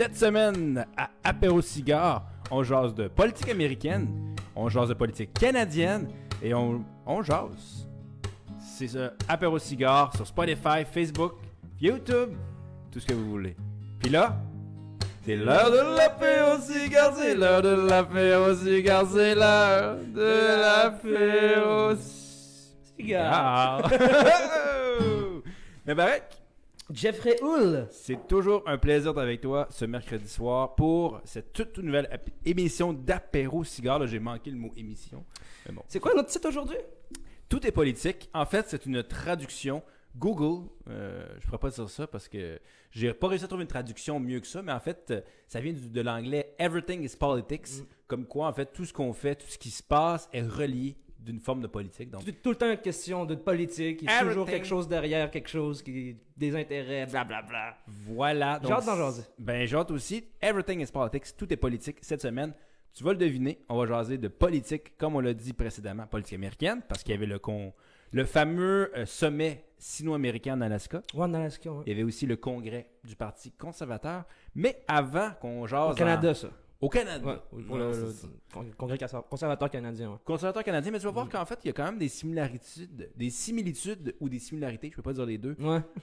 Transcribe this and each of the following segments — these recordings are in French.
Cette semaine, à Apéro Cigare, on jase de politique américaine, on jase de politique canadienne et on, on jase. C'est ça, Apéro Cigare sur Spotify, Facebook, YouTube, tout ce que vous voulez. Puis là, c'est l'heure de l'apéro cigare, c'est l'heure de l'apéro cigare, c'est l'heure de l'apéro cigare. Mais Barek, Jeffrey Hull. c'est toujours un plaisir d'être avec toi ce mercredi soir pour cette toute, toute nouvelle émission d'apéro cigare. Là, j'ai manqué le mot émission. Bon. C'est quoi notre titre aujourd'hui? Tout est politique. En fait, c'est une traduction. Google, euh, je ne pourrais pas dire ça parce que j'ai pas réussi à trouver une traduction mieux que ça, mais en fait, euh, ça vient du- de l'anglais Everything is politics, Mm. comme quoi, en fait, tout ce qu'on fait, tout ce qui se passe est relié d'une forme de politique. Donc, Tout, tout le temps une question de politique. Il y a toujours quelque chose derrière, quelque chose qui des intérêts, blablabla. voilà. J'ai Donc, hâte d'en jaser. Ben, j'ai aussi. Everything is politics. Tout est politique cette semaine. Tu vas le deviner. On va jaser de politique, comme on l'a dit précédemment, politique américaine, parce qu'il y avait le, con... le fameux euh, sommet sino-américain en Alaska. One Alaska, ouais. Il y avait aussi le congrès du Parti conservateur. Mais avant qu'on jase. Au Canada, ça. Au Canada. Ouais, pour Ouais, le, le congrès conservateur canadien. ouais. Conservateur canadien, mais tu vas Mm. voir qu'en fait, il y a quand même des similarités, des similitudes ou des similarités, je ne peux pas dire les deux,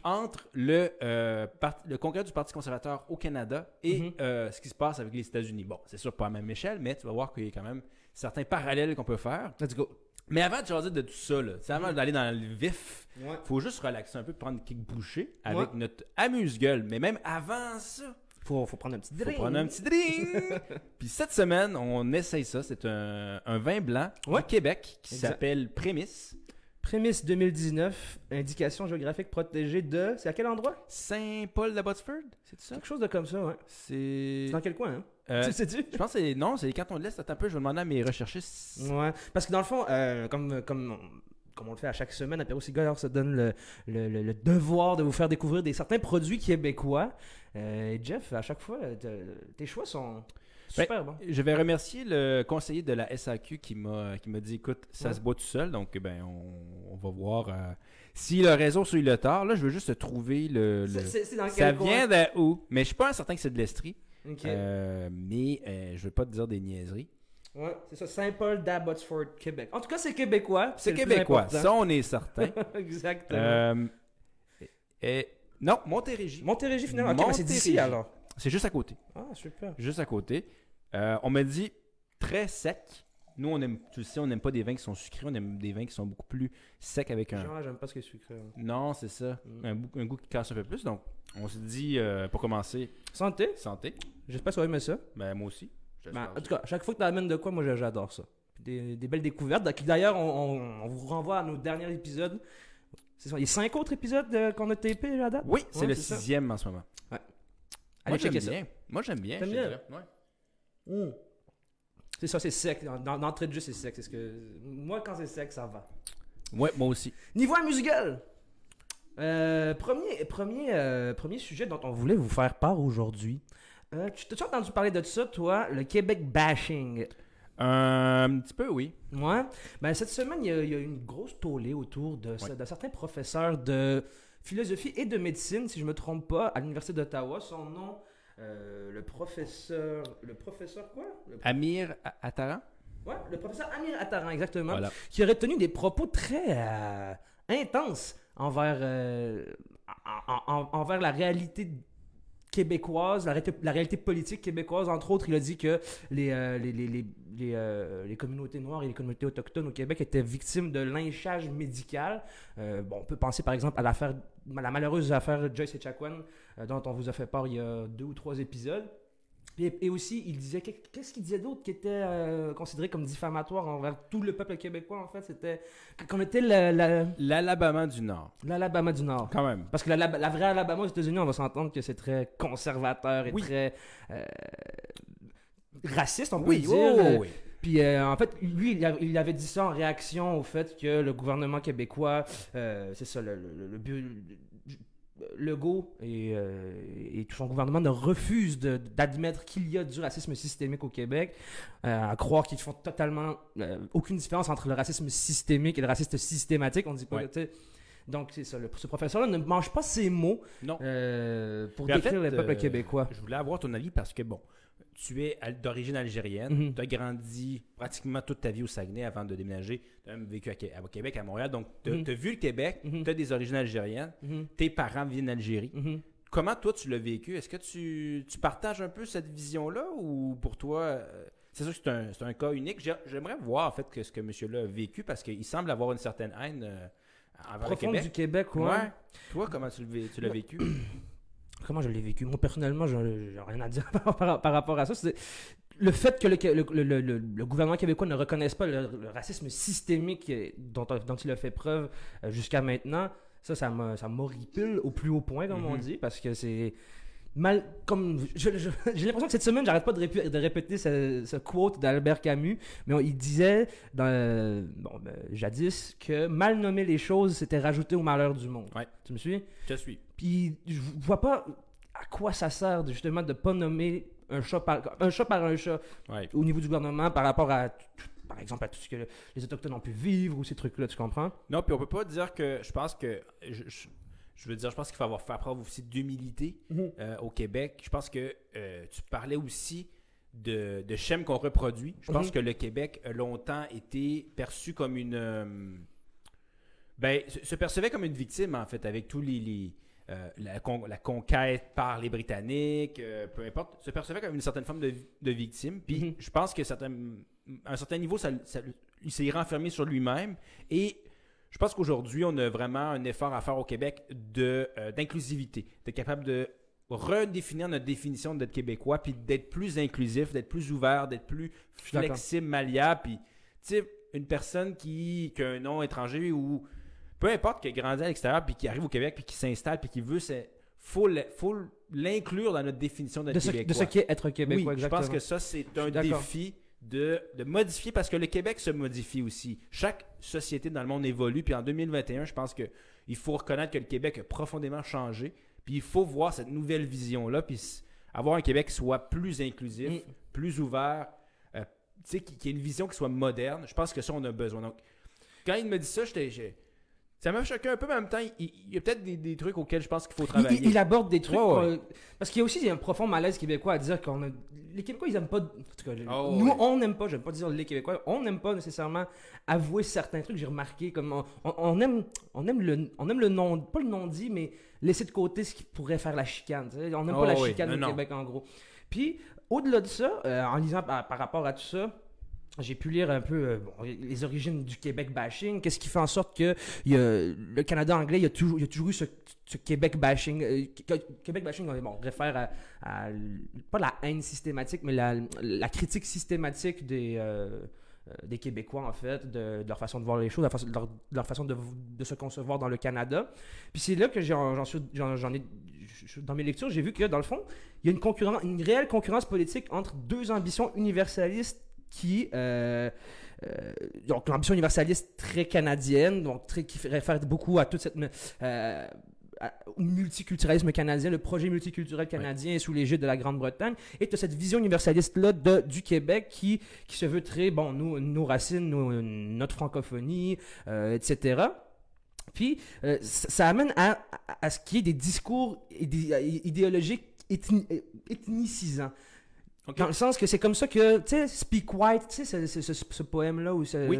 entre le, euh, part- le congrès du Parti conservateur au Canada et Mhm. euh, ce qui se passe avec les États-Unis. Bon, c'est sûr pas à la même échelle, mais tu vas voir qu'il y a quand même certains parallèles qu'on peut faire. Let's go. Mais avant de jaser de tout ça, là, avant d'aller dans le vif, faut juste relaxer un peu, prendre quelques bouchées avec Ouais. notre amuse-gueule. Mais même avant ça, Faut, faut prendre un petit faut drink. prendre un petit drink. Puis cette semaine, on essaye ça. C'est un, un vin blanc Ouais. du Québec qui s'appelle Prémisse. Prémisse 2019, indication géographique protégée de. C'est à quel endroit? Saint-Paul de Botsford, c'est ça? Quelque chose de comme ça, ouais. C'est. Dans quel coin, hein? Euh, tu sais-tu? je pense que c'est. Non, c'est les cantons de l'Est. Attends un peu, je vais demander à mes recherchistes. Ouais, parce que dans le fond, euh, comme, comme, on, comme on le fait à chaque semaine, Apéro Cigare se donne le, le, le- le devoir de vous faire découvrir des certains produits québécois. Euh, et Jeff, à chaque fois, te- tes choix sont super bons. Je vais remercier le conseiller de la SAQ qui m'a dit écoute, ça Ouais. se boit tout seul, donc ben on, on va voir euh, si le réseau sur le tard. Là, je veux juste trouver le. dans Ça vient de où? Mais je suis pas certain que c'est de l'Estrie. Euh, mais euh, je veux pas te dire des niaiseries. Ouais, c'est ça, Saint-Paul d'Abbotsford, Québec. En tout cas, c'est québécois. C'est québécois, ça on est certain. Exactement. Et, non, Montérégie. Montérégie, finalement. Ok, mais c'est d'ici Montérégie. alors. C'est juste à côté. Ah, super. Juste à côté. Euh, on m'a dit très sec. Nous, on aime, tu le sais, on n'aime pas des vins qui sont sucrés, on aime des vins qui sont beaucoup plus secs avec un. Genre, j'aime pas ce qui est sucré. hein. Non, c'est ça. Mm. Un, goût- un goût qui casse un peu plus. Donc, on se dit, euh, pour commencer, Santé. santé. J'espère que tu vas aimer ça. Ben, moi aussi. Ben, en tout cas, chaque fois que tu amènes de quoi, moi j'a- j'adore ça. Puis Des, des belles découvertes. D'ailleurs, on, on- on vous renvoie à nos derniers épisodes. C'est ça, il y a cinq autres épisodes euh, qu'on a tapés à date? Oui, c'est Ouais, le c'est ça. sixième en ce moment. Allez Moi, j'aime checker ça. bien. Moi, j'aime bien. T'aimes je bien? dirais. Ouais. Mm. C'est ça, c'est sec. Dans- dans- D'entrée de jeu, c'est sec. C'est ce que... Moi, quand c'est sec, ça va. Ouais, moi aussi. Niveau musical. Euh, premier, premier, euh, premier sujet dont on voulait vous faire part aujourd'hui. Euh, tu t'as entendu parler de ça, toi, le Québec bashing. Un petit peu, oui. Ouais. Ben, cette semaine, il y, a, il y a eu une grosse tollée autour de, Ouais. de certains professeurs de philosophie et de médecine, si je me trompe pas, à l'Université d'Ottawa. Son nom, euh, le professeur. Le professeur quoi? Le- Amir Attaran. Ouais, le professeur Amir Attaran, exactement. Voilà. Qui aurait tenu des propos très euh, intenses envers, euh, en- en- en- envers la réalité québécoise, la, réalité- la réalité politique québécoise. Entre autres, il a dit que les, euh, les, les, les, les, euh, les communautés noires et les communautés autochtones au Québec étaient victimes de lynchage médical. Euh, bon, on peut penser par exemple à l'affaire, la malheureuse affaire Joyce Echaquan, euh, dont on vous a fait part il y a deux ou trois épisodes. Et, et aussi, il disait, qu'est-ce qu'il disait d'autre qui était considéré comme diffamatoire envers tout le peuple québécois, en fait? C'était qu'on était la- la- L'Alabama du Nord. l'Alabama du Nord. Quand même. Parce que la, la, la vraie Alabama aux États-Unis, on va s'entendre que c'est très conservateur et Oui. très raciste, on peut Oui, dire. oh, Euh, oui. Puis euh, en fait, lui, il, a- il avait dit ça en réaction au fait que le gouvernement québécois, euh, c'est ça, le, le, le, Legault et, euh, et tout son gouvernement ne refusent d'admettre qu'il y a du racisme systémique au Québec, euh, à croire qu'ils font totalement euh, aucune différence entre le racisme systémique et le racisme systématique. On dit pas, Ouais. Donc, c'est ça. le- ce professeur-là ne mange pas ses mots Non. pour Puis en décrire fait, le peuple euh, québécois. Je voulais avoir ton avis parce que, bon, tu es d'origine algérienne, Mhm. tu as grandi pratiquement toute ta vie au Saguenay avant de déménager, tu as même vécu à, à Québec, à Montréal, donc tu as, Mhm. vu le Québec, Mhm. tu as des origines algériennes, tes parents viennent d'Algérie. Comment toi tu l'as vécu? Est-ce que tu, tu partages un peu cette vision-là ou pour toi, euh, c'est sûr que c'est un, cas unique. J'ai- J'aimerais voir en fait que ce que monsieur-là a vécu parce qu'il semble avoir une certaine haine euh, envers le Québec. du Québec, ouais. Ouais. Toi, comment tu l'as vécu? Comment je l'ai vécu Moi, personnellement, j'ai j'ai rien à dire par, par- par rapport à ça. C'est le fait que le, le- le- le- le- le gouvernement québécois ne reconnaisse pas le, racisme systémique dont, dont il a fait preuve euh, jusqu'à maintenant, ça, ça m'horripile au plus haut point, comme on Mhm. dit, parce que c'est mal. Comme je- je- j'ai l'impression que cette semaine, j'arrête pas de, répé- de répéter ce, ce quote d'Albert Camus, mais on- il disait dans, euh, bon, ben, jadis que mal nommer les choses, c'était rajouter au malheur du monde. Ouais. Tu me suis? Je suis. Puis je vois pas à quoi ça sert justement de pas nommer un chat par un chat par un chat Ouais. au niveau du gouvernement par rapport à tout- par exemple à tout ce que les autochtones ont pu vivre ou ces trucs là tu comprends? Non, puis on peut pas dire que. Je pense que. Je, je- je veux dire, je pense qu'il faut avoir fait preuve aussi d'humilité euh, au Québec. Je pense que euh, tu parlais aussi de, de schèmes qu'on reproduit. Je pense Mhm. que le Québec a longtemps été perçu comme une. euh, ben, se, se percevait comme une victime, en fait, avec tous les. les, euh, la, con- la conquête par les Britanniques, euh, peu importe, se percevait comme une certaine forme de, de victime. Puis Mhm. je pense que certain, à un certain niveau, ça, ça- il s'est renfermé sur lui-même. Et je pense qu'aujourd'hui, on a vraiment un effort à faire au Québec de, euh, d'inclusivité, d'être capable de redéfinir notre définition d'être québécois, puis d'être plus inclusif, d'être plus ouvert, d'être plus flexible, malléable, puis tu sais, une personne qui, qui a un nom étranger ou peu importe, qui a grandi à l'extérieur, puis qui arrive au Québec, puis qui s'installe, puis qui veut, c'est faut l'inclure dans notre définition d'être de ce, québécois. de ce qu'est être québécois Oui, je pense que ça, c'est un défi de, de modifier parce que le Québec se modifie aussi. Chaque société dans le monde évolue. Puis en 2021, je pense qu'il faut reconnaître que le Québec a profondément changé. Puis il faut voir cette nouvelle vision-là. Puis avoir un Québec qui soit plus inclusif, Mm. plus ouvert, euh, tu sais, qui, qui ait une vision qui soit moderne. Je pense que ça, on a besoin. Donc, quand il me dit ça, j'étais. Ça m'a choqué un peu, mais en même temps, il, il y a peut-être des, des trucs auxquels je pense qu'il faut Il- travailler. il, il aborde des trucs Ouais, ouais. qu'on- parce qu'il y a aussi un profond malaise québécois à dire qu'on a les Québécois ils aiment pas en tout cas, Oh, nous ouais. on n'aime pas j'aime pas dire les Québécois on n'aime pas nécessairement avouer certains trucs j'ai remarqué comme on, on- on aime on aime le on aime le nom pas le non dit mais laisser de côté ce qui pourrait faire la chicane on n'aime Oh, pas la oui. chicane Non, au non. Québec en gros puis au-delà de ça euh, en lisant par, par rapport à tout ça j'ai pu lire un peu euh, les origines du Québec bashing. Qu'est-ce qui fait en sorte que y a- le Canada anglais, il y a toujours, y a toujours eu ce, Québec bashing. Euh, Québec bashing, on bon, réfère à, pas la haine systématique, mais la, la critique systématique des, euh, des Québécois, en fait, de, leur façon de voir les choses, de leur de de façon de, se concevoir dans le Canada. Puis c'est là que j'en j'en ai, dans mes lectures, j'ai vu que, dans le fond, il y a une, concurrence, une réelle concurrence politique entre deux ambitions universalistes qui... euh, euh, donc l'ambition universaliste très canadienne, donc très, qui réfère beaucoup à toute cette euh, au multiculturalisme canadien, le projet multiculturel canadien sous l'égide de la Grande-Bretagne, et tu as cette vision universaliste-là du Québec qui, qui se veut très, bon, nous, nos racines, nos- notre francophonie, euh, etc. Puis, euh, ça, ça amène à, à, à ce qui est des discours idé- idéologiques ethni- ethnicisants. Ok. Dans le sens que c'est comme ça que, tu sais, Speak White, tu sais, ce, ce- ce- ce poème-là c'est, Oui.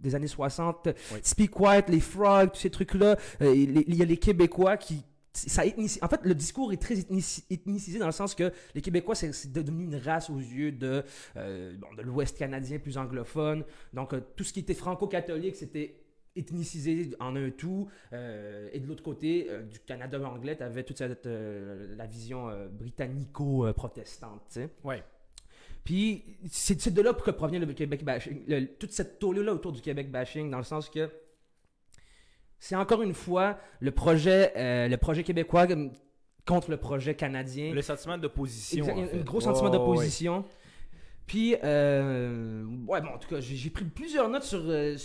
des années 60, Oui. Speak White, les frogs, tous ces trucs-là, euh, il y a les Québécois qui. Ça ethnici- En fait, le discours est très ethnici- ethnicisé dans le sens que les Québécois, c'est c'est devenu une race aux yeux de, euh, bon, de l'Ouest canadien plus anglophone. Donc, euh, tout ce qui était franco-catholique, c'était ethnicisé en un tout. Euh, et de l'autre côté, euh, du Canada anglais, tu avais toute cette, euh, la vision britannico-protestante. Ouais. Puis c'est de là que provient le Québec bashing, le- toute cette tournée-là autour du Québec bashing, dans le sens que c'est encore une fois le projet, le projet québécois contre le projet canadien. Le sentiment d'opposition. En un fait. gros Ouais, sentiment ouais, d'opposition. Puis, euh, ouais, bon, en tout cas, j'ai pris plusieurs notes sur. euh,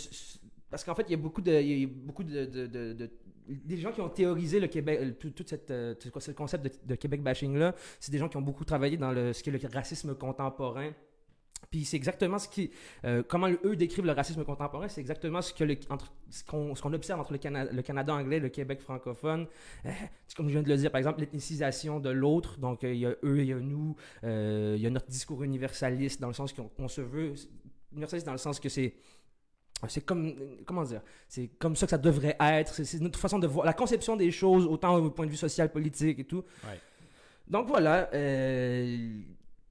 parce qu'en fait, il y a beaucoup de. Beaucoup de, de- de- de- des gens qui ont théorisé le Québec, euh, tout, cette, euh, tout ce concept de, Québec bashing là, c'est des gens qui ont beaucoup travaillé dans le, ce qu'est le racisme contemporain Puis c'est exactement ce qui, euh, comment eux décrivent le racisme contemporain, c'est exactement ce que le- entre- ce qu'on qu'on observe entre le, Cana- le Canada anglais et le Québec francophone. Euh, comme je viens de le dire, par exemple, l'ethnicisation de l'autre. Donc il y a eux, il y a nous, il y a notre discours universaliste dans le sens qu'on on se veut universaliste dans le sens que c'est c'est comme comment dire? C'est comme ça que ça devrait être c'est notre façon de voir la conception des choses autant au point de vue social politique et tout Ouais. donc voilà euh,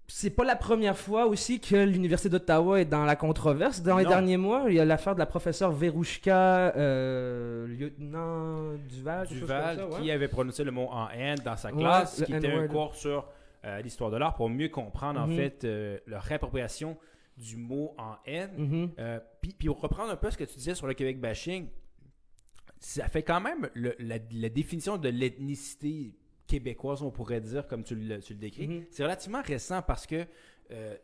c'est pas la première fois aussi que l'université d'Ottawa est dans la controverse dans les Non. derniers mois il y a l'affaire de la professeure Verouchka euh, lieutenant Duval Duval ça, ouais. qui avait prononcé le mot en haine dans sa classe, qui était un cours sur euh, l'histoire de l'art pour mieux comprendre en Mhm. fait euh, leur réappropriation du mot en haine. Mhm. Puis, puis pour reprendre un peu ce que tu disais sur le Québec bashing, ça fait quand même le- la, la définition de l'ethnicité québécoise, on pourrait dire, comme tu le, tu le décris. Mhm. C'est relativement récent parce que euh,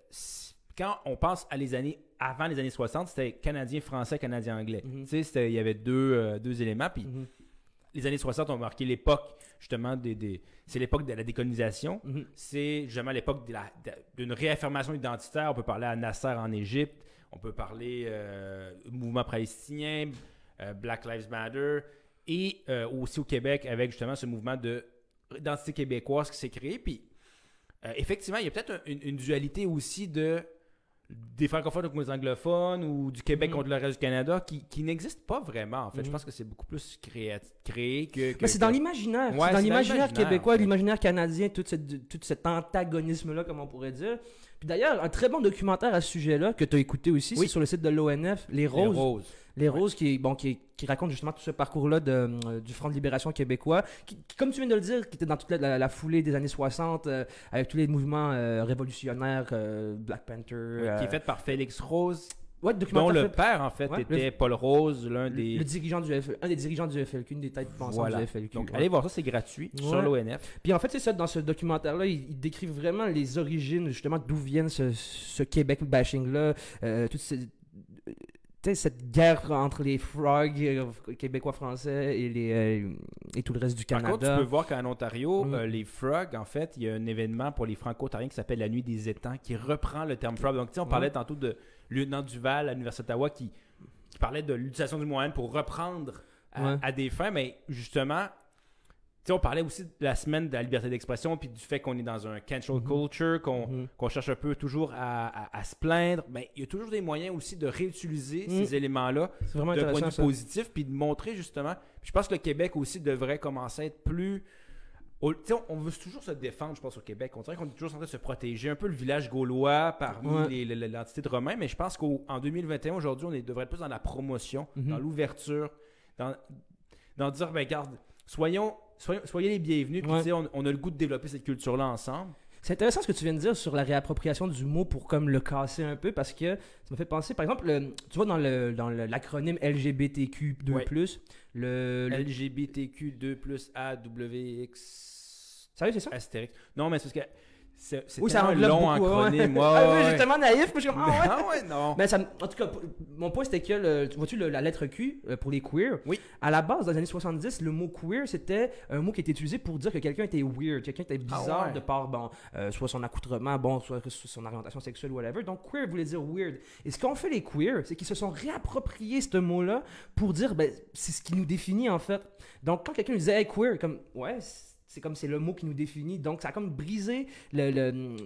quand on pense à les années avant les années 60, c'était canadien, français, canadien, anglais. Mhm. Tu sais, c'était- il y avait deux, euh, deux éléments. Puis Mhm. les années 60 ont marqué l'époque, justement, des, des- c'est l'époque de la décolonisation. C'est justement l'époque d'une réaffirmation identitaire. On peut parler à Nasser en Égypte, on peut parler euh, mouvement palestinien, euh, Black Lives Matter, et euh, aussi au Québec avec justement ce mouvement de d'identité québécoise qui s'est créé. Puis euh, effectivement, il y a peut-être un- une, une dualité aussi de des francophones contre les anglophones ou du Québec Mhm. contre le reste du Canada qui, qui n'existe pas vraiment en fait. Je Mhm. pense que c'est beaucoup plus créé, créé que, c'est dans que- l'imaginaire. Ouais, c'est dans l'imaginaire l'imaginaire, québécois, en fait. l'imaginaire canadien, tout, cette- tout cet antagonisme-là, comme on pourrait dire. Puis d'ailleurs, un très bon documentaire à ce sujet-là, que tu as écouté aussi, Oui. c'est sur le site de l'ONF, Les les Roses. roses. Les Roses, qui, bon, qui, qui raconte justement tout ce parcours-là de, euh, du Front de libération québécois, qui, qui, comme tu viens de le dire, qui était dans toute la, la- la foulée des années 60, euh, avec tous les mouvements euh, révolutionnaires, Black Panther. qui est faite par Félix Rose, ouais, dont le fait- père en fait Ouais, était le- Paul Rose, l'un des. le dirigeant du FL, un des dirigeants du FLQ, une des têtes pensantes Voilà. du FLQ. Donc ouais. allez voir ça, c'est gratuit sur l'ONF. Puis en fait, c'est ça, dans ce documentaire-là, ils, ils décrivent vraiment les origines, justement, d'où viennent ce, ce Québec bashing-là, euh, toute ces- cette guerre entre les frogs euh, québécois français et, les, euh, et tout le reste du Par Canada. contre, tu peux voir qu'en Ontario, Mm. euh, les frogs, en fait, il y a un événement pour les franco-ontariens qui s'appelle la Nuit des étangs, qui reprend le terme frog. Donc, tu sais, on parlait Ouais. tantôt de lieutenant Duval à l'Université d'Ottawa qui, qui parlait de l'utilisation du moyen pour reprendre à, Ouais. à des fins, mais justement, tu sais, on parlait aussi de la semaine de la liberté d'expression, puis du fait qu'on est dans un cancel Mhm. culture, qu'on Mhm. qu'on cherche un peu toujours à, à- à se plaindre. Ben, il y a toujours des moyens aussi de réutiliser Mm. ces éléments-là d'un point de vue positif, puis de montrer justement. Puis je pense que le Québec aussi devrait commencer à être plus. Au- on, veut toujours se défendre, je pense, au Québec. On dirait qu'on est toujours en train de se protéger. Un peu le village gaulois parmi Ouais. l'entité de Romain, mais je pense qu'en 2021, aujourd'hui, on est- devrait être plus dans la promotion, Mhm. dans l'ouverture, dans, dans dire, ben, regarde, soyons, soyons- soyez les bienvenus, puis Ouais. on, on a le goût de développer cette culture-là ensemble. C'est intéressant ce que tu viens de dire sur la réappropriation du mot pour comme le casser un peu parce que ça me fait penser, par exemple, le- tu vois dans le dans l'acronyme LGBTQ2+, Ouais. le, le- LGBTQ2 plus AWX Sérieux, c'est ça? Astérix. Non, mais c'est parce que c'est Oui, ça englobe long beaucoup. Ouais, ah oui, j'étais tellement naïf, mais je comme, ah ouais. Ah ouais, non. Ben, ça, en tout cas, mon point c'était que, le, tu vois-tu, la lettre Q euh, pour les queer, Oui. à la base, dans les années 70, le mot queer c'était un mot qui était utilisé pour dire que quelqu'un était weird, quelqu'un était bizarre Ah ouais. de par, bon, euh, soit son accoutrement, bon, soit soit son orientation sexuelle, whatever. Donc, queer voulait dire weird. Et ce qu'ont fait les queer, c'est qu'ils se sont réappropriés ce mot-là pour dire, ben, c'est ce qui nous définit en fait. Donc, quand quelqu'un disait hey, queer, comme, ouais, c'est comme c'est le mot qui nous définit. Donc, ça a comme brisé le. le-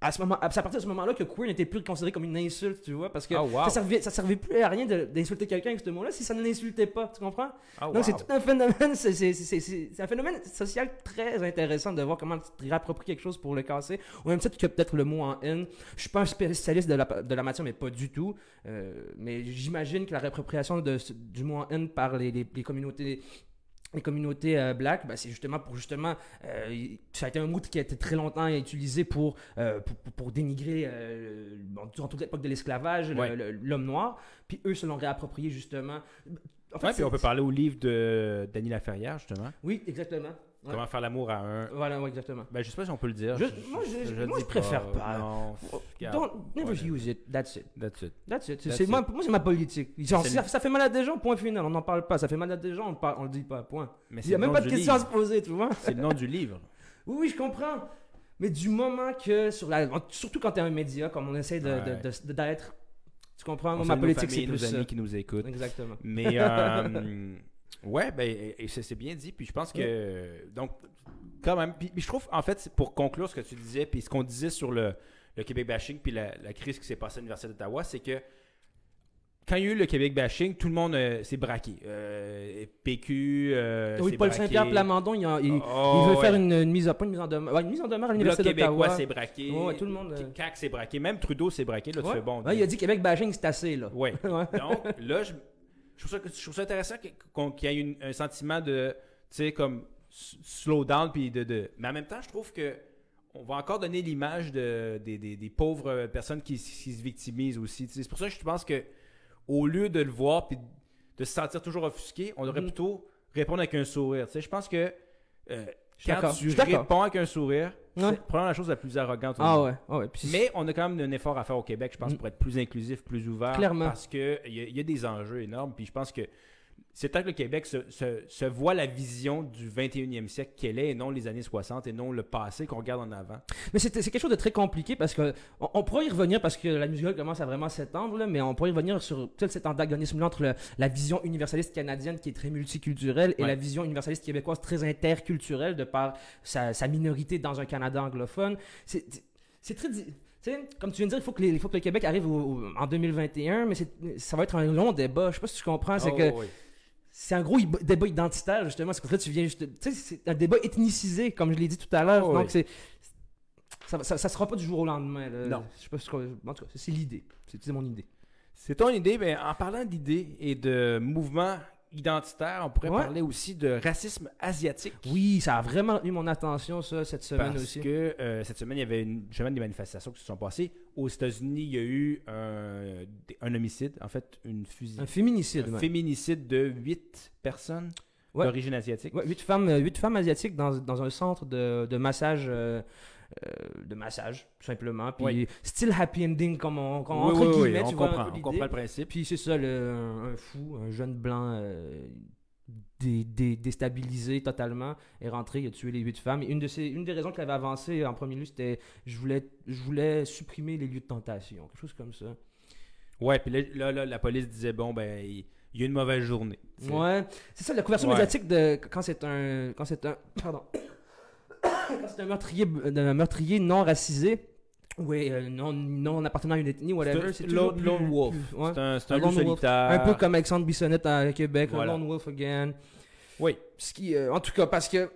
à ce moment, c'est à partir de ce moment-là que queer n'était plus considéré comme une insulte, tu vois, parce que Ah, wow. ça servait, ça servait plus à rien d'insulter quelqu'un avec ce mot-là si ça ne l'insultait pas, tu comprends? Ah, Donc wow. c'est tout un phénomène, c'est- c'est c'est- c'est- c'est un phénomène social très intéressant de voir comment tu réappropries quelque chose pour le casser. Au même titre que peut-être le mot en haine. Je suis pas un spécialiste de la, de la matière, mais pas du tout. Euh, mais j'imagine que la réappropriation de, du mot en haine par les, les- les communautés les communautés euh, black, ben, c'est justement pour justement, euh, ça a été un mot qui a été très longtemps utilisé pour, euh, pour, dénigrer, euh, bon, durant toute l'époque de l'esclavage, le- l'homme noir, puis eux se l'ont réapproprié justement. En fait, Ouais, puis on peut parler au livre de Dany Laferrière, justement. Oui, exactement. Ouais. Comment faire l'amour à un. Voilà, ouais, exactement. Ben, je sais pas si on peut le dire. Je- moi, je- moi, je préfère pas. Non, regarde, Don't never use it. That's it. That's it. That's it. C'est- That's it. moi, c'est ma politique. Genre, ça, fait mal à des gens, point final. On n'en parle pas. Ça fait mal à des gens, on, parle, on le dit pas, point. Mais Il n'y a même pas de question à se poser, tu vois. C'est le nom du livre. Oui, oui, je comprends. Mais du moment que, sur la, surtout quand tu es un média, comme on essaie de- Ouais. de- de- d'être. Tu comprends? Moi, ma politique, c'est plus nos amis qui nous écoutent. Exactement. Mais euh, ouais, ben c'est bien dit. Puis je pense que donc quand même. Puis, je trouve en fait pour conclure ce que tu disais, puis ce qu'on disait sur le, le Québec bashing, puis la, la crise qui s'est passée à l'université d'Ottawa, c'est que quand il y a eu le Québec bashing, tout le monde euh, s'est braqué. Euh, PQ, euh, oui, s'est Paul. Saint-Pierre Plamondon, il, a- il- Oh, il veut ouais. faire une, une mise à pas une mise en demeure. ouais, une mise en demeure à Le l'Université Bloc québécois d'Ottawa. s'est braqué. Ouais, tout le monde, euh, CAC s'est braqué. Même Trudeau s'est braqué. Là, tu fais bon. Il a dit Québec bashing, c'est assez, là. Ouais. Donc, là, je, je trouve, ça, je trouve ça intéressant qu'il y ait une- un sentiment de, tu sais, comme slow down. Puis de, de- Mais en même temps, je trouve que on va encore donner l'image de, des, des- des pauvres personnes qui, qui se victimisent aussi. C'est pour ça que je pense que au lieu de le voir puis de se sentir toujours offusqué, on devrait Mhm. plutôt répondre avec un sourire. tu sais. Je pense que euh, quand tu réponds avec un sourire, Ouais. c'est probablement la chose la plus arrogante. Ah monde. ouais, ouais. Puis c'est- Mais on a quand même un effort à faire au Québec, je pense, Mm. pour être plus inclusif, plus ouvert. Clairement. Parce qu'il y, a- y a des enjeux énormes. Puis je pense que c'est temps que le Québec se, se- se voit la vision du 21e siècle qu'elle est, et non les années 60, et non le passé qu'on regarde en avant. Mais c'est quelque chose de très compliqué parce que on, on pourrait y revenir parce que la musique commence à vraiment s'étendre, mais on pourrait y revenir sur tout cet antagonisme entre le- la vision universaliste canadienne qui est très multiculturelle et Ouais. la vision universaliste québécoise très interculturelle de par sa, sa minorité dans un Canada anglophone. C'est très. di- tu sais, comme tu viens de dire, il faut que, les- il faut que le Québec arrive au- au- en 2021, mais ça va être un long débat. Je sais pas si tu comprends. C'est Oh, que oui. C'est un gros débat identitaire, justement. C'est que tu viens juste. Tu sais, c'est un débat ethnicisé, comme je l'ai dit tout à l'heure. Oh, donc, oui. c'est. Ça, ça, ça sera pas du jour au lendemain. Là. Non. Je sais pas ce En tout cas, c'est l'idée. C'est mon idée. C'est ton idée, mais en parlant d'idées et de mouvements identitaires, on pourrait Ouais. parler aussi de racisme asiatique. Oui, ça a vraiment eu mon attention, ça, cette semaine Parce aussi. que euh, cette semaine, il y avait une, justement des manifestations qui se sont passées. Aux États-Unis, il y a eu un, un homicide, en fait, une fusil, Un féminicide. un féminicide de 8 personnes Ouais. d'origine asiatique. Ouais, huit femmes, huit femmes asiatiques dans, dans un centre de, de massage. euh, euh, de massage, tout simplement. Puis, Oui. style happy ending, comme on, comme- Oui, entre oui, on vois comprend, on comprend le principe. Puis c'est ça, le, un, un fou, un jeune blanc euh, dé- dé- déstabilisé totalement est rentré, il a tué les huit femmes. Et une, de ces, une des raisons qu'il avait avancé en premier lieu, c'était je voulais, je voulais supprimer les lieux de tentation, quelque chose comme ça. Ouais, puis là, là, la police disait bon, ben, il il y a une mauvaise journée. Ouais, c'est ça, la couverture Ouais. médiatique de quand c'est un, quand c'est un, pardon, quand c'est un meurtrier, un meurtrier non racisé. Oui, euh, non, non appartenant à une ethnie, whatever. C'est lone- wolf. ouais. C'est un, c'est Un un loup lone wolf. solitaire. Un peu comme Alexandre Bissonnette à Québec, Voilà. lone wolf again. Oui. Ce qui, euh, en tout cas, parce que,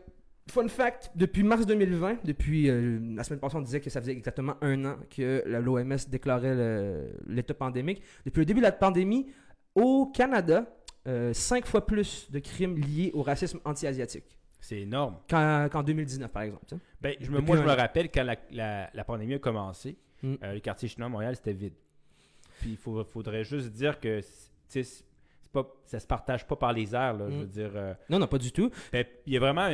fun fact, depuis mars 2020, depuis euh, la semaine passée, on disait que ça faisait exactement un an que l'OMS déclarait l'état pandémique. Depuis le début de la pandémie, au Canada, euh, cinq fois plus de crimes liés au racisme anti-asiatique C'est énorme. qu'en qu'en 2019, par exemple. Ben, je me, moi, je me rappelle quand la, la- la pandémie a commencé, Mm. euh, le quartier chinois à Montréal, c'était vide. Puis il faudrait juste dire que pas, ça se partage pas par les airs. Là, Je Mm. veux dire, euh, Non, non, pas du tout. ben, il y a vraiment.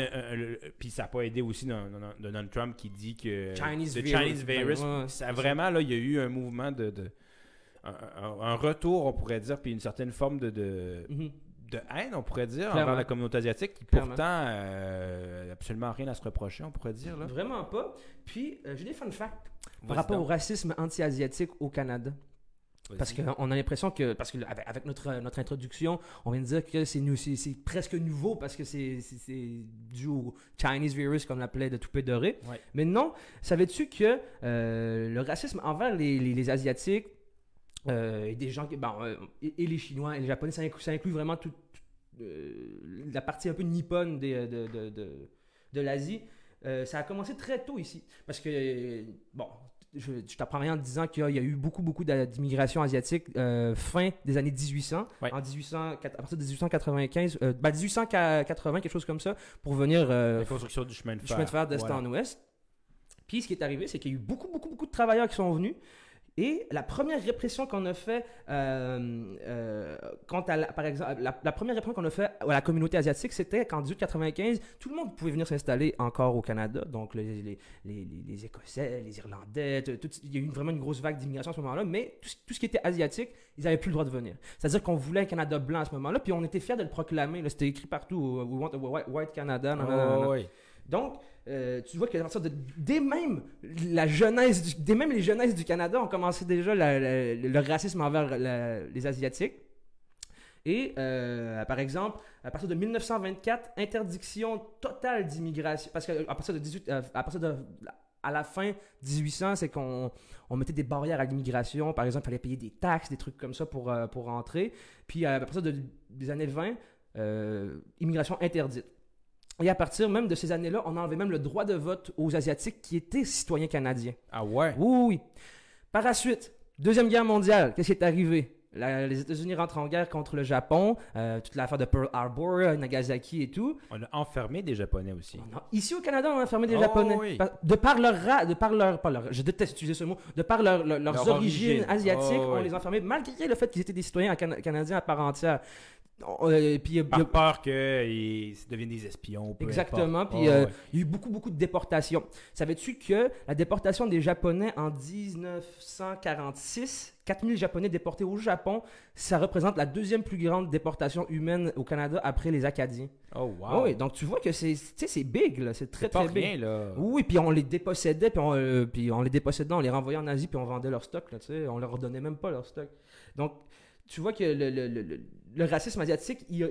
puis ça n'a pas aidé aussi Donald Trump qui dit que. Chinese le virus. Chinese virus. Ouais, ça a vraiment, là, il y a eu un mouvement de. de- un, retour, on pourrait dire, puis une certaine forme de, de, Mhm. De haine, on pourrait dire, Clairement. envers la communauté asiatique, qui Clairement. pourtant euh, absolument rien à se reprocher, on pourrait dire. Là. Vraiment pas. Puis, euh, j'ai des fun facts par rapport donc. au racisme anti-asiatique au Canada. Parce qu'on a l'impression que, parce que avec, notre, notre introduction, on vient de dire que c'est presque nouveau parce que c'est dû au Chinese virus, comme l'appelait de Toupé Doré. Ouais. Mais non, savais-tu que euh, le racisme envers les, les- les Asiatiques euh, et des gens, qui- bon, euh, et, et les Chinois et les Japonais, ça inclut, ça inclut vraiment toute euh, la partie un peu nippone des- de, de, de, de l'Asie. Euh, ça a commencé très tôt ici. Parce que, euh, bon, je, je t'apprends rien en disant qu'il y a, il y a eu beaucoup, beaucoup d'immigration asiatique euh, fin des années 1800. Ouais. En 1800, à partir de 1895, euh, ben 1880, quelque chose comme ça, pour venir euh, La construction du chemin de du fer. chemin de fer d'est Voilà. en ouest. Puis ce qui est arrivé, c'est qu'il y a eu beaucoup, beaucoup, beaucoup de travailleurs qui sont venus. Et la première répression qu'on a fait, euh, euh, quant à la, par exemple, la, la première répression qu'on a fait à la communauté asiatique, c'était qu'en 1895, tout le monde pouvait venir s'installer encore au Canada. Donc les, les, les, les- les Écossais, les Irlandais, tout- il y a eu vraiment une grosse vague d'immigration à ce moment-là. Mais tout, ce- tout ce qui était asiatique, ils n'avaient plus le droit de venir. C'est-à-dire qu'on voulait un Canada blanc à ce moment-là, puis on était fiers de le proclamer. C'était écrit partout, We want a white, white Canada. oui. Donc, euh, tu vois que de, dès même la jeunesse, dès même les jeunesses du Canada ont commencé déjà le racisme envers les Asiatiques. Et euh, par exemple, à partir de 1924, interdiction totale d'immigration. Parce que à partir de 18, euh, à partir de à la fin 1800, c'est qu'on on mettait des barrières à l'immigration. Par exemple, il fallait payer des taxes, des trucs comme ça pour, pour rentrer. Puis à partir de- des années 20, euh, immigration interdite. Et à partir même de ces années-là, on a enlevé même le droit de vote aux Asiatiques qui étaient citoyens canadiens. Ah ouais? Oui, oui, oui. Par la suite, Deuxième Guerre mondiale, qu'est-ce qui est arrivé? La- les États-Unis rentrent en guerre contre le Japon, euh, toute l'affaire de Pearl Harbor, euh, Nagasaki et tout. On a enfermé des Japonais aussi. On a- ici au Canada, on a fermé des Oh, Japonais. oui. Par- De par leur ra- de par leur, pas leur- je déteste utiliser ce mot, de par leur- leur- leurs Leur origines origine. asiatiques, Oh, on oui. les a enfermés malgré le fait qu'ils étaient des citoyens cana- canadiens à part entière. Euh, puis il y a- Par peur qu'ils deviennent des espions. Exactement. Puis Oh, euh, ouais. il y a eu beaucoup, beaucoup de déportations. Savais-tu que la déportation des Japonais en 1946, 4000 Japonais déportés au Japon, ça représente la deuxième plus grande déportation humaine au Canada après les Acadiens. Oh, wow. Oui, donc tu vois que c'est tu sais, c'est big, là. C'est très, très big. rien, là. Oui, puis on les dépossédait, puis on, euh, puis on les dépossédait, on les renvoyait en Asie, puis on vendait leur stock, là, tu sais. On leur redonnait même pas leur stock. Donc, tu vois que le, le, le, le- le racisme asiatique, il,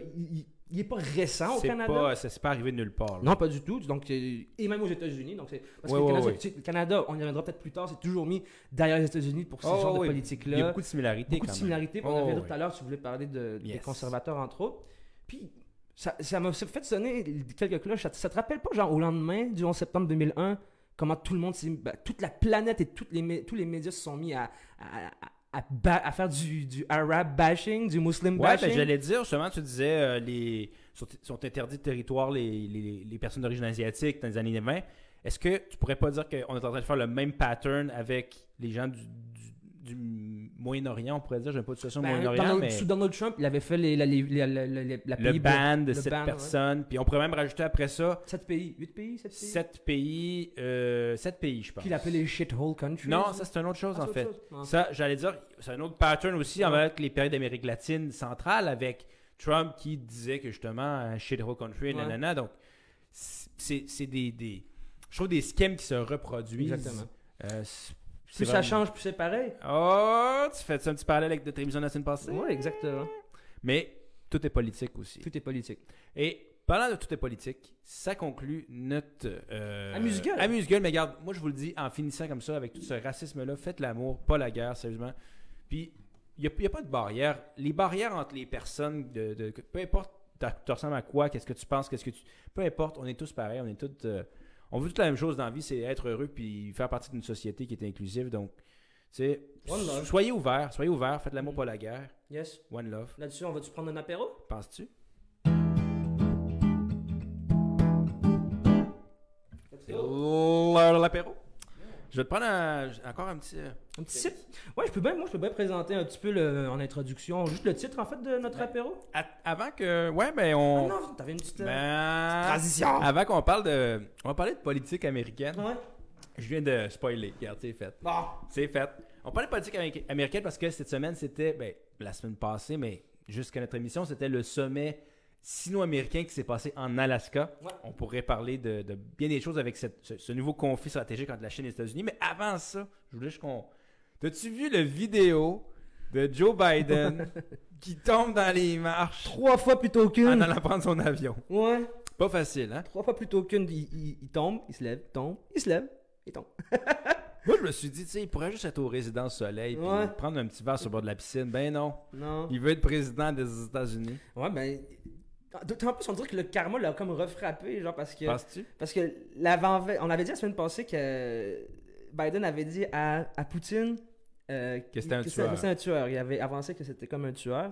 il- il est pas récent au Canada. pas, ça s'est pas arrivé de nulle part. là. Non, pas du tout. Donc, et même aux États-Unis. Donc, parce Ouais, que le, Canada, ouais. tu sais, le Canada, on y reviendra peut-être plus tard, c'est toujours mis derrière les États-Unis pour ce Oh, genre de politique-là. Il y a beaucoup de similarités. Beaucoup de quand similarités. Oh, on en reviendra ouais. tout à l'heure si vous voulez parler de, des conservateurs, entre autres. Puis, ça ça m'a fait sonner quelques cloches. Ça, ça te rappelle pas, genre, au lendemain du 11 septembre 2001, comment tout le monde s'est. ben, toute la planète et toutes les, tous les médias se sont mis à, à, à- à faire du, du Arab bashing, du Muslim Ouais, bashing? ben, j'allais dire, justement, tu disais, euh, les sont, sont interdits de territoire les, les, les personnes d'origine asiatique dans les années 20. Est-ce que tu pourrais pas dire qu'on est en train de faire le même pattern avec les gens du, du, Moyen-Orient, on pourrait dire, j'aime pas de situation au Ben, Moyen-Orient, Donald- mais Sous Donald Trump, il avait fait les, la, les- la- la- la- le ban de le cette ban, ouais. personne. Puis on pourrait même rajouter après ça 7 pays. 8 pays, 7 pays? 7 pays, euh, sept pays, je pense. Puis il appelait les shithole countries. Non, ça c'est une autre chose Ah, en fait. chose. Ah. Ça, j'allais dire, c'est un autre pattern aussi Ouais. avec les pays d'Amérique latine centrale, avec Trump qui disait que justement, un shithole country, Ouais. nanana. Donc, c'est c'est des, des. Je trouve des schèmes qui se reproduisent. Exactement. Euh, Plus ça change, plus c'est pareil. Oh, tu fais un petit parallèle avec notre émission de la semaine passée? Oui, exactement. Mais tout est politique aussi. Tout est politique. Et parlant de tout est politique, ça conclut notre. Euh, Amuse-gueule. Amuse-gueule, mais regarde, moi je vous le dis, en finissant comme ça, avec tout ce racisme-là, faites l'amour, pas la guerre, sérieusement. Puis, il n'y a, pas de barrière. Les barrières entre les personnes, de, peu importe, tu ressembles à quoi, qu'est-ce que tu penses, qu'est-ce que tu. Peu importe, on est tous pareils, on est tous. euh, on veut toute la même chose dans la vie, c'est être heureux puis faire partie d'une société qui est inclusive. Donc, tu sais, One love. soyez ouverts, soyez ouverts, faites l'amour, Mm. pas la guerre. Yes. One love. Là-dessus, on va-tu prendre un apéro? Penses-tu? C'est l'apéro. Je vais te prendre un- encore un petit. euh, Un petit sip? Ouais, je peux bien, moi, je peux bien présenter un petit peu le- en introduction, juste le titre, en fait, de notre Ouais. apéro. avant que. Ouais, ben Ah on. non, t'avais une petite... euh, Ben, transition. Avant qu'on parle de. On va parler de politique américaine. Ouais. Je viens de spoiler. Regarde, c'est fait. Bon. C'est fait. On parlait de politique américa- américaine parce que cette semaine, c'était. Ben, la semaine passée, mais jusqu'à notre émission, c'était le sommet sino-américain qui s'est passé en Alaska. Ouais. On pourrait parler de, de bien des choses avec cette- ce, ce nouveau conflit stratégique entre la Chine et les États-Unis. Mais avant ça, je voulais juste qu'on. T'as-tu vu le vidéo de Joe Biden qui tombe dans les marches? Trois fois plutôt en qu'une. allant prendre son avion? Ouais. Pas facile, hein? Trois fois plutôt qu'une. Il, il- il tombe, il se lève, tombe, il se lève, il tombe. Moi, je me suis dit, tu sais, il pourrait juste être au résidence soleil puis Ouais. prendre un petit verre sur le bord de la piscine. Ben non. Non. Il veut être président des États-Unis. Ouais, ben. En plus, on dirait que le karma l'a comme refrappé, genre parce que. Penses-tu? Parce que l'avant on avait dit la semaine passée que Biden avait dit à, à Poutine euh, Que c'était un tueur. que c'était un tueur. Il avait avancé que c'était comme un tueur.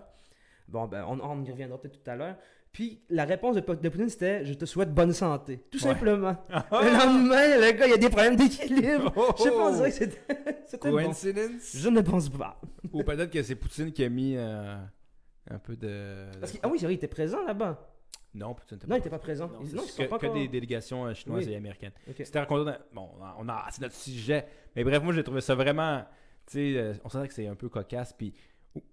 Bon, ben, on, on y reviendra peut-être tout à l'heure. Puis la réponse de, de Poutine, c'était Je te souhaite bonne santé. Tout Ouais. simplement. Le lendemain, le gars, il y a des problèmes d'équilibre. Oh, Je sais pas, on oh. dirait que c'était bon. Coincidence? Je ne pense pas. Ou peut-être que c'est Poutine qui a mis euh, un peu de. Parce que, ah oui, c'est vrai, il était présent là-bas. Non, Poutine n'était Non, il était pas présent. Non, non, ils que, pas que des délégations euh, chinoises Oui. et américaines. Ok. C'était raconté dans... Bon, on a... c'est notre sujet. Mais bref, moi, j'ai trouvé ça vraiment... Tu sais, euh, on sent que c'est un peu cocasse. Puis...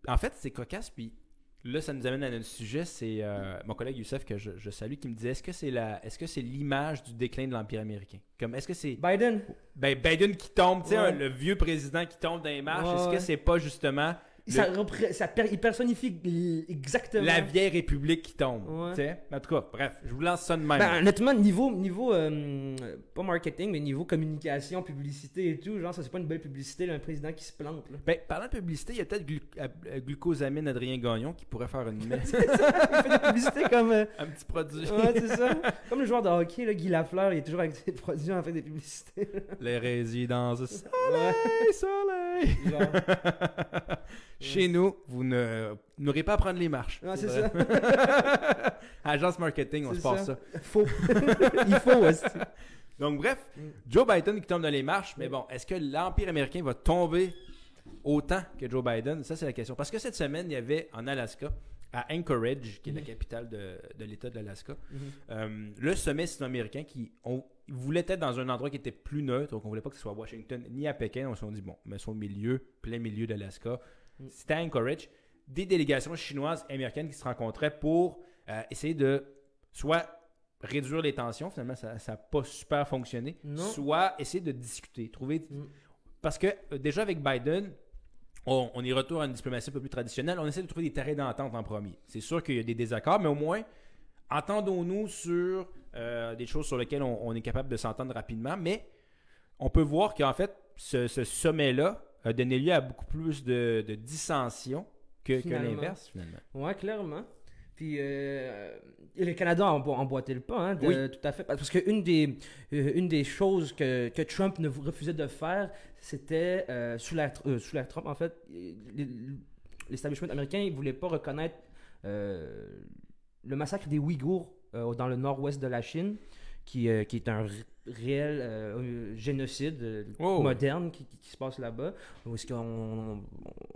En fait, c'est cocasse, puis Là, ça nous amène à notre sujet. C'est euh, mon collègue Youssef que je, je salue qui me disait est-ce que c'est la, est-ce que c'est l'image du déclin de l'empire américain? Comme est-ce que c'est Biden, ben, Biden qui tombe, tu sais, Ouais. un- le vieux président qui tombe dans les marches Ouais, Est-ce ouais. que c'est pas justement ça, ça per- il personnifie exactement. la vieille République qui tombe Ouais. En tout cas, bref, je vous lance ça de même. Ben, honnêtement, niveau, niveau euh, pas marketing, mais niveau communication, publicité et tout, genre, ça c'est pas une belle publicité, là, un président qui se plante. Là. Ben, parlant de publicité, il y a peut-être glu- euh, glucosamine Adrien Gagnon qui pourrait faire une, il fait des publicités comme. euh, un petit produit. ouais, c'est ça. Comme le joueur de hockey, là, Guy Lafleur, il est toujours avec ses produits en fait des publicités. Les résidences Ouais, soleil, soleil. genre. Chez nous, vous ne n'aurez pas à prendre les marches. Ouais, c'est ça. Agence marketing, on se passe ça. ça. Faux. il faut, aussi. Donc, bref, Mm. Joe Biden qui tombe dans les marches, mais bon, est-ce que l'Empire américain va tomber autant que Joe Biden? Ça, c'est la question. Parce que cette semaine, il y avait en Alaska, à Anchorage, qui est la Mhm. capitale de, de l'État de l'Alaska, Mhm. euh, le sommet sino-américain qui on, voulait être dans un endroit qui était plus neutre, donc on voulait pas que ce soit à Washington ni à Pékin. On s'est dit, bon, mais au milieu, plein milieu d'Alaska. Mm. C'était à Anchorage. Des délégations chinoises et américaines qui se rencontraient pour euh, essayer de soit réduire les tensions, finalement ça n'a pas super fonctionné, Non. soit essayer de discuter, trouver... Mm. Parce que euh, déjà avec Biden, on, on y retourne à une diplomatie un peu plus traditionnelle, on essaie de trouver des terrains d'entente en premier. C'est sûr qu'il y a des désaccords, mais au moins, entendons-nous sur euh, des choses sur lesquelles on, on est capable de s'entendre rapidement, mais on peut voir qu'en fait, ce, ce sommet-là a donné lieu à beaucoup plus de, de dissensions que, l'inverse, finalement. Ouais, clairement. Puis euh, le Canada a embo- emboîté le pas, hein, de- Oui. tout à fait. Parce qu'une des, euh, une des choses que, que Trump ne refusait de faire, c'était, euh, sous, la, sous la Trump, en fait, les- l'establishment américain ne voulait pas reconnaître le massacre des Ouïghours dans le nord-ouest de la Chine, qui, euh, qui est un réel euh, génocide euh, Oh. moderne qui, qui- se passe là-bas, où est-ce qu'on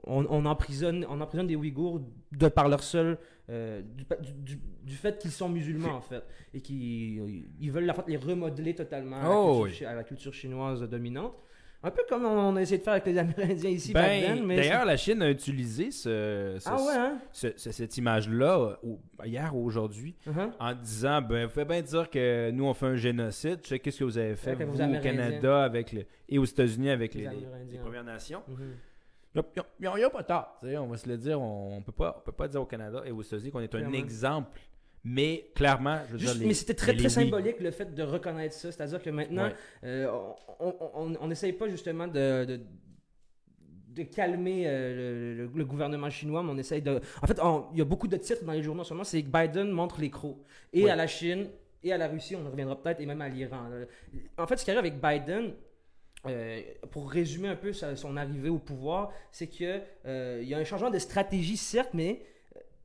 on, on emprisonne, on emprisonne des Ouïghours de par leur seul euh, du, du- du- fait qu'ils sont musulmans en fait et qu'ils ils veulent en fait, les remodeler totalement à, Oh, la culture, oui. chi- à la culture chinoise dominante. Un peu comme on a essayé de faire avec les Amérindiens ici Ben, D'ailleurs, la Chine a utilisé ce, ah ouais hein? ce- ce- cette image-là euh, hier ou aujourd'hui Uh-huh. en disant ben, vous faites bien dire que nous on fait un génocide. Je sais qu'est-ce que vous avez fait? Vous, au. Canada avec le- et aux États-Unis avec Les les, les- Premières Nations. Mhm. Il n'y a, pas sais, On va se le dire. On ne peut pas, on peut pas dire au Canada et aux États-Unis qu'on est un exemple. Mais clairement, je veux Juste- dire, les- mais c'était très très symbolique le fait de reconnaître ça, c'est-à-dire que maintenant Ouais. Euh, on- n'essaye pas justement de, de, de calmer euh, le, le- le gouvernement chinois, mais on essaye de... En fait, on- il y a beaucoup de titres dans les journaux en ce moment, c'est que Biden montre les crocs. Et à la Chine, et à la Russie, on en reviendra peut-être, et même à l'Iran. En fait, ce qui arrive avec Biden, euh, pour résumer un peu sa- son arrivée au pouvoir, c'est que euh, il y a un changement de stratégie, certes, mais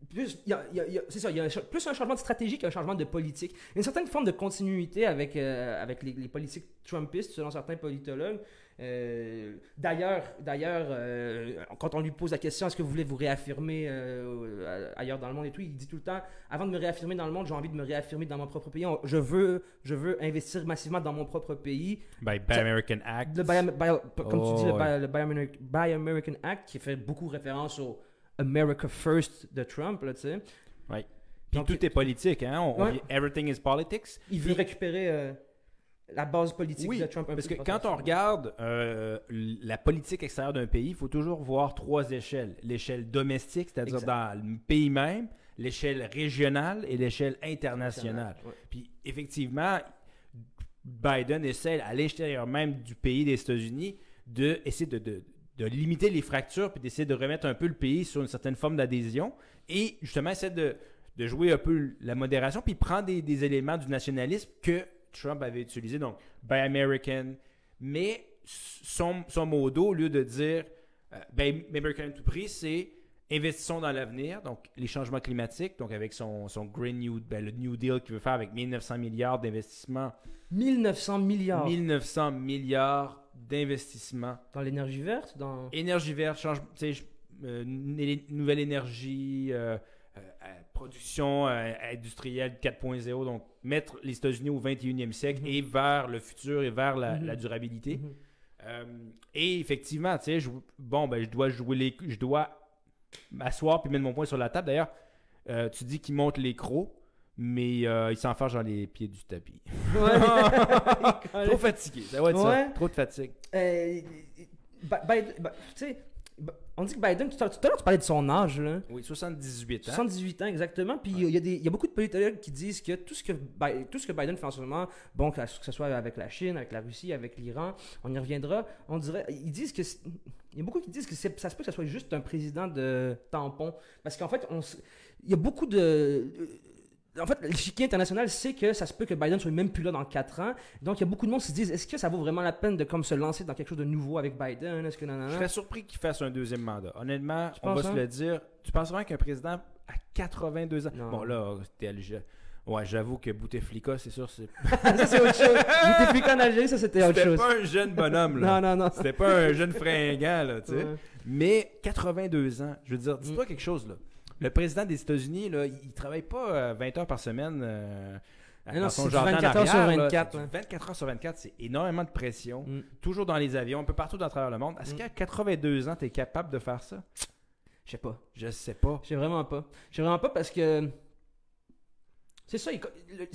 plus, il y a- il y a- il y a- c'est ça, il y a un plus un changement de stratégie qu'un changement de politique. Une certaine forme de continuité avec, euh, avec les, les politiques trumpistes, selon certains politologues. Euh, d'ailleurs, d'ailleurs euh, quand on lui pose la question est-ce que vous voulez vous réaffirmer ailleurs dans le monde et tout, il dit tout le temps avant de me réaffirmer dans le monde, j'ai envie de me réaffirmer dans mon propre pays. On- Je veux, je veux investir massivement dans mon propre pays. By, by American Act. Le comme tu dis, le Oh, le Buy American Act qui fait beaucoup référence au America First de Trump, là, tu sais. Ouais. Puis tout est politique. Hein? On- Ouais. everything is politics. Il veut Puis- récupérer euh, la base politique Oui, de Trump. un Parce que de quand on regarde euh, la politique extérieure d'un pays, il faut toujours voir trois échelles. L'échelle domestique, c'est-à-dire dans le pays même, l'échelle régionale et l'échelle internationale. Ouais. Puis effectivement, Biden essaie à l'extérieur même du pays des États-Unis de essayer de, de- de limiter les fractures puis d'essayer de remettre un peu le pays sur une certaine forme d'adhésion et justement essaie de, de jouer un peu la modération puis prend des, des éléments du nationalisme que Trump avait utilisé donc Buy American. Mais son, son mot d'eau, au lieu de dire euh, Buy American à tout prix c'est investissons dans l'avenir, donc les changements climatiques, donc avec son, son Green New, ben, le New Deal qu'il veut faire avec 1900 milliards d'investissements, 1900 milliards. 1900 milliards d'investissements, dans l'énergie verte, dans... énergie verte, change, euh, nouvelle énergie, euh, euh, production industrielle 4.0, donc mettre les États-Unis au 21e siècle Mhm. et vers le futur et vers la, Mhm. la durabilité. Mhm. Et effectivement, tu sais, je- bon, ben, je dois jouer les, je dois m'asseoir puis mettre mon poing sur la table. D'ailleurs, tu dis qu'il monte les crocs, mais euh, il s'enfarge dans les pieds du tapis. Ouais. Trop fatigué, ça va être Ouais. ça. Trop de fatigue. Euh, Biden- sais, Bi- on dit que Biden, tout à l'heure, tu parlais de son âge, là. Oui, 78 ans. 78 ans exactement. Puis il y, a des- il y a beaucoup de politologues qui disent que tout ce que, tout ce que Biden fait en ce moment, bon, que, ce soit avec la Chine, avec la Russie, avec l'Iran, on y reviendra. On dirait, ils disent que il y a beaucoup qui disent que ça se peut que ce soit juste un président de tampon, parce qu'en fait, on, il y a beaucoup de en fait, l'échiquier international sait que ça se peut que Biden soit même plus là dans 4 ans. Donc, il y a beaucoup de monde qui se disent est-ce que ça vaut vraiment la peine de comme se lancer dans quelque chose de nouveau avec Biden? Est-ce que non, non, Je serais surpris qu'il fasse un deuxième mandat. Honnêtement, Tu on va penses, se hein? le dire. Tu penses vraiment qu'un président à 82 ans? Non. Bon, là, c'était allégé. Ouais, j'avoue que Bouteflika, c'est sûr, c'est. ça, c'est autre chose. T'expliquez en Algérie, ça, c'était autre C'était chose. pas un jeune bonhomme, là. Non, non, non. C'était pas un jeune fringant, là, tu sais. Ouais. Mais 82 ans, je veux dire, dis-toi Mm. quelque chose, là. Le président des États-Unis, là, il il travaille pas euh, 20 heures par semaine. euh, non, son jardin 24 heures sur d'arrière, là. 24, C'est du ouais. 24 heures sur 24, c'est énormément de pression. Mm. Toujours dans les avions, un peu partout dans travers le monde. Est-ce Mm. qu'à 82 ans, tu es capable de faire ça? Je sais pas. Je sais pas. Je sais vraiment pas. Je sais vraiment pas parce que. C'est ça. il- le-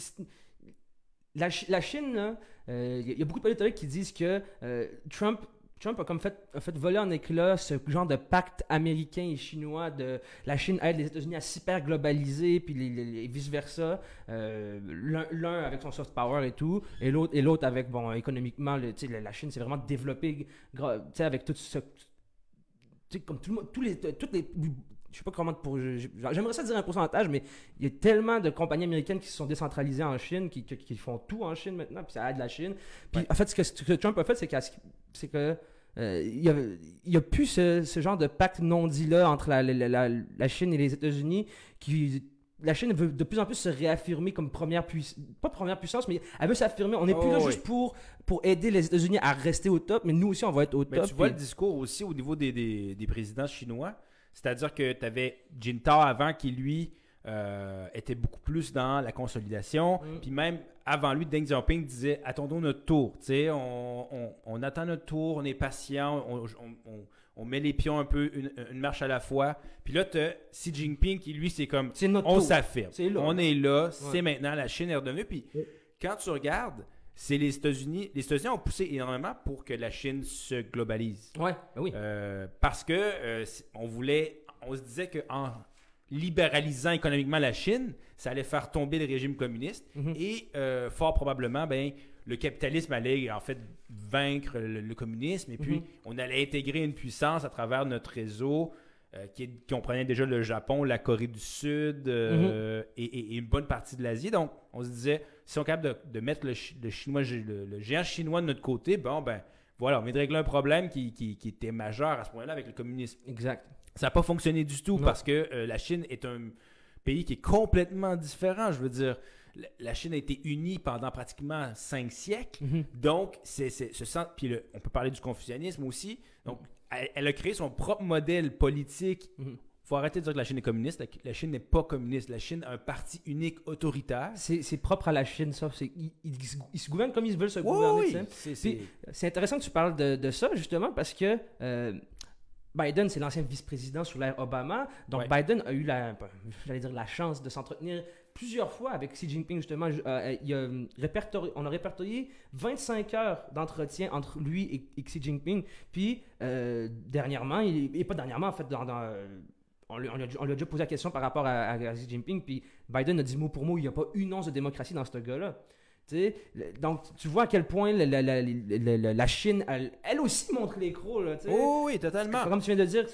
la, Chi- la Chine, là, euh, il y a- il y a beaucoup de politologues qui disent que euh, Trump. Trump a comme fait, a fait voler en éclat ce genre de pacte américain et chinois de la Chine aide les États-Unis à s'hyper globaliser puis les, les- et vice versa l'un avec son soft power et tout et l'autre et l'autre avec bon économiquement le, la, Chine s'est vraiment développée gra- tu sais, avec tout ce tu sais, comme tout le monde, tous les, toutes les, je sais pas comment pour, j'aimerais ça dire un pourcentage, mais il y a tellement de compagnies américaines qui se sont décentralisées en Chine, qui, qui, qui font tout en Chine maintenant, puis ça aide la Chine. Puis Ouais. en fait, ce que, ce que Trump a fait, c'est, que euh, il y a, il y a plus ce, ce genre de pacte non dit là entre la, la, la, la Chine et les États-Unis qui la Chine veut de plus en plus se réaffirmer comme première puissance, pas première puissance, mais elle veut s'affirmer. On n'est plus Oh, là oui. juste pour, pour aider les États-Unis à rester au top, mais nous aussi, on va être au Mais top. tu vois le discours aussi au niveau des, des, des présidents chinois. C'est-à-dire que tu avais Jintao avant qui, lui, euh, était beaucoup plus dans la consolidation. Mm. Puis même avant lui, Deng Xiaoping disait attendons notre tour. Tu sais, on, on- on attend notre tour, on est patient, on, on- met les pions un peu, une, une marche à la fois. Puis là, tu Xi Jinping qui, lui, c'est comme on s'affirme. On est là, c'est maintenant, la Chine est redevenue. Puis Ouais. quand tu regardes, c'est les États-Unis. Les États-Unis ont poussé énormément pour que la Chine se globalise. Ouais, ben oui. Euh, parce que euh, on voulait, on se disait qu'en libéralisant économiquement la Chine, ça allait faire tomber le régime communiste Mhm. et euh, fort probablement, ben, le capitalisme allait en fait vaincre le, le communisme et puis Mhm. on allait intégrer une puissance à travers notre réseau euh, qui, comprenait déjà le Japon, la Corée du Sud euh, Mhm. et, et- et une bonne partie de l'Asie. Donc, on se disait, si on est capable de, de mettre le, chi- le chinois, le, le géant chinois de notre côté, bon, ben, voilà, on vient de régler un problème qui, qui- qui était majeur à ce point-là avec le communisme. Exact. Ça n'a pas fonctionné du tout Non. parce que euh, la Chine est un pays qui est complètement différent. Je veux dire, la- Chine a été unie pendant pratiquement cinq siècles. Mhm. Donc, c'est ce sens. Puis le- on peut parler du confucianisme aussi. Donc, elle, elle a créé son propre modèle politique. Il Mhm. faut arrêter de dire que la Chine est communiste. La, la Chine n'est pas communiste. La Chine a un parti unique autoritaire. C'est propre à la Chine, ça. Ils, ils- ils se- gouvernent comme ils veulent se gouverner. oui, C'est intéressant que tu parles de, de ça, justement, parce que euh, Biden, c'est l'ancien vice-président sous l'ère Obama. Donc, Ouais. Biden a eu la, j'allais dire, la chance de s'entretenir plusieurs fois avec Xi Jinping, justement. Euh, il a répertorié- on a répertorié 25 heures d'entretien entre lui et, et Xi Jinping. Puis, euh, dernièrement, il- et pas dernièrement, en fait, dans, dans, euh, on, lui, on lui a, on lui a déjà posé la question par rapport à, à Xi Jinping, puis Biden a dit mot pour mot, il n'y a pas une once de démocratie dans ce gars-là. Donc, tu vois à quel point la, la- la- la- la- la Chine, elle, elle aussi montre les crocs. Là. Oh, oui, totalement. Comme tu viens de dire,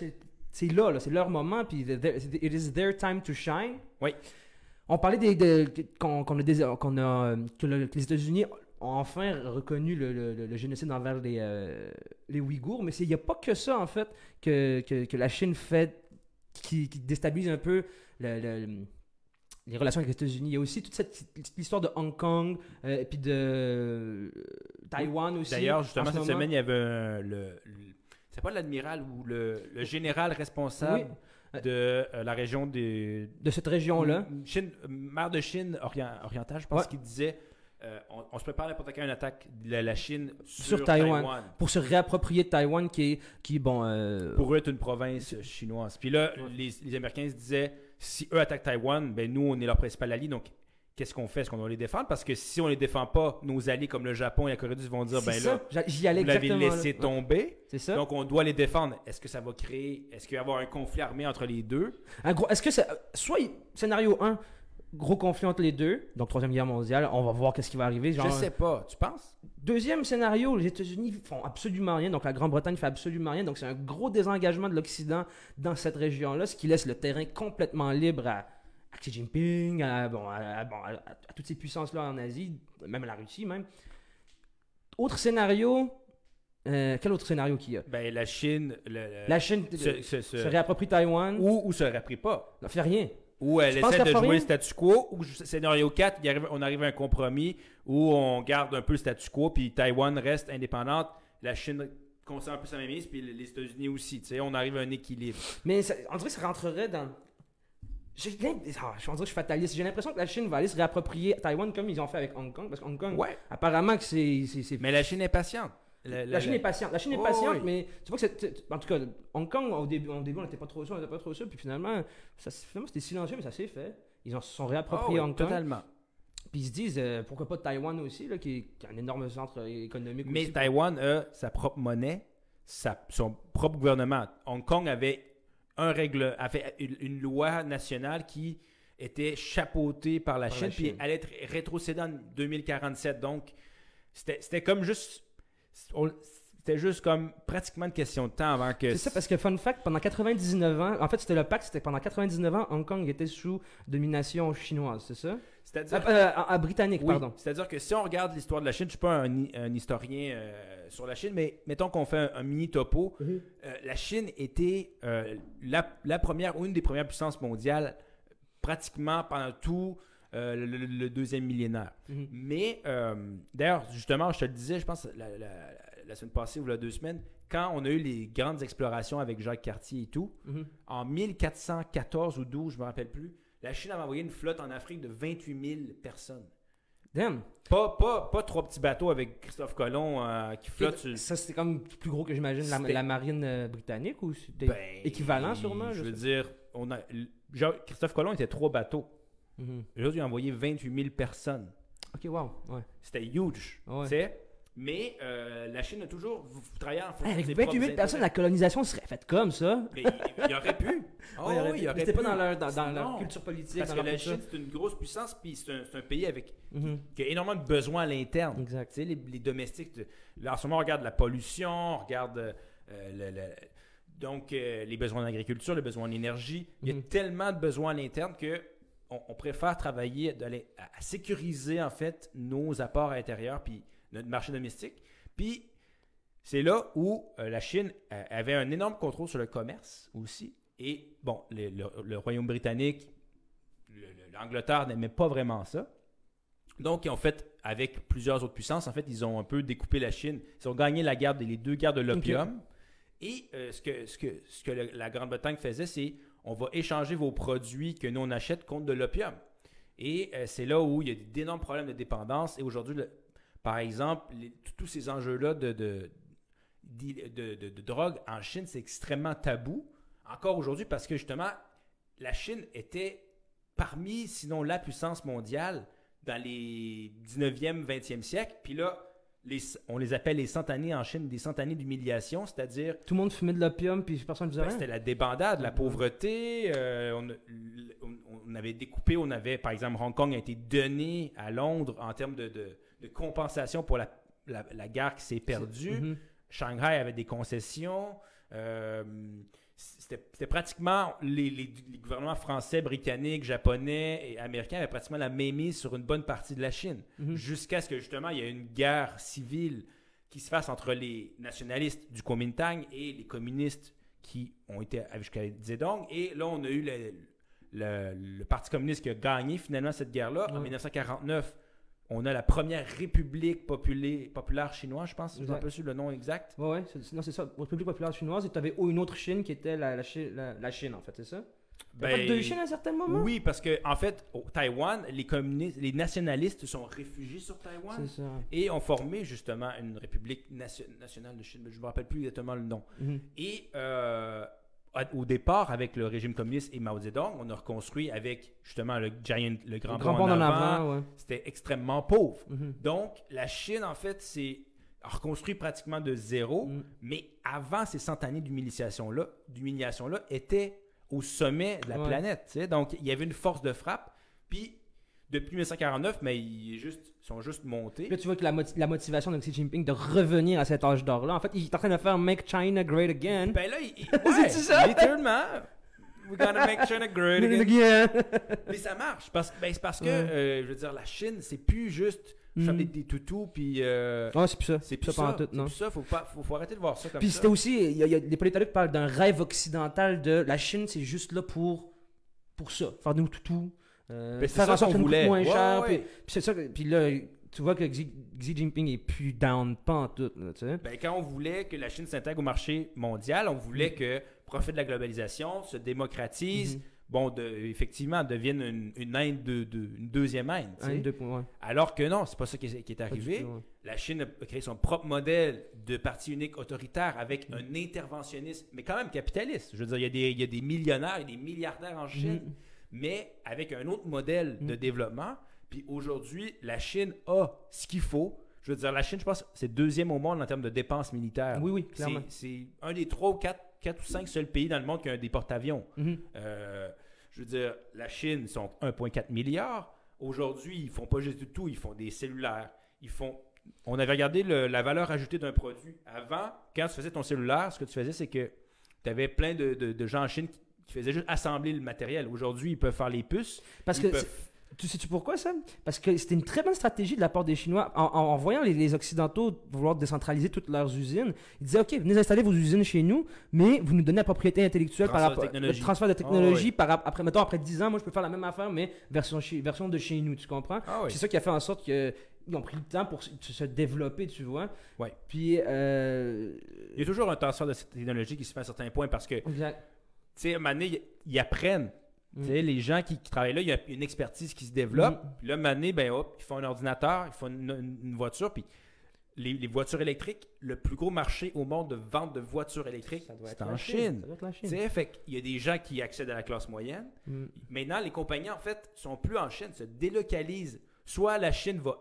c'est, là, là, c'est leur moment, puis it is their time to shine. Oui. On parlait des, qu'on, a, des- qu'on a, que, le- que les États-Unis ont enfin reconnu le, le- le- le génocide envers les, euh, les Ouïghours, mais il n'y a pas que ça, en fait, que, que, que la Chine fait qui, qui déstabilise un peu le- les relations avec les États-Unis. Il y a aussi toute cette, histoire de Hong Kong, euh, et puis de euh, Taïwan aussi. D'ailleurs, en justement, ce cette moment. semaine, il y avait un- le, le- c'est pas l'admiral ou le, le général responsable Oui. de euh, la région des de cette région-là. Chine, maire de Chine orient- orientale, je pense Ouais. qu'il disait euh, on, on se prépare n'importe quand à une attaque de la, la Chine sur, Sur Taïwan. Taïwan. Pour se réapproprier de Taïwan, qui est, qui, bon, euh, Pour eux, c'est une province euh, chinoise. Puis là, Ouais. les, les Américains se disaient, si eux attaquent Taïwan, ben nous, on est leur principal allié, donc qu'est-ce qu'on fait? Est-ce qu'on doit les défendre? Parce que si on les défend pas, nos alliés comme le Japon et la Corée du Sud vont dire, ben ça. là, J'y allais vous l'avez laissé là. tomber, C'est ça. donc on doit les défendre. Est-ce que ça va créer, est-ce qu'il va y avoir un conflit armé entre les deux? Un gros- Est-ce que c'est. Soit, scénario 1, gros conflit entre les deux, donc Troisième Guerre mondiale, on va voir qu'est-ce qui va arriver. Genre, Je sais pas, tu penses? Deuxième scénario, les États-Unis font absolument rien, donc la Grande-Bretagne fait absolument rien, donc c'est un gros désengagement de l'Occident dans cette région-là, ce qui laisse le terrain complètement libre à, à Xi Jinping, à, bon, à, à- bon, à- à toutes ces puissances-là en Asie, même à la Russie même. Autre scénario, euh, quel autre scénario qu'il y a? Ben la Chine, le- le- La Chine se, se- se- se réapproprie Taïwan, ou, ou se réapprie pas. ne fait rien. Ou elle Tu penses essaie de jouer le statu quo, ou scénario 4, il arrive- on arrive à un compromis où on garde un peu le statu quo, puis Taïwan reste indépendante, la Chine conserve un peu sa mainmise, puis les États-Unis aussi. Tu sais, on arrive à un équilibre. Mais ça- on dirait que ça rentrerait dans. J'ai ah, je que je suis fataliste. J'ai l'impression que la Chine va aller se réapproprier Taïwan comme ils ont fait avec Hong Kong. Parce que Hong Kong, Ouais. apparemment que c'est- Mais la Chine est patiente. La, La Chine est patiente. La Chine est Oh, patiente, oui. mais tu vois que c'est. En tout cas, Hong Kong, au début, au début on n'était pas trop sûr, on n'était pas trop sûr. Puis finalement, ça, finalement c'était silencieux, mais ça s'est fait. Ils en se sont réappropriés Oh, oui, Hong Kong. totalement. Puis ils se disent, euh, pourquoi pas Taïwan aussi, là, qui, est, un énorme centre économique Mais aussi. Taïwan a sa propre monnaie, sa- son propre gouvernement. Hong Kong avait, un règle, avait une, une loi nationale qui était chapeautée par la Par Chine, la puis Chine. elle est rétrocédée en 2047. Donc, c'était comme juste. C'était juste comme pratiquement une question de temps avant que. C'est ça, parce que fun fact, pendant 99 ans, en fait, c'était le pacte, c'était pendant 99 ans, Hong Kong était sous domination chinoise, c'est ça? C'est-à-dire Ah, euh, à- à britannique, Oui, pardon. C'est-à-dire que si on regarde l'histoire de la Chine, je ne suis pas un, hi- un historien euh, sur la Chine, mais mettons qu'on fait un, un mini topo. Euh, la Chine était la, la première ou une des premières puissances mondiales pratiquement pendant tout euh, le, deuxième millénaire. Mhm. Mais euh, d'ailleurs, justement, je te le disais, je pense la, la- la semaine passée ou la deux semaines, quand on a eu les grandes explorations avec Jacques Cartier et tout, Mhm. en 1414 ou 12, je me rappelle plus, la Chine avait envoyé une flotte en Afrique de 28 000 personnes. Damn. Pas, pas, pas trois petits bateaux avec Christophe Colomb euh, qui flottent sur Ça, c'était comme plus gros que j'imagine la, marine euh, britannique ou c'était Ben, équivalent sûrement? Je veux sais dire, on a, genre, Christophe Colomb était trois bateaux. Pas. Mhm. Eux autres, ils ont envoyé 28 000 personnes. Ok, wow. Ouais. C'était huge. Ouais. tu sais. Mais euh, la Chine a toujours travaillez en fonction avec de ses 28 000 propres personnes, la colonisation serait faite comme ça. Mais il, il aurait pu. Oh, Ouais, il aurait oui, pu. il aurait C'était pas pu. dans leur, dans, leur culture politique. Parce dans que leur la. Chine, c'est une grosse puissance, puis c'est un, pays avec, Mhm. qui a énormément de besoins à l'interne. Exact. Tu sais, les, les domestiques, en ce moment, on regarde la pollution, on regarde euh, le- le- donc euh, les besoins d'agriculture, les besoins d'énergie. Il y a Mhm. tellement de besoins à l'interne que on, on préfère travailler d'aller à, à sécuriser en fait nos apports intérieurs puis notre marché domestique. Puis c'est là où euh, la Chine euh, avait un énorme contrôle sur le commerce aussi. Et bon, le, le- le Royaume britannique, le- le- l'Angleterre n'aimait pas vraiment ça. Donc, ils ont fait, avec plusieurs autres puissances, en fait, ils ont un peu découpé la Chine. Ils ont gagné la guerre, des- les deux guerres de l'opium. Et euh, ce que, ce que, ce que le- la Grande-Bretagne faisait, c'est on va échanger vos produits que nous on achète contre de l'opium. Et euh, c'est là où il y a d'énormes problèmes de dépendance. Et aujourd'hui, par exemple, tous- ces enjeux-là de- de drogue en Chine, c'est extrêmement tabou. Encore aujourd'hui, parce que justement, la Chine était parmi, sinon la puissance mondiale dans les 19e, 20e siècle. Puis là, les, on les appelle les cent années en Chine, des cent années d'humiliation, c'est-à-dire Tout le monde fumait de l'opium, puis personne ne disait ben, rien. c'était la débandade, la pauvreté. euh, on, avait découpé, on avait, par exemple, Hong Kong a été donné à Londres en termes de, de- de compensation pour la, la- la guerre qui s'est perdue. Mhm. Shanghai avait des concessions. euh, c'était pratiquement les, les- les gouvernements français, britanniques, japonais et américains avaient pratiquement la même mise sur une bonne partie de la Chine. Mhm. Jusqu'à ce que justement il y ait une guerre civile qui se fasse entre les nationalistes du Kuomintang et les communistes qui ont été jusqu'à Zedong. Et là, on a eu le, le- le Parti communiste qui a gagné finalement cette guerre-là. En Ouais. 1949, on a la première république populée- populaire chinoise, je pense. Je ne Exact. pas sûr le nom exact. Ouais, ouais, c'est- non, c'est ça. République populaire chinoise, et tu avais une autre Chine qui était la, la, Chi- la- la Chine, en fait, c'est ça? T'as pas de deux Chines à un certain moment? Oui, parce que en fait, au Taïwan, les communistes, les nationalistes sont réfugiés sur Taïwan ça. et ont formé justement une république nation- nationale de Chine. Je ne me rappelle plus exactement le nom. Mhm. Et euh, au départ, avec le régime communiste et Mao Zedong, on a reconstruit avec justement le giant, le grand, Grand pont en en avant. avant, ouais. C'était extrêmement pauvre. Mhm. Donc, la Chine, en fait, c'est reconstruit pratiquement de zéro. Mm. Mais avant ces cent années d'humiliation-là, d'humiliation-là, était au sommet de la Ouais. planète. Donc, il y avait une force de frappe. Puis, depuis 1949, mais ils, est juste, sont juste montés. Là, tu vois que la, moti- la motivation de Xi Jinping de revenir à cet âge d'or-là, en fait, il est en train de faire Make China Great Again. Ben là, il, ouais, ça? littéralement. We gotta make China great again. Again. Mais ça marche. Parce, ben, c'est parce que, euh, je veux dire, la Chine, c'est plus juste faire Mm. des, des toutous, puis. euh, Ouais, c'est plus ça. c'est plus ça, ça. tout, C'est non. plus ça. Faut, pas, faut, faut arrêter de voir ça comme Puis ça. c'était aussi, il y a, y a des politologues parlent d'un rêve occidental de la Chine, c'est juste là pour, pour ça, faire des toutous, euh, Ben, c'est faire ça qu'on ça coûte voulait. moins Ouais, cher. ouais. Puis, puis c'est ça, que- puis là, tu vois que Xi, Xi Jinping est plus down, pas en tout, là, tu sais. Ben, quand on voulait que la Chine s'intègre au marché mondial, on voulait que profite de la globalisation, se démocratise, Mhm. bon, de, effectivement, devienne une, une Inde, de, de- une deuxième Inde. tu Un, sais. deux points, ouais. Alors que non, c'est pas ça qui est, qui arrivé. tout, ouais. La Chine a créé son propre modèle de parti unique autoritaire avec un interventionnisme, mais quand même capitaliste. Je veux dire, il y a des, il y a des millionnaires et des milliardaires en Chine, Mhm. Mais avec un autre modèle de Mhm. développement. Puis aujourd'hui, la Chine a ce qu'il faut. Je veux dire, la Chine, je pense, c'est deuxième au monde en termes de dépenses militaires. Oui, oui, clairement. C'est un des trois ou quatre, quatre ou cinq seuls pays dans le monde qui a un des porte-avions. Mhm. Euh, je veux dire, la Chine, ils sont 1,4 milliard. Aujourd'hui, ils font pas juste du tout, ils font des cellulaires. Ils font. On avait regardé le- la valeur ajoutée d'un produit. Avant, quand tu faisais ton cellulaire, ce que tu faisais, c'est que tu avais plein de, de- de gens en Chine qui, qui faisaient juste assembler le matériel. Aujourd'hui, ils peuvent faire les puces. Parce ils que peuvent- tu sais-tu pourquoi ça Parce que c'était une très bonne stratégie de la part des Chinois. En, en- en voyant les, les Occidentaux vouloir décentraliser toutes leurs usines, ils disaient Ok, venez installer vos usines chez nous, mais vous nous donnez la propriété intellectuelle par Transfert rapport le transfert de technologie. Ah par, après, mettons, après 10 ans, moi je peux faire la même affaire, mais version, de chez nous, tu comprends? Ah oui. C'est ça qui a fait en sorte qu'ils ont pris le temps pour se, développer, tu vois? Ouais. Puis, euh, Il y a toujours un transfert de cette technologie qui se fait à certains points parce que, exact. Sais, à un moment donné, ils- apprennent. Mm. Tu sais, les gens qui, qui travaillent là, il y a une expertise qui se développe. Mm. Puis là, à un moment donné, ben, hop, ils font un ordinateur, ils font une, une- une voiture. Puis les, les voitures électriques, le plus gros marché au monde de vente de voitures électriques, c'est en Chine. Ça doit être la Tu Chine. sais, fait qu'il y a des gens qui accèdent à la classe moyenne. Mm. Maintenant, les compagnies, en fait, sont plus en Chine, se délocalisent. Soit la Chine va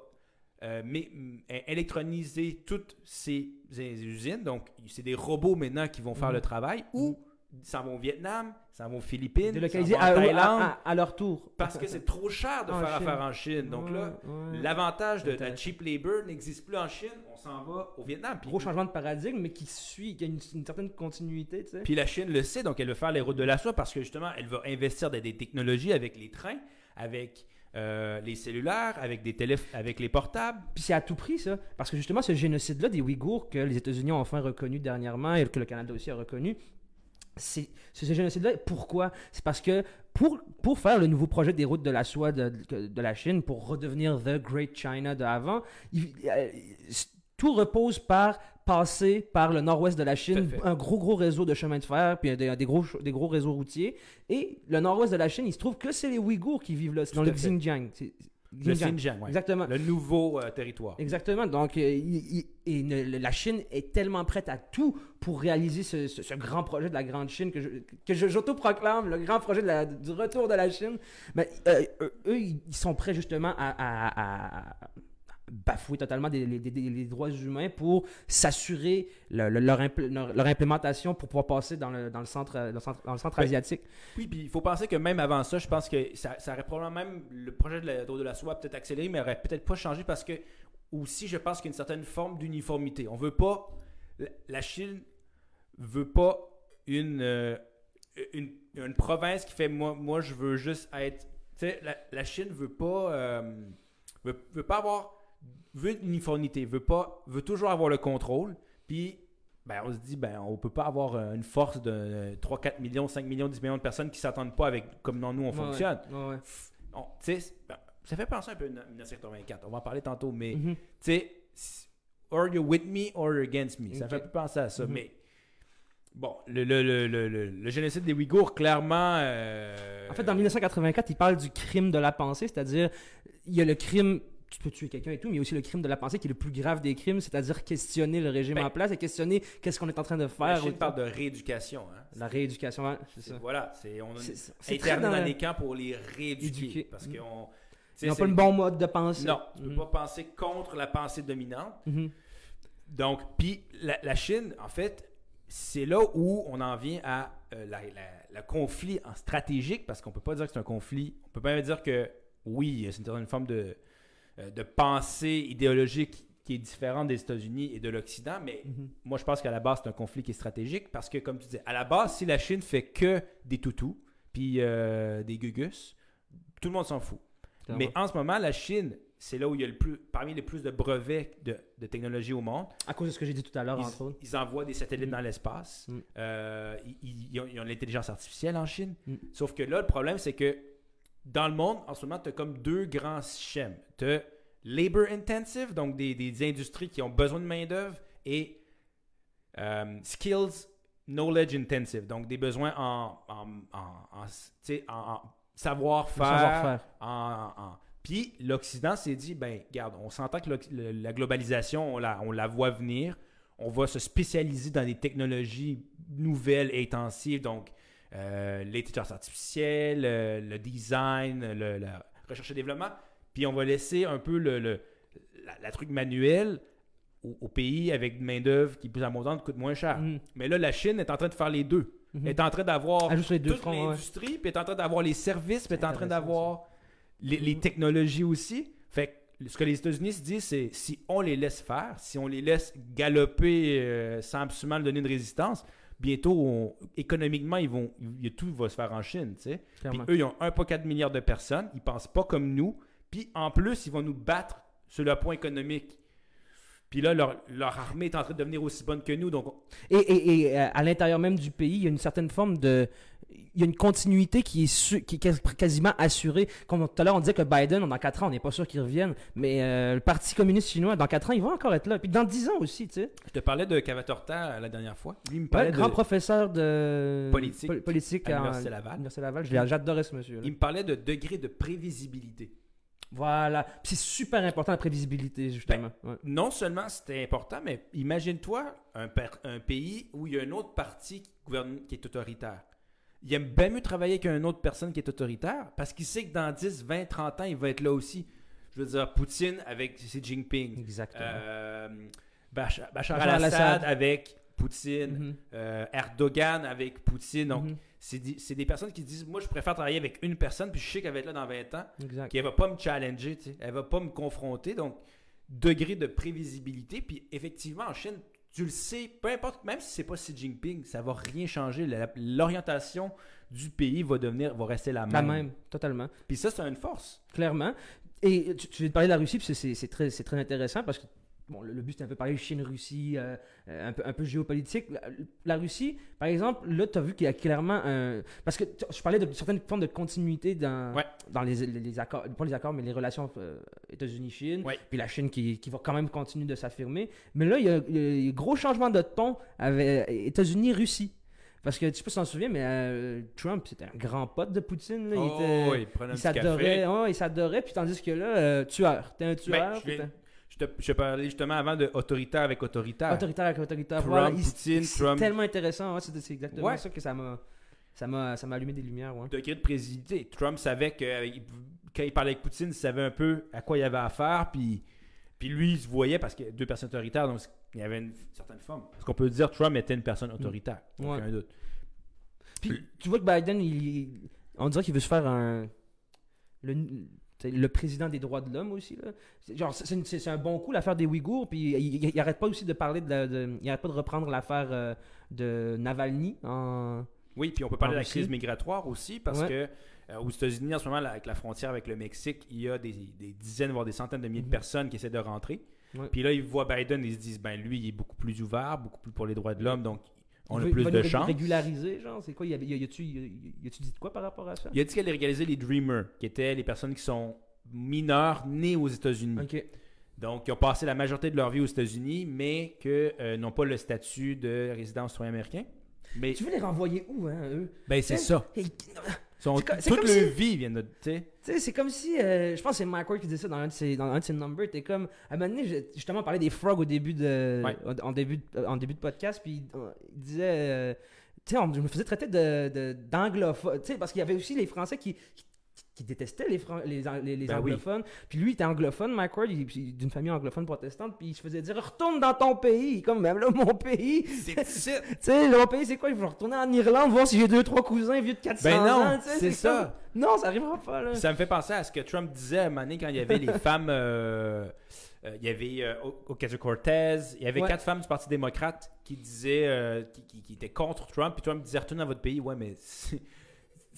euh, mais, mm, électroniser toutes ses, ses usines, donc c'est des robots maintenant qui vont faire le travail, ou s'en vont au Vietnam, s'en vont aux Philippines, s'en vont à, en Thaïlande, à- à leur tour. parce que c'est trop cher de En faire Chine. affaire en Chine. Donc là, Ouais, l'avantage de la cheap labor n'existe plus en Chine, on s'en va au Vietnam. Puis, gros changement de paradigme, mais qui suit, qui a une, une certaine continuité, tu sais. puis la Chine le sait, donc elle veut faire les routes de la soie parce que justement, elle va investir dans des technologies avec les trains, avec euh, les cellulaires, avec, des télé avec les portables. Puis c'est à tout prix, ça. Parce que justement, ce génocide-là des Ouïghours que les États-Unis ont enfin reconnu dernièrement et que le Canada aussi a reconnu, c'est ce génocide-là. Pourquoi? C'est parce que pour, pour faire le nouveau projet des routes de la soie de, de- de la Chine, pour redevenir The Great China de avant, il- euh, tout repose par passer par le nord-ouest de la Chine, un gros gros réseau de chemin de fer, puis des, des gros, des gros réseaux routiers. Et le nord-ouest de la Chine, il se trouve que c'est les Ouïghours qui vivent là, c'est dans le fait. Xinjiang. Le Xinjiang. Xinjiang, ouais. Exactement. le nouveau euh, territoire. Exactement. Donc, euh, il- il- et ne- la Chine est tellement prête à tout pour réaliser ce, ce- ce grand projet de la Grande Chine que je, que j'auto-proclame, le grand projet de la- du retour de la Chine. Mais euh, eux, eux, ils sont prêts justement à, à- à- à bafouer totalement des, les, des- des- les droits humains pour s'assurer le- le- leur, impl- leur, leur implémentation pour pouvoir passer dans le, dans le centre, euh, dans le centre, dans le centre Ouais. asiatique. Oui, puis il faut penser que même avant ça, je pense que ça, ça aurait probablement même le projet de la de la soie peut-être accéléré, mais aurait peut-être pas changé parce que aussi, je pense qu'il y a une certaine forme d'uniformité. On veut pas. la- La Chine veut pas une, euh, une, une province qui fait moi, moi je veux juste être. Tu sais, la, la Chine veut pas. euh, veut, veut pas avoir. Veut une uniformité, veut pas. veut toujours avoir le contrôle. Puis ben, on se dit, ben, on peut pas avoir euh, une force de euh, 3, 4 millions, 5 millions, 10 millions de personnes qui s'attendent pas avec comme dans nous on Ouais, fonctionne. ouais. On- ben, ça fait penser un peu à 1984. On va en parler tantôt, mais Mhm. tu sais, or you're with me or you're against me? Ça fait un peu penser à ça. Mhm. Mais Bon, le, le, le, le, le- le génocide des Ouïghours, clairement. euh, En fait, dans 1984, il parle du crime de la pensée, c'est-à-dire, il y a le crime, tu peux tuer quelqu'un et tout, mais il y a aussi le crime de la pensée qui est le plus grave des crimes, c'est-à-dire questionner le régime Ben, en place et questionner qu'est-ce qu'on est en train de la faire. Chine ou- parle de rééducation. Hein. La rééducation, hein, c'est ça. Voilà, c'est on interné très dans dans la- les camps pour les rééduquer. Éduquer. Parce qu'on. Ils n'ont pas le bon mode de pensée. Non, tu peux Mhm. pas penser contre la pensée dominante. Mhm. Donc, puis la, la Chine, en fait, c'est là où on en vient à euh, le conflit en stratégique, parce qu'on peut pas dire que c'est un conflit. On peut pas même dire que oui, c'est une, forme de, de pensée idéologique qui est différente des États-Unis et de l'Occident, mais Mhm. moi je pense qu'à la base c'est un conflit qui est stratégique parce que, comme tu disais, à la base, si la Chine fait que des toutous puis euh, des gugus, tout le monde s'en fout. Mais en ce moment, la Chine, c'est là où il y a le plus, parmi les plus de brevets de, de technologie au monde. À cause de ce que j'ai dit tout à l'heure, entre autres. Ils, envoient des satellites Mm. dans l'espace. Mm. Euh, ils, ont, ont l'intelligence artificielle en Chine. Mm. Sauf que là, le problème, c'est que dans le monde, en ce moment, tu as comme deux grands schèmes. Tu as labor intensive, donc des, des industries qui ont besoin de main-d'œuvre, et euh, skills knowledge intensive, donc des besoins en, en, en- en- savoir-faire. En, Puis l'Occident s'est dit, ben, regarde, on s'entend que le- la globalisation, on la, on la voit venir. On va se spécialiser dans des technologies nouvelles et intensives, donc euh, l'intelligence artificielle, le, le design, le- la recherche et développement. Puis on va laisser un peu le, le- la, la truc manuelle au, au pays avec main-d'œuvre qui est plus abondante, coûte moins cher. Mhm. Mais là, la Chine est en train de faire les deux. Mhm. Elle est en train d'avoir toute l'industrie, puis elle est en train d'avoir les services, puis elle est en train d'avoir les, les Mhm. technologies aussi. Fait que ce que les États-Unis se disent, c'est si on les laisse faire, si on les laisse galoper euh, sans absolument donner de résistance, bientôt, on- économiquement, ils vont, tout va se faire en Chine, tu sais. Puis eux, ils ont 1,4 milliard de personnes, ils pensent pas comme nous, puis en plus, ils vont nous battre sur le point économique. Puis là, leur, leur armée est en train de devenir aussi bonne que nous, donc Et, et- et, euh, à l'intérieur même du pays, il y a une certaine forme de. Il y a une continuité qui est, su- qui est quas- quasiment assurée. Comme tout à l'heure, on disait que Biden, dans 4 ans, on n'est pas sûr qu'il revienne. Mais euh, le Parti communiste chinois, dans 4 ans, il va encore être là. Puis dans 10 ans aussi, tu sais. je te parlais de Cavatorta euh, la dernière fois. Lui, il me Ouais, parlait grand de- professeur de Politique pol- politique à l'Université Laval. Laval. J'adorais ce monsieur. Il me parlait de degré de prévisibilité. Voilà. C'est super important la prévisibilité, justement. Ouais. Non seulement c'était important, mais imagine-toi un, pays où il y a un autre parti qui gouverne qui est autoritaire. Il aime bien mieux travailler avec une autre personne qui est autoritaire parce qu'il sait que dans 10, 20, 30 ans, il va être là aussi. Je veux dire, Poutine avec Xi Jinping. Exactement. Euh, Bachar, Bachar al-Assad avec Poutine. Mhm. euh, Erdogan avec Poutine. Donc, Mhm. C'est des, personnes qui disent Moi, je préfère travailler avec une personne, puis je sais qu'elle va être là dans 20 ans. Exact. qui elle va pas me challenger, tu sais. elle va pas me confronter. Donc, degré de prévisibilité. Puis, effectivement, en Chine, tu le sais, peu importe, même si c'est pas Xi Jinping, ça va rien changer. L'orientation du pays va devenir, va rester la même. La même, totalement. Puis ça, c'est une force. Clairement. Et tu, tu viens de parler de la Russie, puis c'est- très, très intéressant parce que bon, le, le but, c'est un peu parler Chine-Russie, euh, euh, un, peu, un peu géopolitique. La, la Russie, par exemple, là, tu as vu qu'il y a clairement un. Parce que je parlais de certaines formes de continuité dans, Ouais. dans les, les- les accords, pas les accords, mais les relations euh, États-Unis-Chine. Ouais. Puis la Chine qui, qui va quand même continuer de s'affirmer. Mais là, il y a, il y a un gros changement de ton avec États-Unis-Russie. Parce que tu sais pas si t'en souviens, mais euh, Trump, c'était un grand pote de Poutine. là. Il était- Oh, il prenait un il café. s'adorait, ouais, il s'adorait, puis tandis que là, euh, tueur, t'es un tueur, Ben, je, je te, je parlais justement avant de autoritaire avec autoritaire. autoritaire avec autoritaire. Trump, voilà, Poutine, c'est Trump. tellement intéressant, ouais, c'est exactement Ouais. ça que ça m'a, ça m'a, ça m'a allumé des lumières, ouais. degré de présidité. Trump savait que euh, il- quand il parlait avec Poutine, il savait un peu à quoi il avait affaire, puis, puis lui, il se voyait parce qu'il y a deux personnes autoritaires, donc il y avait une certaine forme. Parce qu'on peut dire que Trump était une personne autoritaire, Ouais. aucun doute. Puis tu vois que Biden, il, on dirait qu'il veut se faire un, le, le président des droits de l'homme aussi là. C'est- Genre, c'est, un bon coup l'affaire des Ouïghours, puis il, il, il arrête pas aussi de parler de, la- de- il arrête pas de reprendre l'affaire euh, de Navalny en. Oui, puis on peut parler de la crise migratoire aussi, parce Ouais. que euh, aux États-Unis, en ce moment, là, avec la frontière avec le Mexique, il y a des, des dizaines, voire des centaines de milliers Mhm. de personnes qui essaient de rentrer. Ouais. Puis là, ils voient Biden, ils se disent, ben lui, il est beaucoup plus ouvert, beaucoup plus pour les droits de l'homme, donc on a plus de chance. Régulariser, genre, c'est quoi? Y a-tu dit de quoi par rapport à ça? Il a dit qu'elle allait régulariser les Dreamers, qui étaient les personnes qui sont mineures nées aux États-Unis. Ok. Donc, qui ont passé la majorité de leur vie aux États-Unis, mais que euh, n'ont pas le statut de résident citoyen américain. Mais Tu veux les renvoyer où, hein, eux? ben, c'est ça. et- C'est toute comme leur si- vie vient de. Tu sais. C'est comme si, euh, je pense que c'est Mike Ward qui disait ça dans un de ses, dans un de ses numbers. T'es comme, à un moment donné, justement, on parlait des frogs au début de, Ouais. en, début de, en début de podcast, puis euh, il disait, euh, tu sais, je me faisais traiter de, de- d'anglophone, tu sais, parce qu'il y avait aussi les Français qui, qui, qui détestaient les, Fran- les, ang- les, les Ben oui. anglophones. Puis lui, il était anglophone, Mike Ward, d'une famille anglophone protestante, puis il se faisait dire, retourne dans ton pays, comme, même là, mon pays, C'est tu sais, mon pays, c'est quoi? Je vais retourner en Irlande, voir si j'ai deux, trois cousins vieux de 400 Ben non, ans, c'est ça. comme- Non, ça arrivera pas, là. Ça me fait penser à ce que Trump disait à un moment donné quand il y avait les femmes. euh, euh, il y avait euh, Ocasio-Cortez, il y avait Ouais. quatre femmes du Parti démocrate qui disaient. euh, qui, qui- qui étaient contre Trump. Puis Trump disait Retournez dans votre pays. Ouais, mais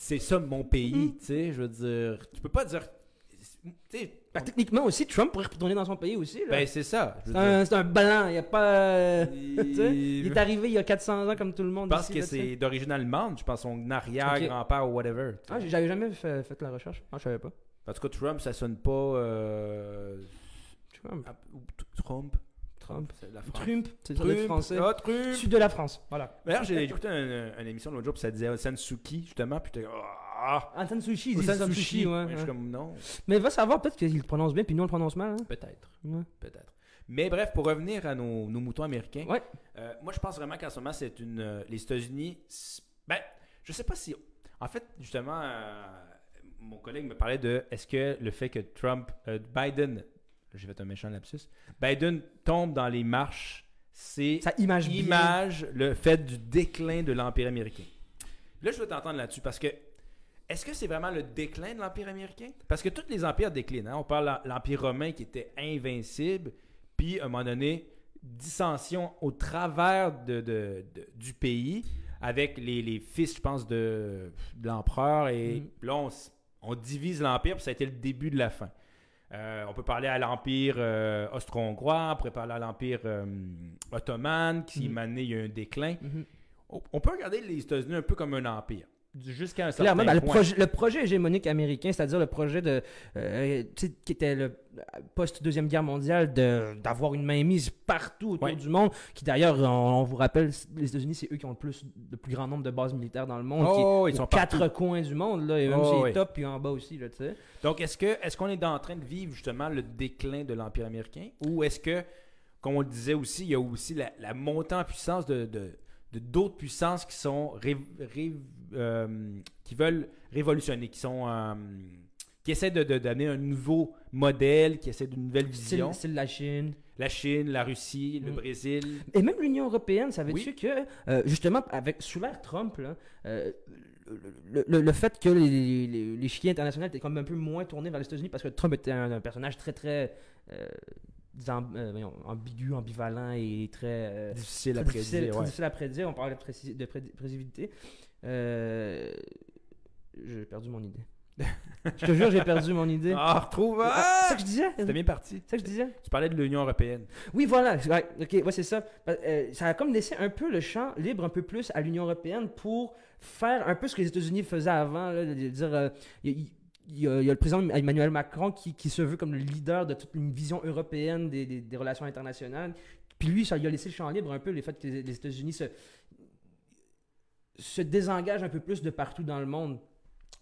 c'est, ça mon pays, Mm. tu sais. Je veux dire. Tu peux pas dire. Tu sais. Ben, techniquement aussi, Trump pourrait retourner dans son pays aussi. Là. Ben, c'est ça. c'est, un, un blanc, il y a pas. euh, sais, il est arrivé il y a 400 ans comme tout le monde. Je pense ici, que c'est d'origine allemande. Je pense son arrière-grand-père ou whatever. Ah, j'avais jamais fait, fait la recherche. Ah, je savais pas. En tout cas, Trump, ça sonne pas. euh, Trump. ah, Trump. Trump. C'est la France. Trump, c'est sur français. Ah, Trump. Sud de la France. Voilà. D'ailleurs, j'ai écouté un- une émission l'autre jour, puis ça disait Sansuki, justement, puis t'es ah, Anton Sushi, il dit Sansushi. Sansushi, ouais. Ouais, Je suis comme non, Mais va savoir, peut-être qu'il le prononce bien, puis nous on le prononce mal. Hein? peut-être, Ouais. peut-être. Mais bref, pour revenir à nos, nos moutons américains, Ouais. euh, moi je pense vraiment qu'en ce moment, c'est une. euh, les États-Unis, ben, je sais pas si. En fait, justement, euh, mon collègue me parlait de est-ce que le fait que Trump, Biden, j'ai fait un méchant lapsus, Biden tombe dans les marches, c'est Ça image image le fait du déclin de l'Empire américain. Là, je veux t'entendre là-dessus parce que est-ce que c'est vraiment le déclin de l'Empire américain? Parce que tous les empires déclinent. hein. On parle de l'Empire romain qui était invincible, puis à un moment donné, dissension au travers de, de- de- du pays avec les, les fils, je pense, de, de l'empereur. Et Mhm. là, on, on divise l'Empire, puis ça a été le début de la fin. Euh, on peut parler à l'Empire euh, austro-hongrois, on pourrait parler à l'Empire euh, ottoman, qui, maintenant, il y a eu un déclin. Mhm. On on peut regarder les États-Unis un peu comme un empire, jusqu'à un certain Clairement, ben, le, projet, le projet hégémonique américain, c'est-à-dire le projet de, euh, qui était le post-deuxième guerre mondiale, d'avoir une mainmise partout autour Ouais. du monde, qui d'ailleurs, on, on vous rappelle, les États-Unis, c'est eux qui ont le plus, le plus grand nombre de bases militaires dans le monde, qui est Oh, ils aux sont quatre partout. coins du monde, là, et même Oh, oui. tops, puis en bas aussi, là, tu sais. Donc, est-ce que est-ce qu'on est en train de vivre justement le déclin de l'Empire américain? Ou est-ce que, comme on le disait aussi, il y a aussi la, la montée en puissance de de- de d'autres puissances qui sont ré- ré- euh, qui veulent révolutionner, qui sont euh, qui essaient de, de donner un nouveau modèle, qui essaient d'une nouvelle vision. c'est la Chine. La Chine, la Russie, le Mm. Brésil. Et même l'Union européenne, savais-tu Oui. que, euh, justement, avec, sous l'ère Trump, là, euh, le, le- le fait que les, les, les chiens internationaux étaient comme un peu moins tournés vers les États-Unis parce que Trump était un, un personnage très, très euh, disons, ambigu, ambivalent et très, Difficile à difficile, prédire. très ouais. difficile à prédire. On parlait de, précis- de. Euh, j'ai perdu mon idée. je te jure, j'ai perdu mon idée. Ah, retrouve. Ah, Ah! c'est ça que je disais? C'était bien parti. C'est ça que je disais? Tu parlais de l'Union européenne. Oui, voilà. Ouais, ok, ouais, c'est ça. Euh, ça a comme laissé un peu le champ libre un peu plus à l'Union européenne pour faire un peu ce que les États-Unis faisaient avant, là, de dire. euh, il y a- il y, a, il y a le président Emmanuel Macron qui, qui se veut comme le leader de toute une vision européenne des, des- des relations internationales. Puis lui, ça lui a laissé le champ libre un peu, les fait que les, les États-Unis se, se désengagent un peu plus de partout dans le monde.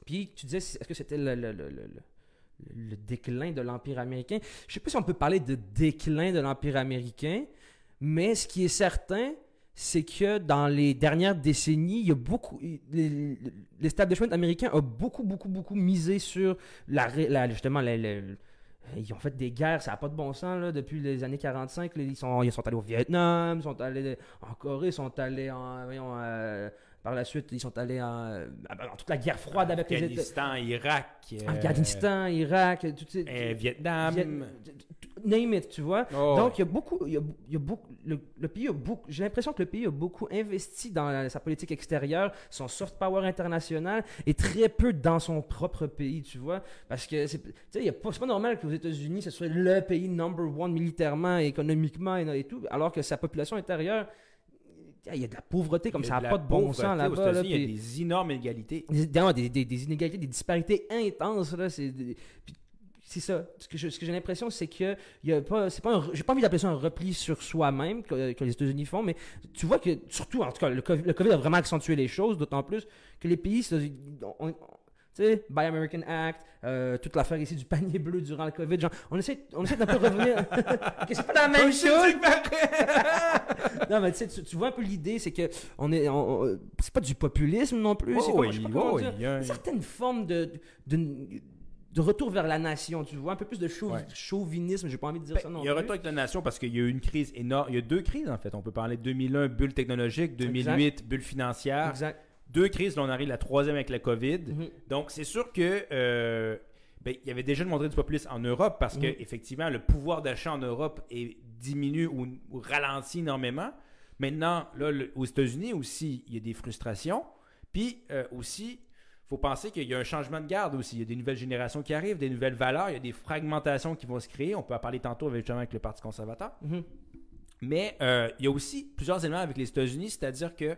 Puis tu disais, est-ce que c'était le, déclin de l'Empire américain? Je sais pas si on peut parler de déclin de l'Empire américain, mais ce qui est certain, c'est que dans les dernières décennies, il y a beaucoup. les- L'establishment américain a beaucoup, beaucoup, beaucoup misé sur la, justement ils ont fait des guerres, ça n'a pas de bon sens là, depuis les années 45. là, ils, sont, ils sont allés au Vietnam, ils sont allés en Corée, ils sont allés en. euh, par la suite, ils sont allés en, dans toute la guerre froide avec les Afghanistan, Irak. euh, Afghanistan, Irak, tout euh, Vietnam. Viet- Name it, tu vois. Oh, Donc, il y a beaucoup, il y a, beaucoup, le, pays a beaucoup, j'ai l'impression que le pays a beaucoup investi dans sa politique extérieure, son soft power international, et très peu dans son propre pays, tu vois. Parce que, c'est, tu sais, c'est pas normal qu'aux États-Unis, ce soit le pays number one militairement, économiquement et, et tout, alors que sa population intérieure, il y a de la pauvreté comme ça n'a pas de bon sens là-bas. là, Il y a des énormes inégalités. des, des, inégalités, des disparités intenses. Là, c'est, c'est ça. Ce que, je- ce que j'ai l'impression, c'est que il y a pas, c'est pas, un j'ai pas envie d'appeler ça un repli sur soi-même que, que les États-Unis font, mais tu vois que surtout, en tout cas, le COVID, le COVID a vraiment accentué les choses, d'autant plus que les pays, ça, on- on- tu sais, Buy American Act, euh, toute l'affaire ici du panier bleu durant le COVID, genre, on essaie, on essaie d'un peu revenir. Ok, c'est pas la même chose. Non, mais tu sais, tu, tu vois un peu l'idée, c'est que on est, on- c'est pas du populisme non plus. c'est Oh, comme- je sais pas comment oui, dire il y a un- une certaine forme de, de, de retour vers la nation, tu vois, un peu plus de chauv- Ouais. chauvinisme, j'ai pas envie de dire Ben, ça non il y a un plus. retour avec la nation parce qu'il y a eu une crise énorme. Il y a deux crises en fait. On peut parler de 2001, bulle technologique, 2008, bulle financière. Exact. Deux crises, là on arrive à la troisième avec la COVID. Mhm. Donc c'est sûr que euh, ben, il y avait déjà une montée du populisme en Europe parce que Mhm. effectivement le pouvoir d'achat en Europe est diminue ou, ou ralentit énormément. Maintenant, là, le- aux États-Unis aussi, il y a des frustrations. Puis euh, aussi, faut penser qu'il y a un changement de garde aussi. Il y a des nouvelles générations qui arrivent, des nouvelles valeurs, il y a des fragmentations qui vont se créer. On peut en parler tantôt avec, justement avec le Parti conservateur. Mhm. Mais euh, il y a aussi plusieurs éléments avec les États-Unis, c'est-à-dire que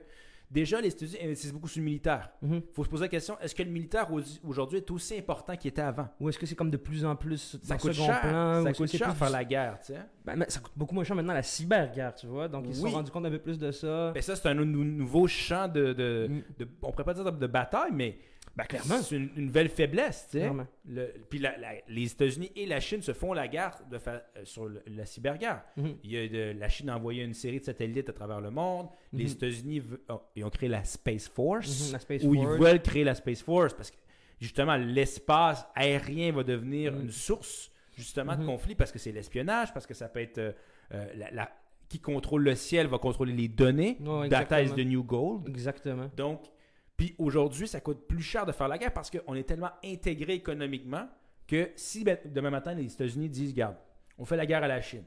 déjà, les États-Unis investissent beaucoup sur le militaire. Mhm. Il faut se poser la question, est-ce que le militaire au- aujourd'hui est aussi important qu'il était avant? Ou est-ce que c'est comme de plus en plus Ça coûte cher, plan, ça coûte cher plus faire la guerre, tu sais. Ben, mais ça coûte beaucoup moins cher maintenant la cyberguerre, tu vois. Donc ils se Oui. sont rendus compte un peu plus de ça. Ben ça, c'est un nou- nouveau champ de, de, Mm. de- On pourrait pas dire de bataille, mais Ben, clairement. c'est une, une nouvelle faiblesse, tu sais. Le- puis la- la- les États-Unis et la Chine se font la guerre de fa- euh, sur le- la cyberguerre. Mhm. Il y a de- la Chine a envoyé une série de satellites à travers le monde. Les Mhm. États-Unis oh, ils ont créé la Space Force. La Space où Force. ils veulent créer la Space Force parce que justement l'espace aérien va devenir Mhm. une source justement de Mhm. conflit parce que c'est l'espionnage, parce que ça peut être euh, euh, la, la- qui contrôle le ciel va contrôler les données. Ouais, Data is the new gold. Exactement. Donc, puis aujourd'hui, ça coûte plus cher de faire la guerre parce qu'on est tellement intégré économiquement que si ben, demain matin les États-Unis disent, regarde, on fait la guerre à la Chine,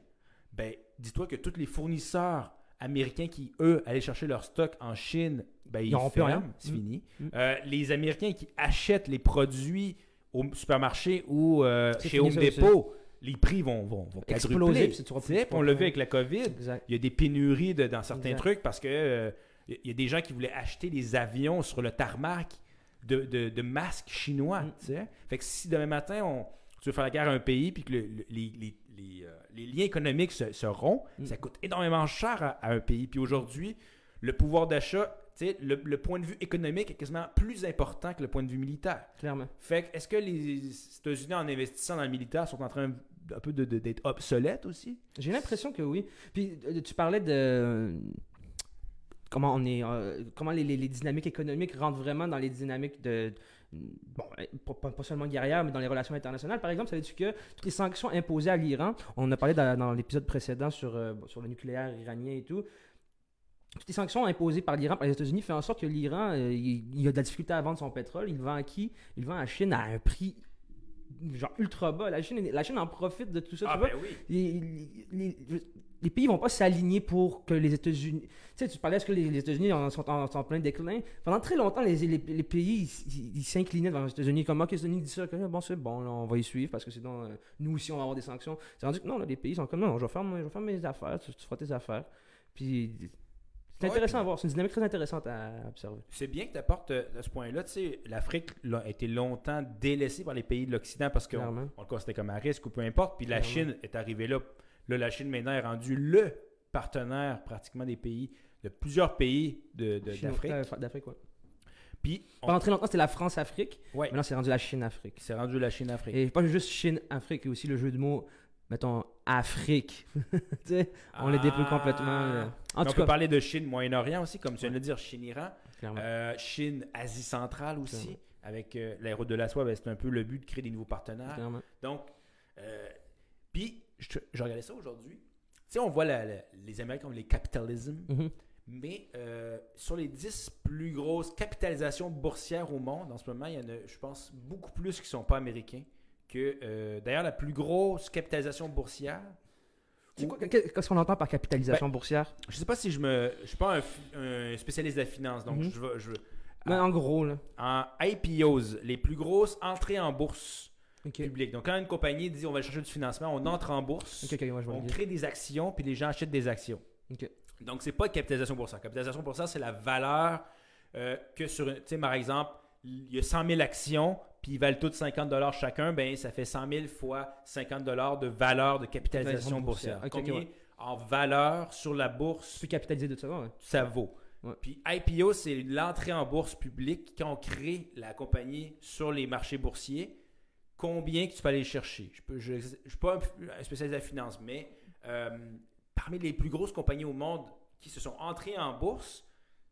ben dis-toi que tous les fournisseurs américains qui, eux, allaient chercher leur stock en Chine, ben, ils, Ils plus ferment, rien. c'est Mm. fini. Mm. Euh, les Américains qui achètent les produits au supermarché ou euh, chez Home. Depot, les prix vont, vont, vont Exploser, quadrupler. tu on l'a vu problème. avec la COVID. Exact. Il y a des pénuries de- dans certains Exact. trucs parce que euh, il y a des gens qui voulaient acheter des avions sur le tarmac de, de- de masques chinois. Mm. tu sais. Fait que si demain matin, on, tu veux faire la guerre à un pays puis que le- le- les, les- les, euh, les liens économiques se, se rompent, Mm. ça coûte énormément cher à, à un pays. Puis aujourd'hui, le pouvoir d'achat, tu sais, le, le point de vue économique est quasiment plus important que le point de vue militaire. Clairement. Fait que est-ce que les États-Unis, en investissant dans le militaire, sont en train un peu de- de- d'être obsolètes aussi? J'ai l'impression que oui. Puis euh, tu parlais de comment on est, euh, comment les, les- les dynamiques économiques rentrent vraiment dans les dynamiques de bon, euh, pas, pas seulement guerrières, mais dans les relations internationales. Par exemple, savais-tu que toutes les sanctions imposées à l'Iran, on a parlé dans, dans l'épisode précédent sur euh, sur le nucléaire iranien et tout. Toutes les sanctions imposées par l'Iran, par les États-Unis, fait en sorte que l'Iran, euh, il, il a de la difficulté à vendre son pétrole. Il vend à qui? Il vend à la Chine à un prix genre ultra bas. La Chine, la Chine en profite de tout ça. tu vois? ben oui. les, les- les- pays vont pas s'aligner pour que les États-Unis. Tu sais, tu parlais, est-ce que les, les États-Unis sont en, sont en plein déclin? Pendant très longtemps, les, les- les pays ils- s'inclinaient devant les États-Unis. Comme, ok, les États-Unis disent ça, que, bon, c'est bon, là, on va y suivre parce que sinon, euh, nous aussi, on va avoir des sanctions. C'est rendu que non, là, les pays sont comme, non, je vais faire, moi, je vais faire mes affaires, tu, tu feras tes affaires. Puis, c'est intéressant à voir, c'est une dynamique très intéressante à observer. C'est bien que tu apportes à ce point-là. Tu sais, l'Afrique a été longtemps délaissée par les pays de l'Occident parce qu'on on le considérait comme à risque ou peu importe. Puis la Clairement. Chine est arrivée là. Là, la Chine maintenant est rendue le partenaire pratiquement des pays, de plusieurs pays de- de- d'Afrique. euh, D'Afrique, ouais. Puis, on- Pendant très longtemps, c'était la France-Afrique. ouais, Maintenant, c'est rendu la Chine-Afrique. c'est rendu la Chine-Afrique. Et pas juste Chine-Afrique, a aussi le jeu de mots, mettons, Afrique. Tu sais, on les déploie Ah. complètement. là. En Mais on tout peut parler de Chine, Moyen-Orient aussi, comme tu viens de dire, Chine-Iran. clairement. Euh, Chine, Asie centrale aussi. Clairement. Avec euh, la route de la soie, ben, c'est un peu le but de créer des nouveaux partenaires. clairement. Donc, euh, puis, je, je regardais ça aujourd'hui. Tu sais, on voit la- la- les Américains ont les capitalismes, Mhm. mais euh, sur les 10 plus grosses capitalisations boursières au monde, en ce moment, il y en a, je pense, beaucoup plus qui ne sont pas américains. Que, euh, D'ailleurs, la plus grosse capitalisation boursière, Qu'est-ce qu'on entend par capitalisation boursière? je ne sais pas si je me. Je suis pas un, spécialiste de la finance, donc Mhm. je veux. Je veux- Mais En gros, là. en IPOs, les plus grosses entrées en bourse Ok. publique. Donc, quand une compagnie dit on va chercher du financement, on entre en bourse. Je on crée des actions, puis les gens achètent des actions. Donc, c'est pas de capitalisation boursière. Capitalisation boursière, c'est la valeur euh, que sur, tu sais, par exemple, il y a 100 000 actions, puis ils valent toutes 50 dollars chacun, ben ça fait 100 000 fois 50 dollars de valeur de capitalisation boursière. Combien ouais. en valeur sur la bourse Plus capitalisé de ça, ouais. ça vaut. Ouais. Puis IPO, c'est l'entrée en bourse publique quand on crée la compagnie sur les marchés boursiers. Combien que tu peux aller chercher? Je ne suis pas un, un spécialiste de la finance, mais euh, parmi les plus grosses compagnies au monde qui se sont entrées en bourse,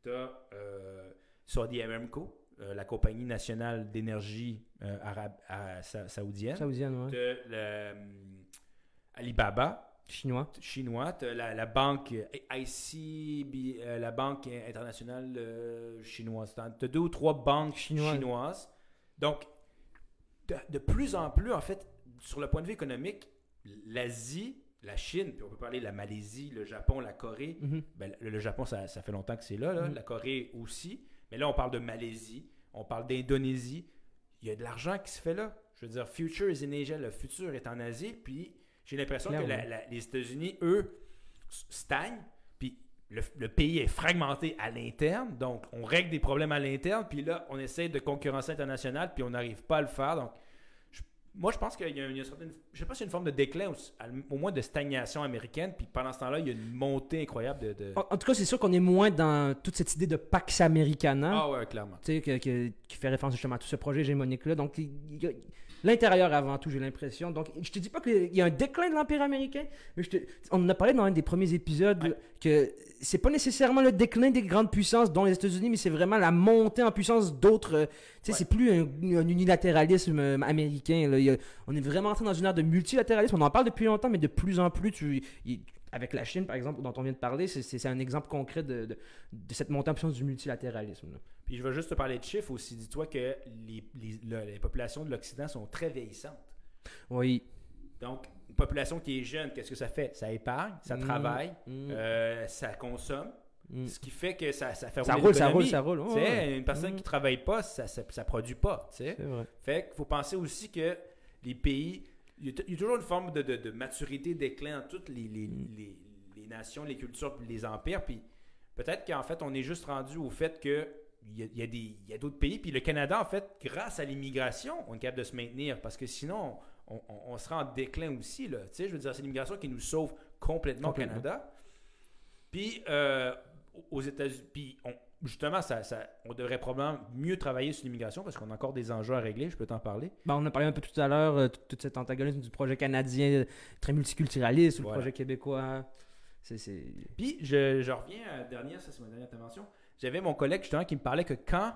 tu as euh, Saudi Aramco, euh, la compagnie nationale d'énergie euh, arabe, à- sa- saoudienne. Saoudienne, Alibaba, Chinois. chinois, tu la, la banque ICB, la banque internationale chinoise. Tu as deux ou trois banques Chinoises. chinoises. Donc, de, de plus en plus, en fait, sur le point de vue économique, l'Asie, la Chine, puis on peut parler de la Malaisie, le Japon, la Corée. Mhm. Ben, le, le Japon, ça, ça fait longtemps que c'est là, là. Mhm. La Corée aussi. Mais là, on parle de Malaisie, on parle d'Indonésie. Il y a de l'argent qui se fait là. Je veux dire, future is in Asia. Le futur est en Asie. Puis j'ai l'impression que Clairement. la- la- les États-Unis, eux, stagnent. Le, le pays est fragmenté à l'interne. Donc, on règle des problèmes à l'interne. Puis là, on essaie de concurrencer international. Puis on n'arrive pas à le faire. Donc, je- moi, je pense qu'il y a une, y a certaine. Je sais pas si c'est une forme de déclin au moins de stagnation américaine. Puis pendant ce temps-là, il y a une montée incroyable de. de- En, en tout cas, c'est sûr qu'on est moins dans toute cette idée de Pax Americana. Ah ouais, clairement. tu sais, que- qui fait référence justement à tout ce projet hégémonique-là. Donc, il y a- l'intérieur avant tout, j'ai l'impression. Donc, je te dis pas qu'il y a un déclin de l'Empire américain, mais je te- on en a parlé dans un des premiers épisodes Ouais. que c'est pas nécessairement le déclin des grandes puissances, dont les États-Unis, mais c'est vraiment la montée en puissance d'autres. euh, Tu sais, Ouais. c'est plus un, un unilatéralisme euh, américain. là. A- on est vraiment entré dans une ère de multilatéralisme. On en parle depuis longtemps, mais de plus en plus, tu, il- avec la Chine, par exemple, dont on vient de parler, c'est- un exemple concret de, de- de cette montée en puissance du multilatéralisme. là. Puis je vais juste te parler de chiffres aussi. Dis-toi que les, les- le- les populations de l'Occident sont très vieillissantes. Oui. Donc, une population qui est jeune, qu'est-ce que ça fait? Ça épargne, ça Mm. travaille, Mm. euh, ça consomme. Mm. Ce qui fait que ça, ça fait Ça rouler roule, ça roule, ça roule. Ouais, ouais. Une personne qui travaille pas, ça, ça, ça produit pas. tu sais. C'est vrai. Fait qu'il faut penser aussi que les pays, il y a, y toujours une forme de, de- de maturité, déclin dans toutes les, les, les- les nations, les cultures, les empires. Puis peut-être qu'en fait, on est juste rendu au fait que il y a, il y a des- il y a d'autres pays. Puis le Canada, en fait, grâce à l'immigration, on est capable de se maintenir. Parce que sinon, on, on- on sera en déclin aussi. Là. Tu sais, je veux dire, c'est l'immigration qui nous sauve complètement, au Canada. Puis euh, aux États-Unis, puis on- justement, ça, ça- on devrait probablement mieux travailler sur l'immigration parce qu'on a encore des enjeux à régler. Je peux t'en parler. Ben, on a parlé un peu tout à l'heure, euh, tout, cet antagonisme du projet canadien euh, très multiculturaliste ou le Voilà. projet québécois. C'est, c'est... Puis, je, je reviens à la dernière, ça c'est ma dernière intervention. J'avais mon collègue justement qui me parlait que quand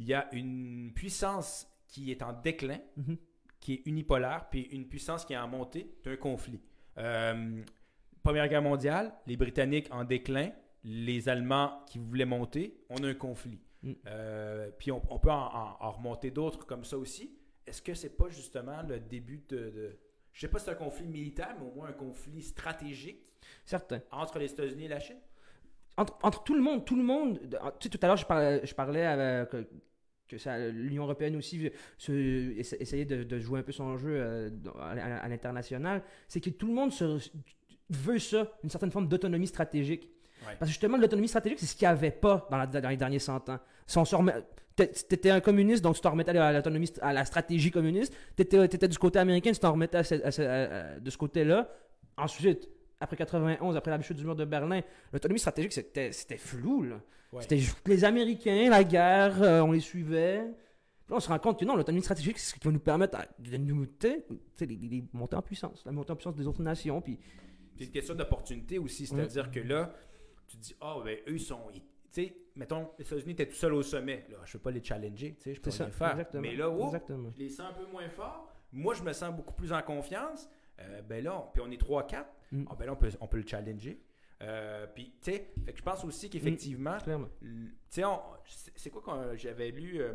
il y a une puissance qui est en déclin, Mhm. qui est unipolaire, puis une puissance qui est en montée, as un conflit. Euh, Première Guerre mondiale, les Britanniques en déclin, les Allemands qui voulaient monter, on a un conflit. Mm. Euh, puis on, on peut en, en- en remonter d'autres comme ça aussi. Est-ce que c'est pas justement le début de, de- je sais pas si c'est un conflit militaire, mais au moins un conflit stratégique Certain. entre les États-Unis et la Chine? Entre, entre tout le monde, tout le monde. de- Tu sais, tout à l'heure, je parlais, je parlais avec, que, ça- l'Union européenne aussi se, essayait de, de jouer un peu son jeu euh, à, à- à l'international. C'est que tout le monde se, veut ça, une certaine forme d'autonomie stratégique. Ouais. Parce que justement, l'autonomie stratégique, c'est ce qu'il n'y avait pas dans, la- dans les derniers 100 ans. Si on se remet- T'étais un communiste, donc tu t'en remettais à l'autonomie, à la stratégie communiste. T'étais étais du côté américain, tu t'en remettais à ce- à ce- à- à- de ce côté-là. Ensuite, après 91, après la chute du mur de Berlin, l'autonomie stratégique, c'était c'était flou. là. Ouais. C'était juste les Américains, la guerre, euh, on les suivait. Puis là, on se rend compte que non, l'autonomie stratégique, c'est ce qui va nous permettre de nous tu sais, tu sais, les, les monter en puissance, la montée en puissance des autres nations. Puis C'est une question d'opportunité aussi, c'est-à-dire que là, tu te dis, ah, ben eux, ils sont. ils- Tu sais, mettons, les États-Unis étaient tout seuls au sommet. Là, je ne peux pas les challenger, tu sais, je peux rien faire. exactement. Mais là, oh, exactement. je les sens un peu moins forts. Moi, je me sens beaucoup plus en confiance. Euh, ben là, on- puis on est 3-4. Mm. Ah, ben là, on peut, on peut le challenger. Euh, puis, tu sais, je pense aussi qu'effectivement. L- Tu sais, c'est quoi quand j'avais lu euh,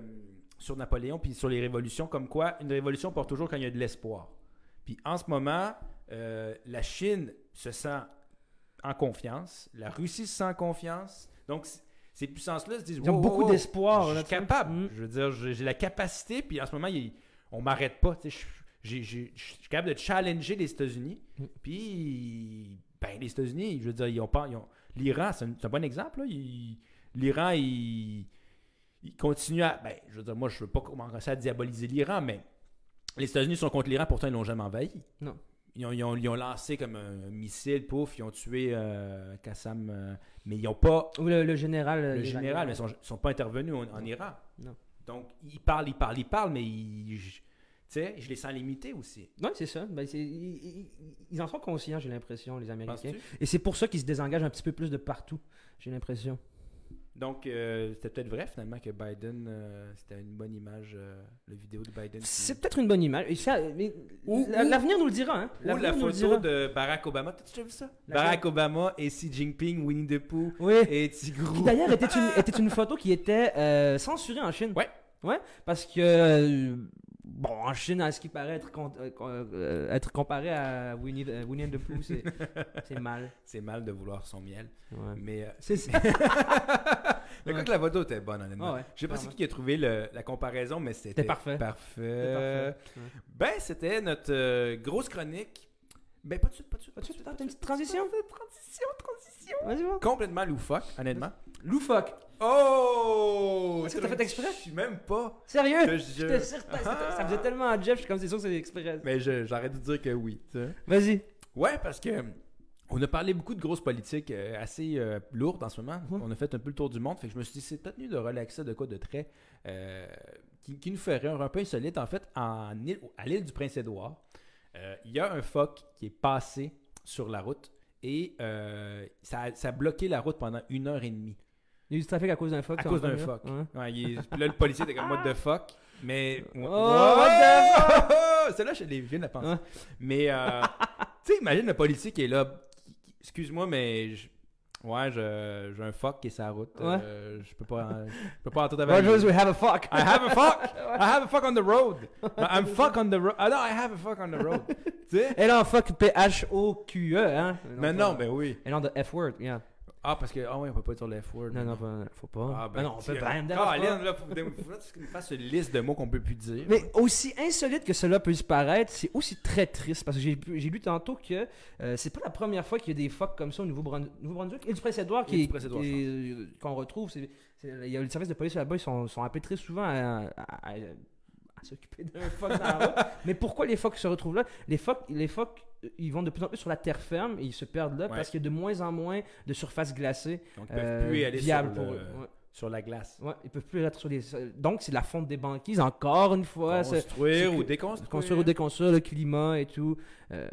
sur Napoléon puis sur les révolutions, comme quoi une révolution porte toujours quand il y a de l'espoir. Puis en ce moment, euh, la Chine se sent en confiance, la Russie se sent en confiance. Donc, ces puissances-là se disent Ils ont Wow, beaucoup wow, d'espoir, Je suis capable. Mm. Je veux dire, j'ai la capacité. Puis en ce moment, il- on m'arrête pas. Je- j'ai- Je suis capable de challenger les États-Unis. Puis, ben, les États-Unis, je veux dire, ils ont pas. ils ont- L'Iran, c'est un, bon exemple. là. Il- L'Iran, il, ils continuent à. Ben, je veux dire, moi, je veux pas commencer à diaboliser l'Iran, mais les États-Unis sont contre l'Iran, pourtant, ils l'ont jamais envahi. Non. Ils ont, ils ont- ils ont lancé comme un missile, pouf, ils ont tué euh, Qassam, euh, mais ils n'ont pas Ou le, le général. euh, le général, mais ils sont, sont pas intervenus en, en Iran. Non. Donc, ils parlent, ils parlent, ils parlent, mais ils, tu sais, je les sens limités aussi. Ouais, c'est ça. Ben, ils, ils- ils en sont conscients, j'ai l'impression, les Américains. Et c'est pour ça qu'ils se désengagent un petit peu plus de partout, j'ai l'impression. Donc, euh, c'était peut-être vrai finalement que Biden, euh, c'était une bonne image, euh, la vidéo de Biden. qui- C'est peut-être une bonne image. L'avenir nous le dira. Hein? Ou la nous le photo dira. de Barack Obama. T'as déjà vu ça? Barack Obama et Xi Jinping, Winnie the Pooh Oui. et Qui Tigrou. d'ailleurs était une, était une photo qui était euh, censurée en Chine. Ouais. Ouais, parce que, euh, bon, en Chine, à ce qui paraît être, con- euh, euh, être comparé à Winnie, euh, Winnie the Pooh, c'est mal. C'est mal de vouloir son miel. Ouais. Mais, euh, C'est ça. mais Ouais. écoute, la photo était bonne, honnêtement. Ah ouais, Je sais pas c'est clairement. qui qui a trouvé le- la comparaison, mais c'était parfait. parfait. C'était parfait. Ben, c'était notre euh, grosse chronique. Ben, pas de suite, pas de suite. Pas de suite, une petite transition? suite, Transition, Vas-y, va. Complètement loufoque, honnêtement. Loufoque. Oh! Est-ce que t'as fait exprès? Je suis même pas. Sérieux? que Je te certain, Ah. Ça faisait tellement à Jeff, je suis comme c'est sûr que c'est express. Mais je- j'arrête de dire que oui. Vas-y. Ouais, parce que on a parlé beaucoup de grosses politiques euh, assez euh, lourdes en ce moment. On a fait un peu le tour du monde. Fait que je me suis dit, c'est peut-être mieux de relaxer de quoi de très. euh, qui, qui nous ferait un peu insolite. En fait, en île- à l'île du Prince-Édouard, euh, il y a un phoque qui est passé sur la route et euh, ça, a, ça a bloqué la route pendant une heure et demie. Il y a eu du trafic à cause d'un fuck. À cause d'un fait, phoque. Ouais. Ouais, il est- puis là, le policier était comme what the fuck? Mais. Oh, what the Celle-là, je l'ai viens de la penser. Ouais. Mais, euh, tu sais, imagine le policier qui est là. Excuse-moi, mais. je- Ouais, j'ai un fuck qui est sur la route. Ouais. Euh, je peux pas. je peux pas entrer avec Rogers, we have a fuck. I have a fuck! I have a fuck on the road! I'm fuck on the road. Ah non, I have a fuck on the road. tu sais? Et là, fuck P-H-O-Q-E, hein? Mais non, ben oui. Et non, de F-word, yeah. Ah, parce que. Ah oui, on peut pas être sur le F-word. Non, non, pas- faut pas. Ah, Ben non, on peut tiens. pas. pas. Colin, là, faut, faut là, tu fasses une liste de mots qu'on peut plus dire. Mais aussi insolite que cela peut se paraître, c'est aussi très triste parce que j'ai lu tantôt que euh, c'est pas la première fois qu'il y a des phoques comme ça au Nouveau-Brun- Nouveau-Brunswick. A du Prince-Édouard qui euh, qu'on retrouve. Il y a le service de police là-bas, ils sont, sont appelés très souvent à, à- à- à s'occuper d'un phoque dans la route. Mais pourquoi les phoques se retrouvent là? Les phoques, les phoques, euh, ils vont de plus en plus sur la terre ferme et ils se perdent là Ouais. parce qu'il y a de moins en moins de surfaces glacées Donc, ils peuvent euh, plus aller viables sur, pour le- eux. Ouais. sur la glace. Ouais, ils peuvent plus être sur les. Donc, c'est la fonte des banquises, encore une fois. c'est- Construire c'est ou déconstruire. construire ou déconstruire le climat et tout. Euh,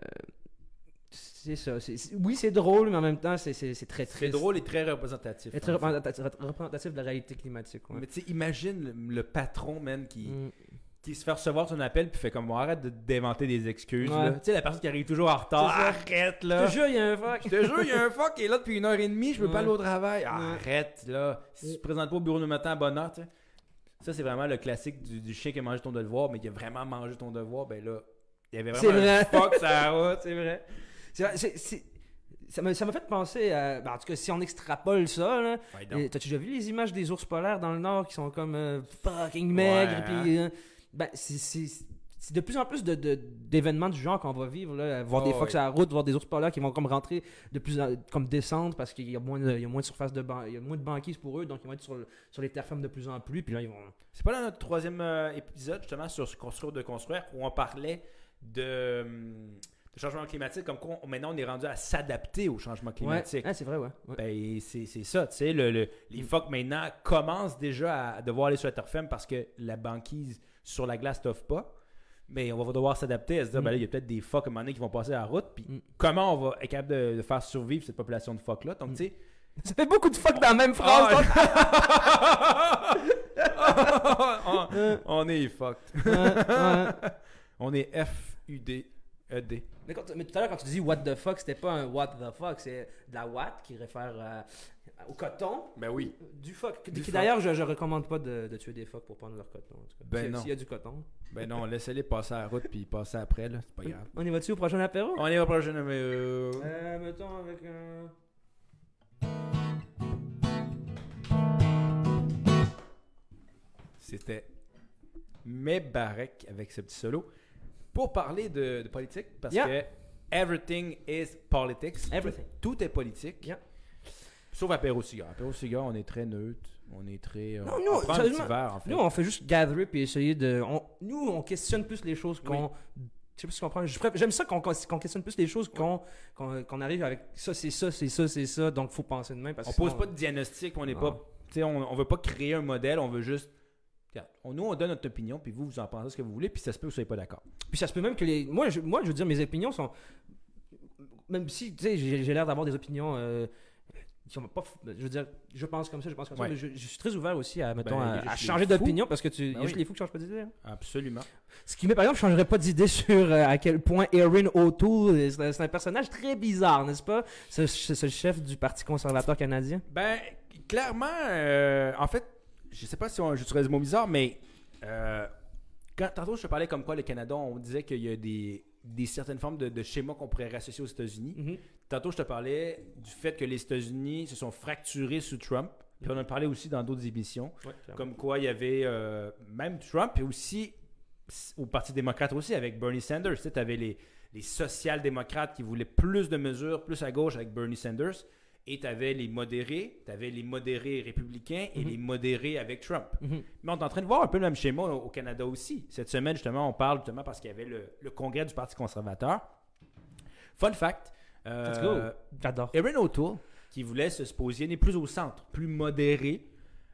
c'est ça. c'est- c'est- oui, c'est drôle, mais en même temps, c'est c'est- c'est très C'est triste. drôle et très représentatif. Et très représentatif, représentatif de la réalité climatique. ouais. Mais tu sais, imagine le, le patron, man, qui, Mm. Qui se fait recevoir son appel puis fait comme bon, arrête de- d'inventer des excuses. Ouais. là. Tu sais, la personne qui arrive toujours en retard. Arrête Je là. te jure, il y a un fuck. Je te jure, il y a un fuck qui est là depuis une heure et demie, je peux pas aller au travail. Arrête là. Si tu te présentes pas au bureau le matin à bonne heure, tu sais. Ça, c'est vraiment le classique du, du chien qui a mangé ton devoir, mais qui a vraiment mangé ton devoir. Ben là, il y avait C'est vraiment un vrai. fuck la route. C'est vrai. C'est Ça m'a ça fait penser à. ben, en tout cas, si on extrapole ça. Ouais, T'as-tu déjà vu les images des ours polaires dans le nord qui sont comme euh, fucking maigres? Ouais, puis, euh, ben, c'est- c'est de plus en plus de- de- d'événements du genre qu'on va vivre. Là, voir Oh, des phoques ouais. sur la route, voir des ours polaires qui vont comme rentrer de plus en, comme descendre parce qu'il y a moins de, il y a moins de surface de ban- il y a moins de banquises pour eux, donc ils vont être sur, le- sur les terres fermes de plus en plus. Puis là, ils vont. C'est pas dans notre troisième euh, épisode, justement, sur ce construire de construire, où on parlait de, de changement climatique, comme quoi on- maintenant on est rendu à s'adapter au changement Ouais, climatique. Ah, c'est vrai, ouais. ouais. Ben, c'est c'est ça, tu sais, le, le- les Mm. phoques maintenant commencent déjà à devoir aller sur la terre ferme parce que la banquise sur la glace t'offre pas. Mais on va devoir s'adapter à se dire, Mm. ben là, il y a peut-être des phoques à un moment donné qui vont passer à la route, puis Mm. comment on va être capable de, de faire survivre cette population de phoques-là. Donc, Mm. tu sais, Ça fait beaucoup de fuck dans la même phrase. donc- on, on est fucked. On est F-U-D-E-D. Mais, quand- mais tout à l'heure, quand tu dis what the fuck, c'était pas un what the fuck, c'est de la what qui réfère à- au coton. Ben oui. Du fuck. Du Qui, fuck. D'ailleurs, je, je recommande pas de, de tuer des phoques pour prendre leur coton. En tout cas. Ben y non. S'il y a du coton. Ben non, laissez-les passer à la route puis passer après, là. C'est pas grave. On y va-tu au prochain apéro? On est au prochain numéro. Euh, mettons avec un. C'était Mebarek avec ce petit solo. Pour parler de, de politique, parce Yeah. que everything is politics. Everything. Tout, tout est politique. Yeah. Sauf apéro cigare. Apéro cigare, on est très neutre. On est très. euh, Non, nous, on prend un petit verre, en fait. Nous, on fait juste gatherer puis essayer de. on- nous, on questionne plus les choses qu'on. Je sais pas si tu comprends. J'aime ça qu'on questionne plus les choses qu'on qu'on arrive avec ça, c'est ça, c'est ça, c'est ça. Donc, faut penser de même. Parce on pose pas de diagnostic, on n'est pas. tu sais, on, on veut pas créer un modèle, on veut juste. On- nous, on donne notre opinion, puis vous, vous en pensez ce que vous voulez, puis ça se peut que vous soyez pas d'accord. Puis ça se peut même que les. Moi, je, moi, je veux dire, mes opinions sont. Même si, tu sais, j'ai l'air d'avoir des opinions. euh, qui sont pas. f- Je veux dire, je pense comme ça, je pense comme Ouais. ça. Mais je, je suis très ouvert aussi à, mettons, Ben, à- a à, juste changer d'opinion parce que tu. il y a Ben juste oui. les fous qui changent pas d'idée. hein. Absolument. Ce qui, met, par exemple, je changerais pas d'idée sur euh, à quel point Erin O'Toole, est- c'est un- personnage très bizarre, n'est-ce pas? Le chef du Parti conservateur canadien. Ben, clairement, euh, en fait, je sais pas si on j'utiliserais le mot bizarre, mais euh, quand, tantôt, je te parlais comme quoi le Canada, on disait qu'il y a des, des certaines formes de, de schémas qu'on pourrait rassocier aux États-Unis. Tantôt, je te parlais du fait que les États-Unis se sont fracturés sous Trump. Puis on en parlé aussi dans d'autres émissions. Comme quoi, il y avait euh, même Trump et aussi au Parti démocrate aussi avec Bernie Sanders. Tu avais les, les social-démocrates qui voulaient plus de mesures, plus à gauche avec Bernie Sanders. Et tu avais les modérés, tu avais les modérés républicains et Mhm. les modérés avec Trump. Mhm. Mais on est en train de voir un peu le même schéma au Canada aussi. Cette semaine, justement, on parle justement parce qu'il y avait le, le congrès du Parti conservateur. Fun fact. euh, Let's go. J'adore. Erin O'Toole, qui voulait se se positionner plus au centre, plus modéré,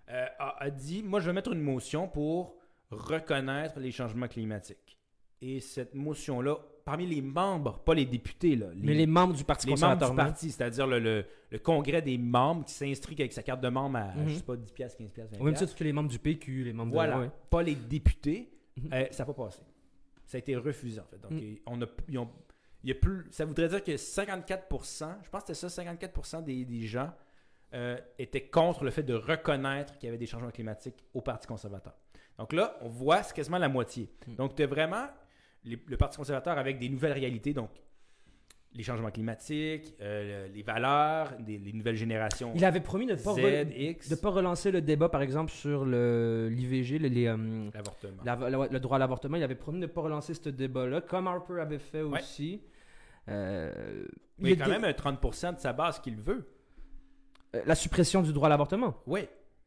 euh, a, a dit Moi, je vais mettre une motion pour reconnaître les changements climatiques. Et cette motion-là, parmi les membres, pas les députés, là, Mais les membres du Parti les membres conservateur. du parti, c'est-à-dire le, le- le congrès des membres qui s'inscrit avec sa carte de membre à, Mhm. je sais pas, 10 piastres, 15 piastres, 20 Au même titre que les membres du PQ, les membres Voilà, de. ouais. pas les députés, Mhm. euh, ça n'a pas passé. Ça a été refusé, en fait. Donc, Mhm. on a, ils ont- il y a plus, ça voudrait dire que 54%, je pense que c'était ça, 54% des, des gens euh, étaient contre le fait de reconnaître qu'il y avait des changements climatiques au Parti conservateur. Donc là, on voit, c'est quasiment la moitié. Mhm. Donc, tu as vraiment les- le Parti conservateur avec des nouvelles réalités, donc les changements climatiques, euh, les valeurs, des- les nouvelles générations Il avait promis de ne pas, de pas relancer le débat, par exemple, sur le- l'IVG, les, euh, l'avortement. la- la- le droit à l'avortement. Il avait promis de ne pas relancer ce débat-là, comme Harper avait fait Ouais. aussi. Euh, Mais il y a quand a même un 30% de sa base qu'il veut. des- la suppression du droit à l'avortement. Oui.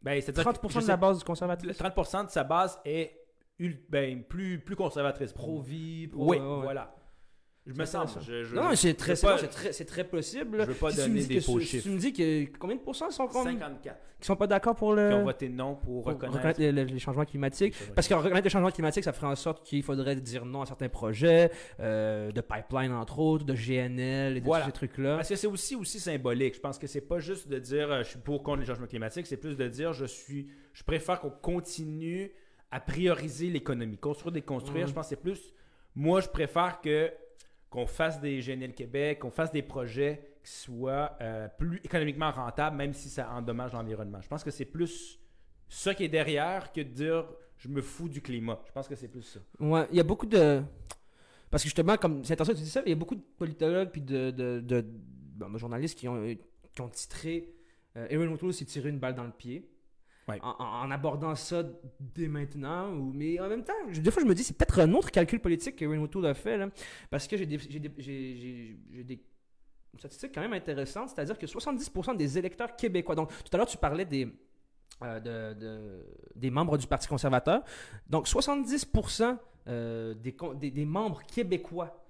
Ben, c'est-à-dire 30% que, je de la base du conservatisme. le 30% de sa base est ben, plus, plus conservatrice. Pro-vie, pro. Oui, ouais, voilà. Je me sens. Je, je, Non, c'est très, pas- c'est très, très possible. je veux pas Si donner des que faux si chiffres. Tu me dis que combien de pourcents sont, com- 54 qui sont pas d'accord pour le qui ont voté non pour pour reconnaître. reconnaître les, les- les changements climatiques. les Parce que reconnaître les changements climatiques, ça ferait en sorte qu'il faudrait dire non à certains projets, euh, de pipeline entre autres, de GNL et de Voilà. tous ces trucs-là. Parce que c'est aussi, aussi symbolique. Je pense que c'est pas juste de dire euh, je suis pour contre les changements climatiques, c'est plus de dire je suis je préfère qu'on continue à prioriser l'économie. Construire, déconstruire, Mhm. je pense que c'est plus moi je préfère que qu'on fasse des GNL Québec, qu'on fasse des projets qui soient euh, plus économiquement rentables, même si ça endommage l'environnement. Je pense que c'est plus ça qui est derrière que de dire je me fous du climat. Je pense que c'est plus ça. Ouais, il y a beaucoup de. Parce que justement, comme c'est intéressant que tu dis ça, il y a beaucoup de politologues puis de, de, de- bon, de journalistes qui ont, qui ont titré euh, Erin O'Toole s'est tiré une balle dans le pied. Ouais. En, abordant ça dès maintenant. Ou, mais en même temps, je- des fois, je me dis, c'est peut-être un autre calcul politique qu'Erin O'Toole a fait. Là, parce que j'ai des, j'ai des, j'ai- j'ai- j'ai des statistiques quand même intéressantes. C'est-à-dire que 70% des électeurs québécois. Donc, tout à l'heure, tu parlais des. euh, de- de- des membres du Parti conservateur. Donc, 70% euh, des, con- des, des membres québécois.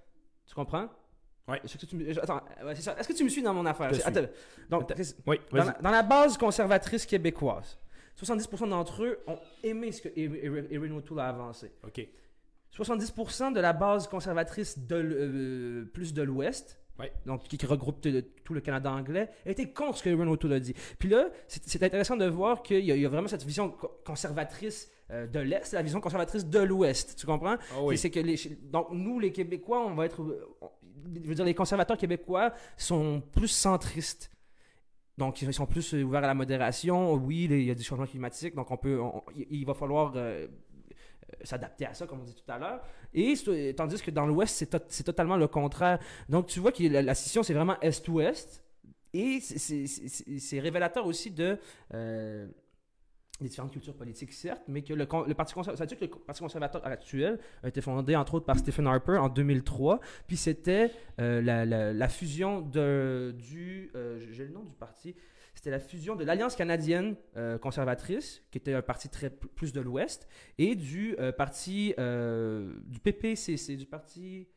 Tu comprends? Ouais. Est-ce que tu me, attends, ouais, c'est ça. Est-ce que tu me suis dans mon affaire? Attends. donc, Oui, dans, vas-y. la, dans la base conservatrice québécoise, 70% d'entre eux ont aimé ce que Erin O'Toole a avancé. OK. 70% de la base conservatrice de euh, plus de l'Ouest, Ouais. donc qui, qui regroupe tout le Canada anglais, était contre ce que Erin O'Toole a dit. Puis là, c'est intéressant de voir qu'il y, y a vraiment cette vision co- conservatrice euh, de l'Est, la vision conservatrice de l'Ouest. Tu comprends? Ah oui. C'est que les, donc nous, les Québécois, on va être, on- je veux dire, les conservateurs québécois sont plus centristes. Donc ils sont plus euh, ouverts à la modération. Oui, il y a des changements climatiques, donc on peut, il va falloir euh, euh, s'adapter à ça, comme on dit tout à l'heure. Et tandis que dans l'Ouest, c'est, to- c'est totalement le contraire. Donc tu vois que la, scission, c'est vraiment Est-Ouest. Et c'est, révélateur aussi de des différentes cultures politiques, certes, mais que le, Parti conservateur, que le Parti conservateur actuel a été fondé entre autres par Stephen Harper en 2003, puis c'était euh, la, fusion de, du, euh, j'ai le nom du parti, C'était la fusion de l'Alliance canadienne euh, conservatrice, qui était un parti très plus de l'Ouest, et du parti du PPCC, du parti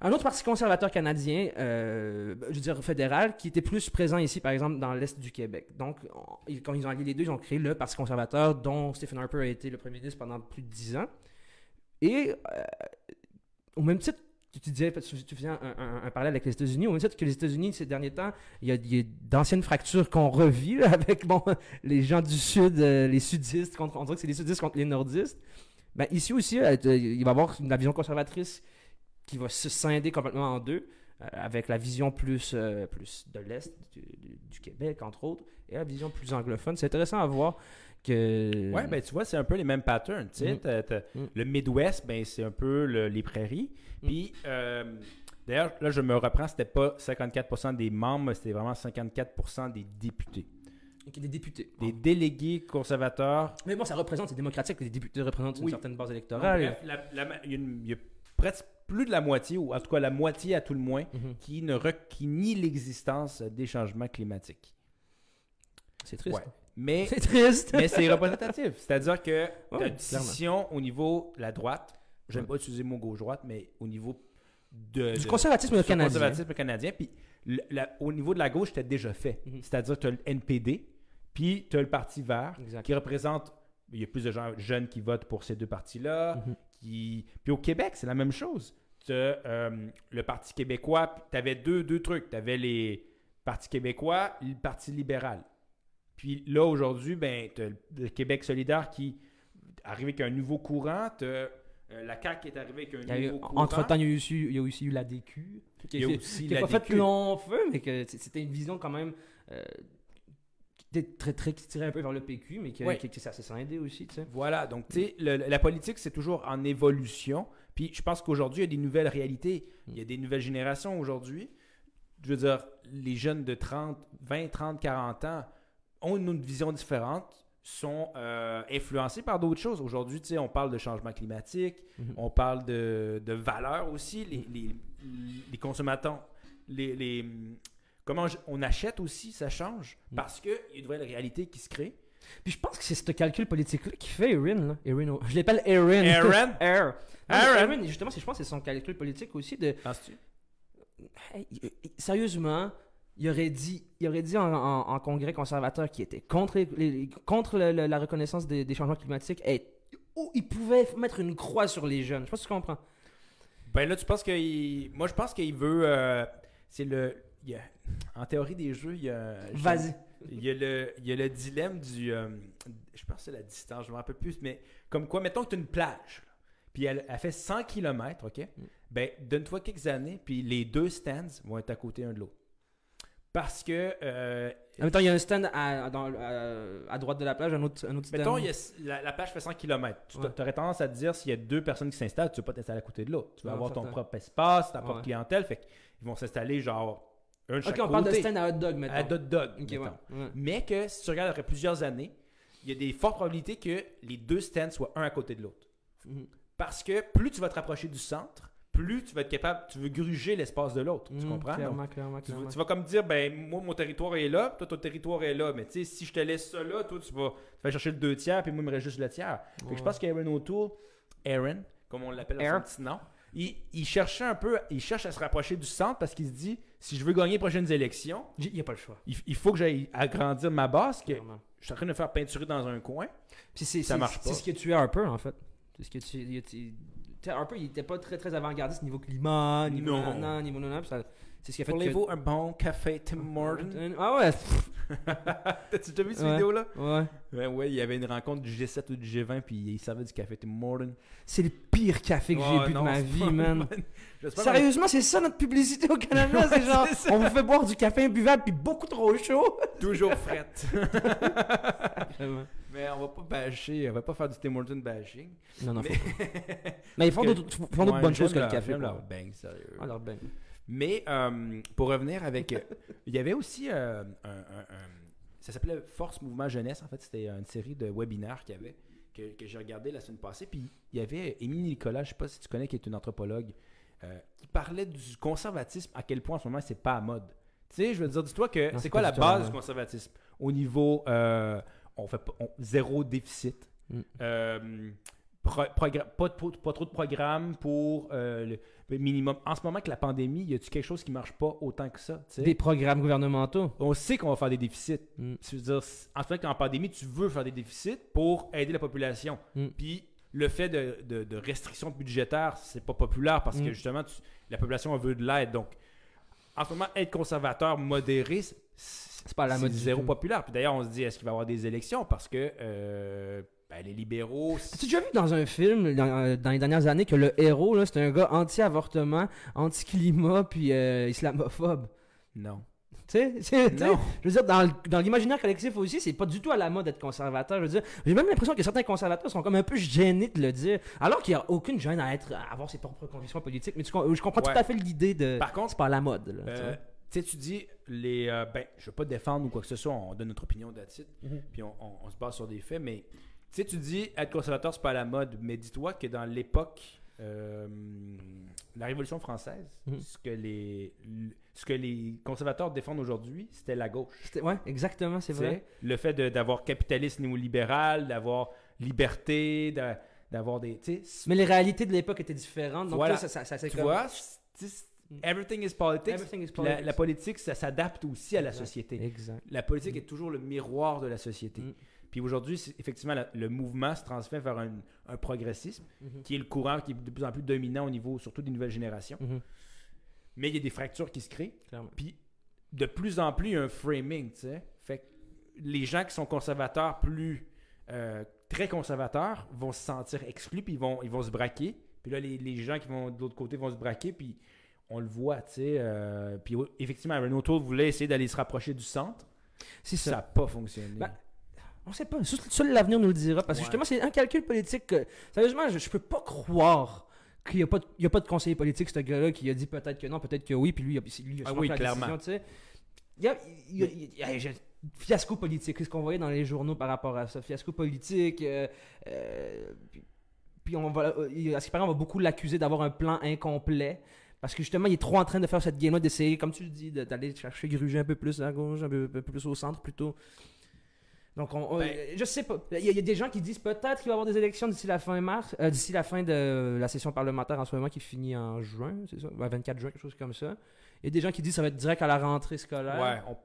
un autre parti conservateur canadien, euh, je veux dire fédéral, qui était plus présent ici, par exemple, dans l'Est du Québec. Donc, on- quand ils ont allié les deux, ils ont créé le Parti conservateur, dont Stephen Harper a été le premier ministre pendant plus de dix ans. Et, euh, au même titre, tu, tu disais, tu, faisais un, un- un parallèle avec les États-Unis, au même titre que les États-Unis, ces derniers temps, il y a, d'anciennes fractures qu'on revit avec bon, les gens du Sud, euh, les sudistes, contre, on dirait que c'est les sudistes contre les nordistes. Ben, ici aussi, il va y avoir une, la vision conservatrice qui va se scinder complètement en deux, euh, avec la vision plus, euh, plus de l'Est du, du- du Québec, entre autres, et la vision plus anglophone. C'est intéressant à voir que... Ouais, ben tu vois, c'est un peu les mêmes patterns. tu sais. T'as- t'as- Mhm. Le Midwest, ben c'est un peu le- les prairies. Mhm. Puis, euh, d'ailleurs, là, je me reprends, c'était pas 54% des membres, c'était vraiment 54% des députés. Ok, des députés. Des délégués conservateurs. Mais bon, ça représente, c'est démocratique, les députés représentent une Oui. certaine base électorale. bref, il y, a une- il y a presque plus de la moitié, ou en tout cas la moitié à tout le moins, Mhm. qui, ne qui nie l'existence des changements climatiques. C'est triste. Ouais. Mais C'est triste. mais c'est représentatif. C'est-à-dire que la décision au niveau de la droite, j'aime pas utiliser le mot gauche-droite, mais au niveau de, du de- conservatisme du canadien. conservatisme canadien, puis le- la- au niveau de la gauche, c'était déjà fait. Mhm. C'est-à-dire tu as le NPD, puis tu as le Parti vert, Exact. qui représente, il y a plus de gens jeunes qui votent pour ces deux partis-là. Mhm. Qui... Puis au Québec, c'est la même chose. Tu as le Parti québécois, tu avais deux, deux trucs. Tu avais les Parti québécois, le Parti libéral. Puis là, aujourd'hui, ben, le Québec solidaire qui arrive avec un nouveau courant. Tu la CAQ qui est arrivée avec un a eu- nouveau courant. Entre-temps, il y a aussi, il y a aussi eu la DQ. Qui il y a qui- aussi qui la pas fait long feu, mais que c'était une vision quand même euh, qui était très, très, qui tirait un peu vers le PQ, mais qui, Ouais. qui, qui s'est assez scindé aussi, tu sais. Voilà, donc tu sais, le- la politique, c'est toujours en évolution. Puis je pense qu'aujourd'hui, il y a des nouvelles réalités. Il y a des nouvelles générations aujourd'hui. Je veux dire, les jeunes de 30, 20, 30, 40 ans ont une vision différente, sont euh, influencés par d'autres choses. Aujourd'hui, tu sais, on parle de changement climatique, Mhm. on parle de, de valeurs aussi. Les, les, les consommateurs, les, les- comment on achète aussi, ça change Mhm. parce qu'il y a une nouvelle réalité qui se crée. Puis je pense que c'est ce calcul politique-là qui fait Erin. Là. Erin O- je l'appelle Erin. Aaron? Air. Erin, justement, je pense que c'est son calcul politique aussi de. Penses-tu? Hey, sérieusement, il aurait dit, il aurait dit en, en- en congrès conservateur qui était contre, les- contre le- le- la reconnaissance des, des changements climatiques. Hey, oh, il pouvait mettre une croix sur les jeunes. Je sais pas si tu comprends. Ben là, tu penses qu'il. Moi, je pense qu'il veut. euh, c'est le. Il y a- En théorie des jeux, il y a. Vas-y. Il y a le, il y a le dilemme du. euh, je pense que c'est la distance, je me rappelle plus. Mais comme quoi, mettons que tu as une plage. là, Puis elle, elle fait 100 km, OK? Ben, donne-toi quelques années, puis les deux stands vont être à côté un de l'autre. Parce que. euh, En même temps, il y a un stand à, dans- à, à droite de la plage, un autre, un autre stand. Mettons, il y a- la, la plage fait 100 km. Tu Ouais. aurais tendance à te dire, s'il y a deux personnes qui s'installent, tu ne vas pas t'installer à côté de l'autre. Tu vas avoir ton propre espace, ta propre Ouais. clientèle. Fait qu'ils vont s'installer genre un de Ok, on parle de côté. stand à hot dog maintenant. à hot dog. Ok, mettons. ouais. ouais. Mais que si tu regardes après plusieurs années, il y a des fortes probabilités que les deux stands soient un à côté de l'autre. Mhm. Parce que plus tu vas te rapprocher du centre, plus tu vas être capable, tu veux gruger l'espace de l'autre. Tu Mhm, comprends? Clairement, Donc, clairement, tu, clairement. vas, tu vas comme dire, ben moi mon territoire est là, toi ton territoire est là, mais tu sais si je te laisse ça là, toi tu vas, tu vas chercher le deux tiers, puis moi il me reste juste le tiers. Fait que je Ouais. pense qu'Aaron O'Toole, Aaron, comme on l'appelle dans son petit nom, il, il cherchait un peu, il cherche à se rapprocher du centre parce qu'il se dit, si je veux gagner les prochaines élections, Il n'y a pas le choix. il, il faut que j'aille agrandir ma base, que Clairement. je suis en train de me faire peinturer dans un coin. Puis c'est, Ça c'est- marche C'est pas. ce que tu es un peu, en fait. C'est ce que tu un peu, il était pas très, très avant-gardiste niveau climat, niveau Non. niveau nanana, puis ça- C'est ce qui a fait Voulez-vous un bon café Tim que... Morton? Ah ouais, T'as-tu déjà vu cette Ouais. vidéo-là? ouais. Ben ouais, il y avait une rencontre du G7 ou du G20, puis il servait du café Tim Morton. C'est le pire café que j'ai bu non, de ma vie, man. Sérieusement, c'est ça notre publicité au Canada, c'est genre, c'est ça. on vous fait boire du café imbuvable puis beaucoup trop chaud. toujours frette. Mais on va pas bâcher, on va pas faire du Tim Morton bashing. Non, non, Mais- faut pas. Mais ils font d'autres Ouais, bonnes choses que le café. leur bang, sérieux. Ah, leur ben. Mais euh, pour revenir avec. euh, il y avait aussi euh, un, un- un- Ça s'appelait Force Mouvement Jeunesse. En fait, c'était une série de webinaires qu'il y avait, que, que j'ai regardé la semaine passée. Puis il y avait Émilie Nicolas, je sais pas si tu connais, qui est une anthropologue, euh, qui parlait du conservatisme, à quel point en ce moment c'est pas à mode. Tu sais, je veux dire, dis-toi que c'est quoi la base du conservatisme? Au niveau, on fait on- zéro déficit, Mm. Pro- pas, trop- pas trop de programmes pour euh, le, le minimum. En ce moment, avec la pandémie, y a-tu quelque chose qui marche pas autant que ça? Des programmes gouvernementaux. On sait qu'on va faire des déficits. Mm. En ce moment, en pandémie, tu veux faire des déficits pour aider la population. Mm. Puis le fait de, de- de restrictions budgétaires, c'est pas populaire parce que Mm. justement, tu- la population veut de l'aide. Donc, en ce moment, être conservateur modéré, c'est- c'est pas la mode zéro populaire. Puis d'ailleurs, on se dit, est-ce qu'il va y avoir des élections? Parce que euh, ben, les libéraux. As-tu déjà vu dans un film, dans, euh, dans les dernières années, que le héros, là, c'est un gars anti-avortement, anti-climat, puis euh, islamophobe? Non. Tu sais, je veux dire, dans, dans l'imaginaire collectif aussi, c'est pas du tout à la mode d'être conservateur. Je veux dire, j'ai même l'impression que certains conservateurs sont comme un peu gênés de le dire, alors qu'il n'y a aucune gêne à, être, à avoir ses propres convictions politiques. Mais tu je comprends Ouais. tout à fait l'idée de. Par contre, c'est pas à la mode. Là, Euh, tu sais, tu dis, les, euh, ben, je veux pas défendre ou quoi que ce soit, on donne notre opinion d'attitude, Mhm. puis on, on- on se base sur des faits, mais sais, tu dis, être conservateur, c'est pas à la mode, mais dis-toi que dans l'époque, euh, la Révolution française, Mhm. ce, que les, ce que les conservateurs défendent aujourd'hui, c'était la gauche. Ouais, exactement, c'est Tu vrai. Le fait d'avoir capitalisme néolibéral, d'avoir liberté, d'avoir des... Tu Mais les réalités de l'époque étaient différentes. Donc Voilà. là, ça, ça, ça, c'est tu comme- vois, tu sais, everything is politics. Everything is Puis La, politique, ça s'adapte aussi à la société. Exact. La politique est toujours le miroir de la société. Mm. Puis aujourd'hui, effectivement, la- le mouvement se transfère vers un, un progressisme Mhm. qui est le courant qui est de plus en plus dominant au niveau, surtout des nouvelles générations. Mhm. Mais il y a des fractures qui se créent. Clairement. Puis de plus en plus, il y a un framing, tu sais. Fait que les gens qui sont conservateurs, plus euh, très conservateurs, vont se sentir exclus, puis ils vont, ils vont se braquer. Puis là, les, les gens qui vont de l'autre côté vont se braquer, puis on le voit, tu sais. euh, puis effectivement, Renault Tour voulait essayer d'aller se rapprocher du centre. Ça ça. n'a pas fonctionné. Ben, On sait pas. Seul l'avenir nous le dira. Parce que Ouais. justement, c'est un calcul politique que. Sérieusement, je, je peux pas croire qu'il n'y a, pas de- il y a pas de conseiller politique, ce gars-là, qui a dit peut-être que non, peut-être que oui, puis lui, il a, lui, il a Ah oui, la clairement. décision, tu sais. Il y a, il y a- il y a- fiasco politique, qu'est-ce qu'on voyait dans les journaux par rapport à ça? Fiasco politique. euh, euh, puis, puis on va, à ce qui paraît, on va beaucoup l'accuser d'avoir un plan incomplet. Parce que justement, il est trop en train de faire cette game-là, d'essayer, comme tu le dis, d'aller chercher gruger un peu plus à gauche, un peu, un peu plus au centre plutôt. Donc, on, on- Ben- je sais pas. Il y, a- il y a des gens qui disent peut-être qu'il va y avoir des élections d'ici la fin mars, euh, d'ici la fin de la session parlementaire en ce moment qui finit en juin, c'est ça? Ouais, 24 juin, quelque chose comme ça. Il y a des gens qui disent que ça va être direct à la rentrée scolaire. ouais, on-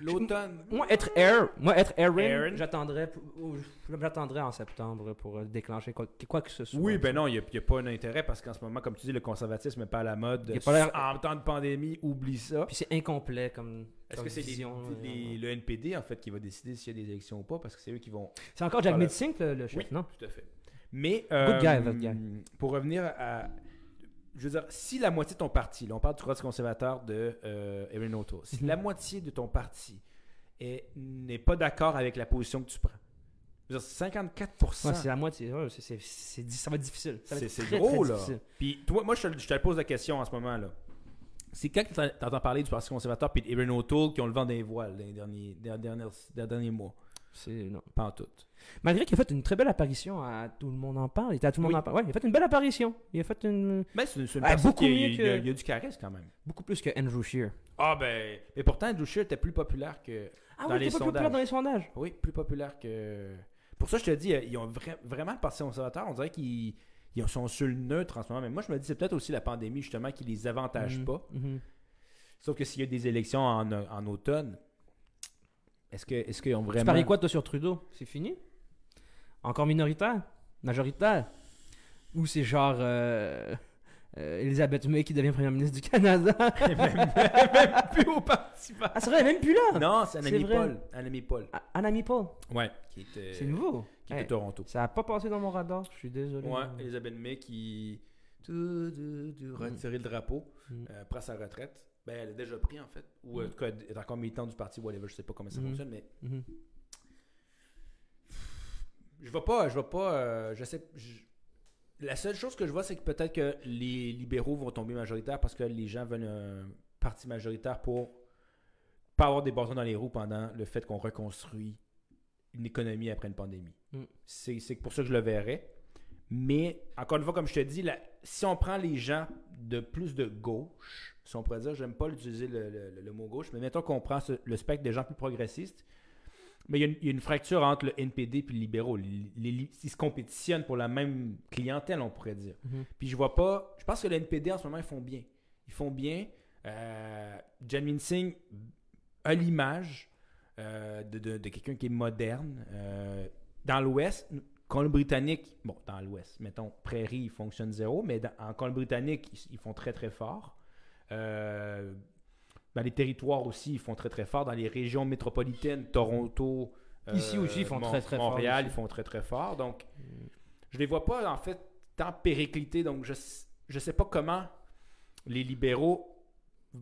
l'automne. Moi, être air, moi, être Aaron, Aaron. j'attendrais en septembre pour euh, déclencher quoi, quoi que ce soit. Oui, ben non, il n'y a, pas un intérêt parce qu'en ce moment, comme tu dis, le conservatisme n'est pas à la mode. Il y a pas l'air- En temps de pandémie, oublie ça. Puis c'est incomplet comme. Est-ce que c'est les- le NPD en fait qui va décider s'il y a des élections ou pas? Parce que c'est eux qui vont. C'est encore Jack. Medsink, le, le chef, Oui. non? Tout à fait. Mais Good guy, euh, good guy. pour revenir à, je veux dire, si la moitié de ton parti, là, on parle du Parti conservateur de euh, Erin O'Toole, si Mhm. la moitié de ton parti est- n'est pas d'accord avec la position que tu prends, je veux dire, 54%. Ouais, c'est la moitié. Ouais, c'est- c'est- c'est- ça va être difficile. C'est gros, très là. difficile. Puis, toi, moi, je te, je te pose la question en ce moment, là. C'est quand que t'en- t'entends parler du Parti conservateur puis d'Erin O'Toole qui ont le vent des voiles dans les derniers, dans les dernières- dans les derniers mois? C'est- non. Pas en tout. Malgré qu'il a fait une très belle apparition à Tout le monde en parle. Il était à Tout le monde Oui. en parle. Ouais, il a fait une belle apparition. Il a fait une. Mais c'est une, c'est une Ah, beaucoup a- mieux il y a- que- il y a du charisme quand même. Beaucoup plus que Andrew Shear. Ah, ben. Mais pourtant, Andrew Scheer était plus populaire que. Ah Dans oui, les il était pas populaire sondages. dans les sondages. Oui, plus populaire que. Pour ça, je te dis, euh, ils ont vra- vraiment Parti conservateur. On dirait qu'ils ils sont sur le neutre en ce moment. Mais moi, je me dis, c'est peut-être aussi la pandémie, justement, qui les avantage Mhm. pas. Mhm. Sauf que s'il y a des élections en, en automne, est-ce que est-ce qu'ils ont Tu vraiment. paries quoi, toi, sur Trudeau? C'est fini? Encore minoritaire? Majoritaire? Ou c'est genre. Euh... euh, Elisabeth May qui devient première ministre du Canada? Même, même plus au Parti Ah, c'est vrai, elle est même plus là Non, c'est C'est Anami. Paul. Anami Paul. Anami Paul. Ouais. Qui était, C'est nouveau. Qui était Hey, Toronto. Ça a pas passé dans mon radar, je suis désolé. Ouais, Elisabeth May qui. Tu, tu, retirer le drapeau, Mm. euh, prend sa retraite. Ben, elle a déjà pris, en fait. Ou en tout cas, elle est encore militante du parti, whatever. Je sais pas comment ça Mm. fonctionne, mais Mhm. Je vois pas. Je vois pas. euh, je sais. je- La seule chose que je vois, c'est que peut-être que les libéraux vont tomber majoritaires parce que les gens veulent un parti majoritaire pour pas avoir des bâtons dans les roues pendant le fait qu'on reconstruit une économie après une pandémie. Mm. C'est pour ça que je le verrais. Mais, encore une fois, comme je te dis, si on prend les gens de plus de gauche, si on pourrait dire, j'aime pas l'utiliser le, le- le mot gauche, mais mettons qu'on prend ce- le spectre des gens plus progressistes, mais il y, a une, il y a une fracture entre le NPD et le libéraux. Les- les- ils se compétitionnent pour la même clientèle, on pourrait dire. Mhm. Puis je vois pas. Je pense que le NPD en ce moment, ils font bien. Ils font bien. Euh, Janmin Singh a l'image euh, de, de- de quelqu'un qui est moderne. Euh, dans l'Ouest, Colombie-Britannique, bon, dans l'Ouest, mettons, Prairie, ils fonctionnent zéro, mais dans- en Colombie-Britannique, ils, ils font très très fort. Euh, dans les territoires aussi, ils font très très fort. Dans les régions métropolitaines, Toronto, euh, Ici aussi, ils font très, très fort Montréal, ils font très très fort. Donc, je les vois pas en fait tant périclités. Donc, je je sais pas comment les libéraux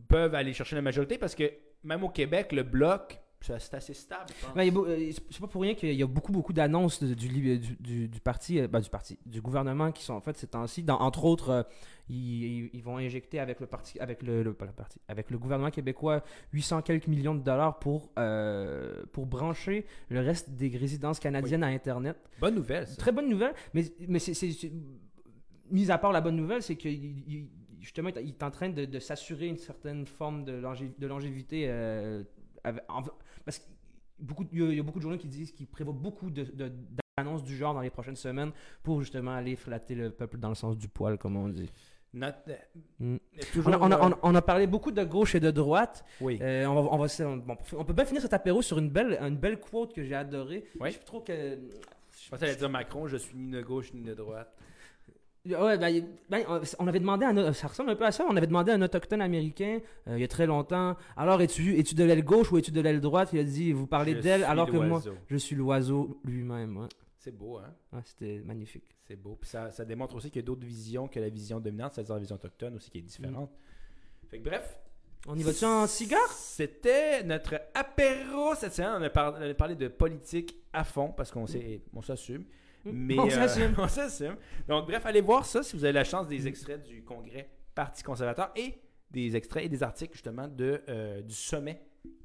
peuvent aller chercher la majorité parce que même au Québec, le bloc, c'est assez stable. je pense. Ben, euh, c'est pas pour rien qu'il y a beaucoup beaucoup d'annonces du, du, du- du parti euh, ben, du parti du gouvernement qui sont en fait ces temps-ci entre autres euh, ils, ils vont injecter avec le parti avec le, le- pas le parti avec le gouvernement québécois 800 quelques millions de dollars pour euh, pour brancher le reste des résidences canadiennes à internet Bonne nouvelle. ça. Très bonne nouvelle, mais, mais c'est, mis à part la bonne nouvelle, c'est que justement, il est en train de, de s'assurer une certaine forme de, longé- de longévité. en- parce qu'il y, a, il y a beaucoup de journaux qui disent qu'ils prévoient beaucoup de, de- d'annonces du genre dans les prochaines semaines pour justement aller flatter le peuple dans le sens du poil, comme on dit. Not- euh, Mm. toujours, On a, on a- on a- on a parlé beaucoup de gauche et de droite. oui. Euh, on, va, on, va, se- bon, on peut bien finir cet apéro sur une belle, une belle quote que j'ai adorée. Je trouve que. Je pensais dire Macron, je suis ni de gauche ni de droite. Ouais, ben, ben, on avait demandé à un- ça ressemble un peu à ça. On avait demandé à un autochtone américain euh, il y a très longtemps. Alors, es-tu es-tu de l'aile gauche ou es-tu de l'aile droite Il a dit vous parlez d'elle alors que moi je suis l'oiseau lui-même. Ouais. C'est beau, hein? Ouais, C'était magnifique. C'est beau. Puis ça, ça démontre aussi qu'il y a d'autres visions que la vision dominante, c'est-à-dire la vision autochtone aussi qui est différente. Fait que bref. On y va-tu en cigare? C'était notre apéro cette semaine. On a, on a parlé de politique à fond parce qu'on on s'assume. Mais, On euh, s'assume. on s'assume. Donc, bref, allez voir ça si vous avez la chance des extraits du congrès Parti conservateur et des extraits et des articles justement de, euh, du sommet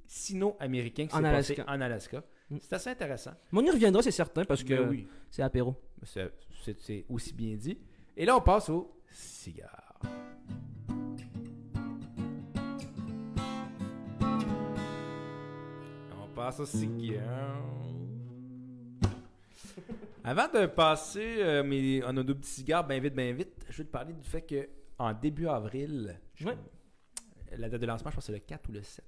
sino-américain qui s'est passé en Alaska. Mm. C'est assez intéressant. Mais on y reviendra, c'est certain, parce que Mais oui, c'est apéro. c'est aussi bien dit. Et là, on passe au cigare. On passe au cigare. Avant de passer euh, mes, à nos deux petits cigares, bien vite, bien vite, je vais te parler du fait que en début avril, je- Ouais. la date de lancement, je pense que c'est le 4 ou le 7.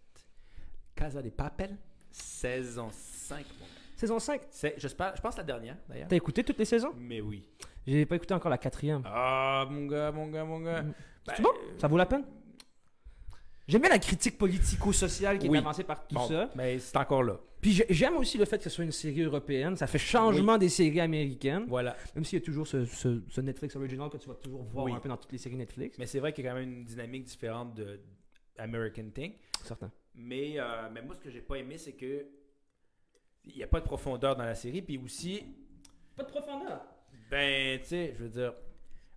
Casa des Papel, saison 5. mon gars. Saison 5. C'est, je pense la dernière d'ailleurs. T'as écouté toutes les saisons? Mais oui. J'ai pas écouté encore la quatrième. Ah, mon gars, mon gars, mon gars. Mm. Ben, C'est bon? euh, Ça vaut la peine? J'aime bien la critique politico-sociale qui Oui. est avancée par tout bon, ça. Mais c'est encore là. Puis j'aime aussi le fait que ce soit une série européenne. Ça fait changement des séries américaines. Voilà. Même s'il y a toujours ce, ce- ce Netflix original que tu vas toujours voir Oui. un peu dans toutes les séries Netflix. Mais c'est vrai qu'il y a quand même une dynamique différente de American Thing. Certain. Mais, euh, mais moi, ce que j'ai pas aimé, c'est que il n'y a pas de profondeur dans la série. Puis aussi, Pas de profondeur. ben, tu sais, je veux dire,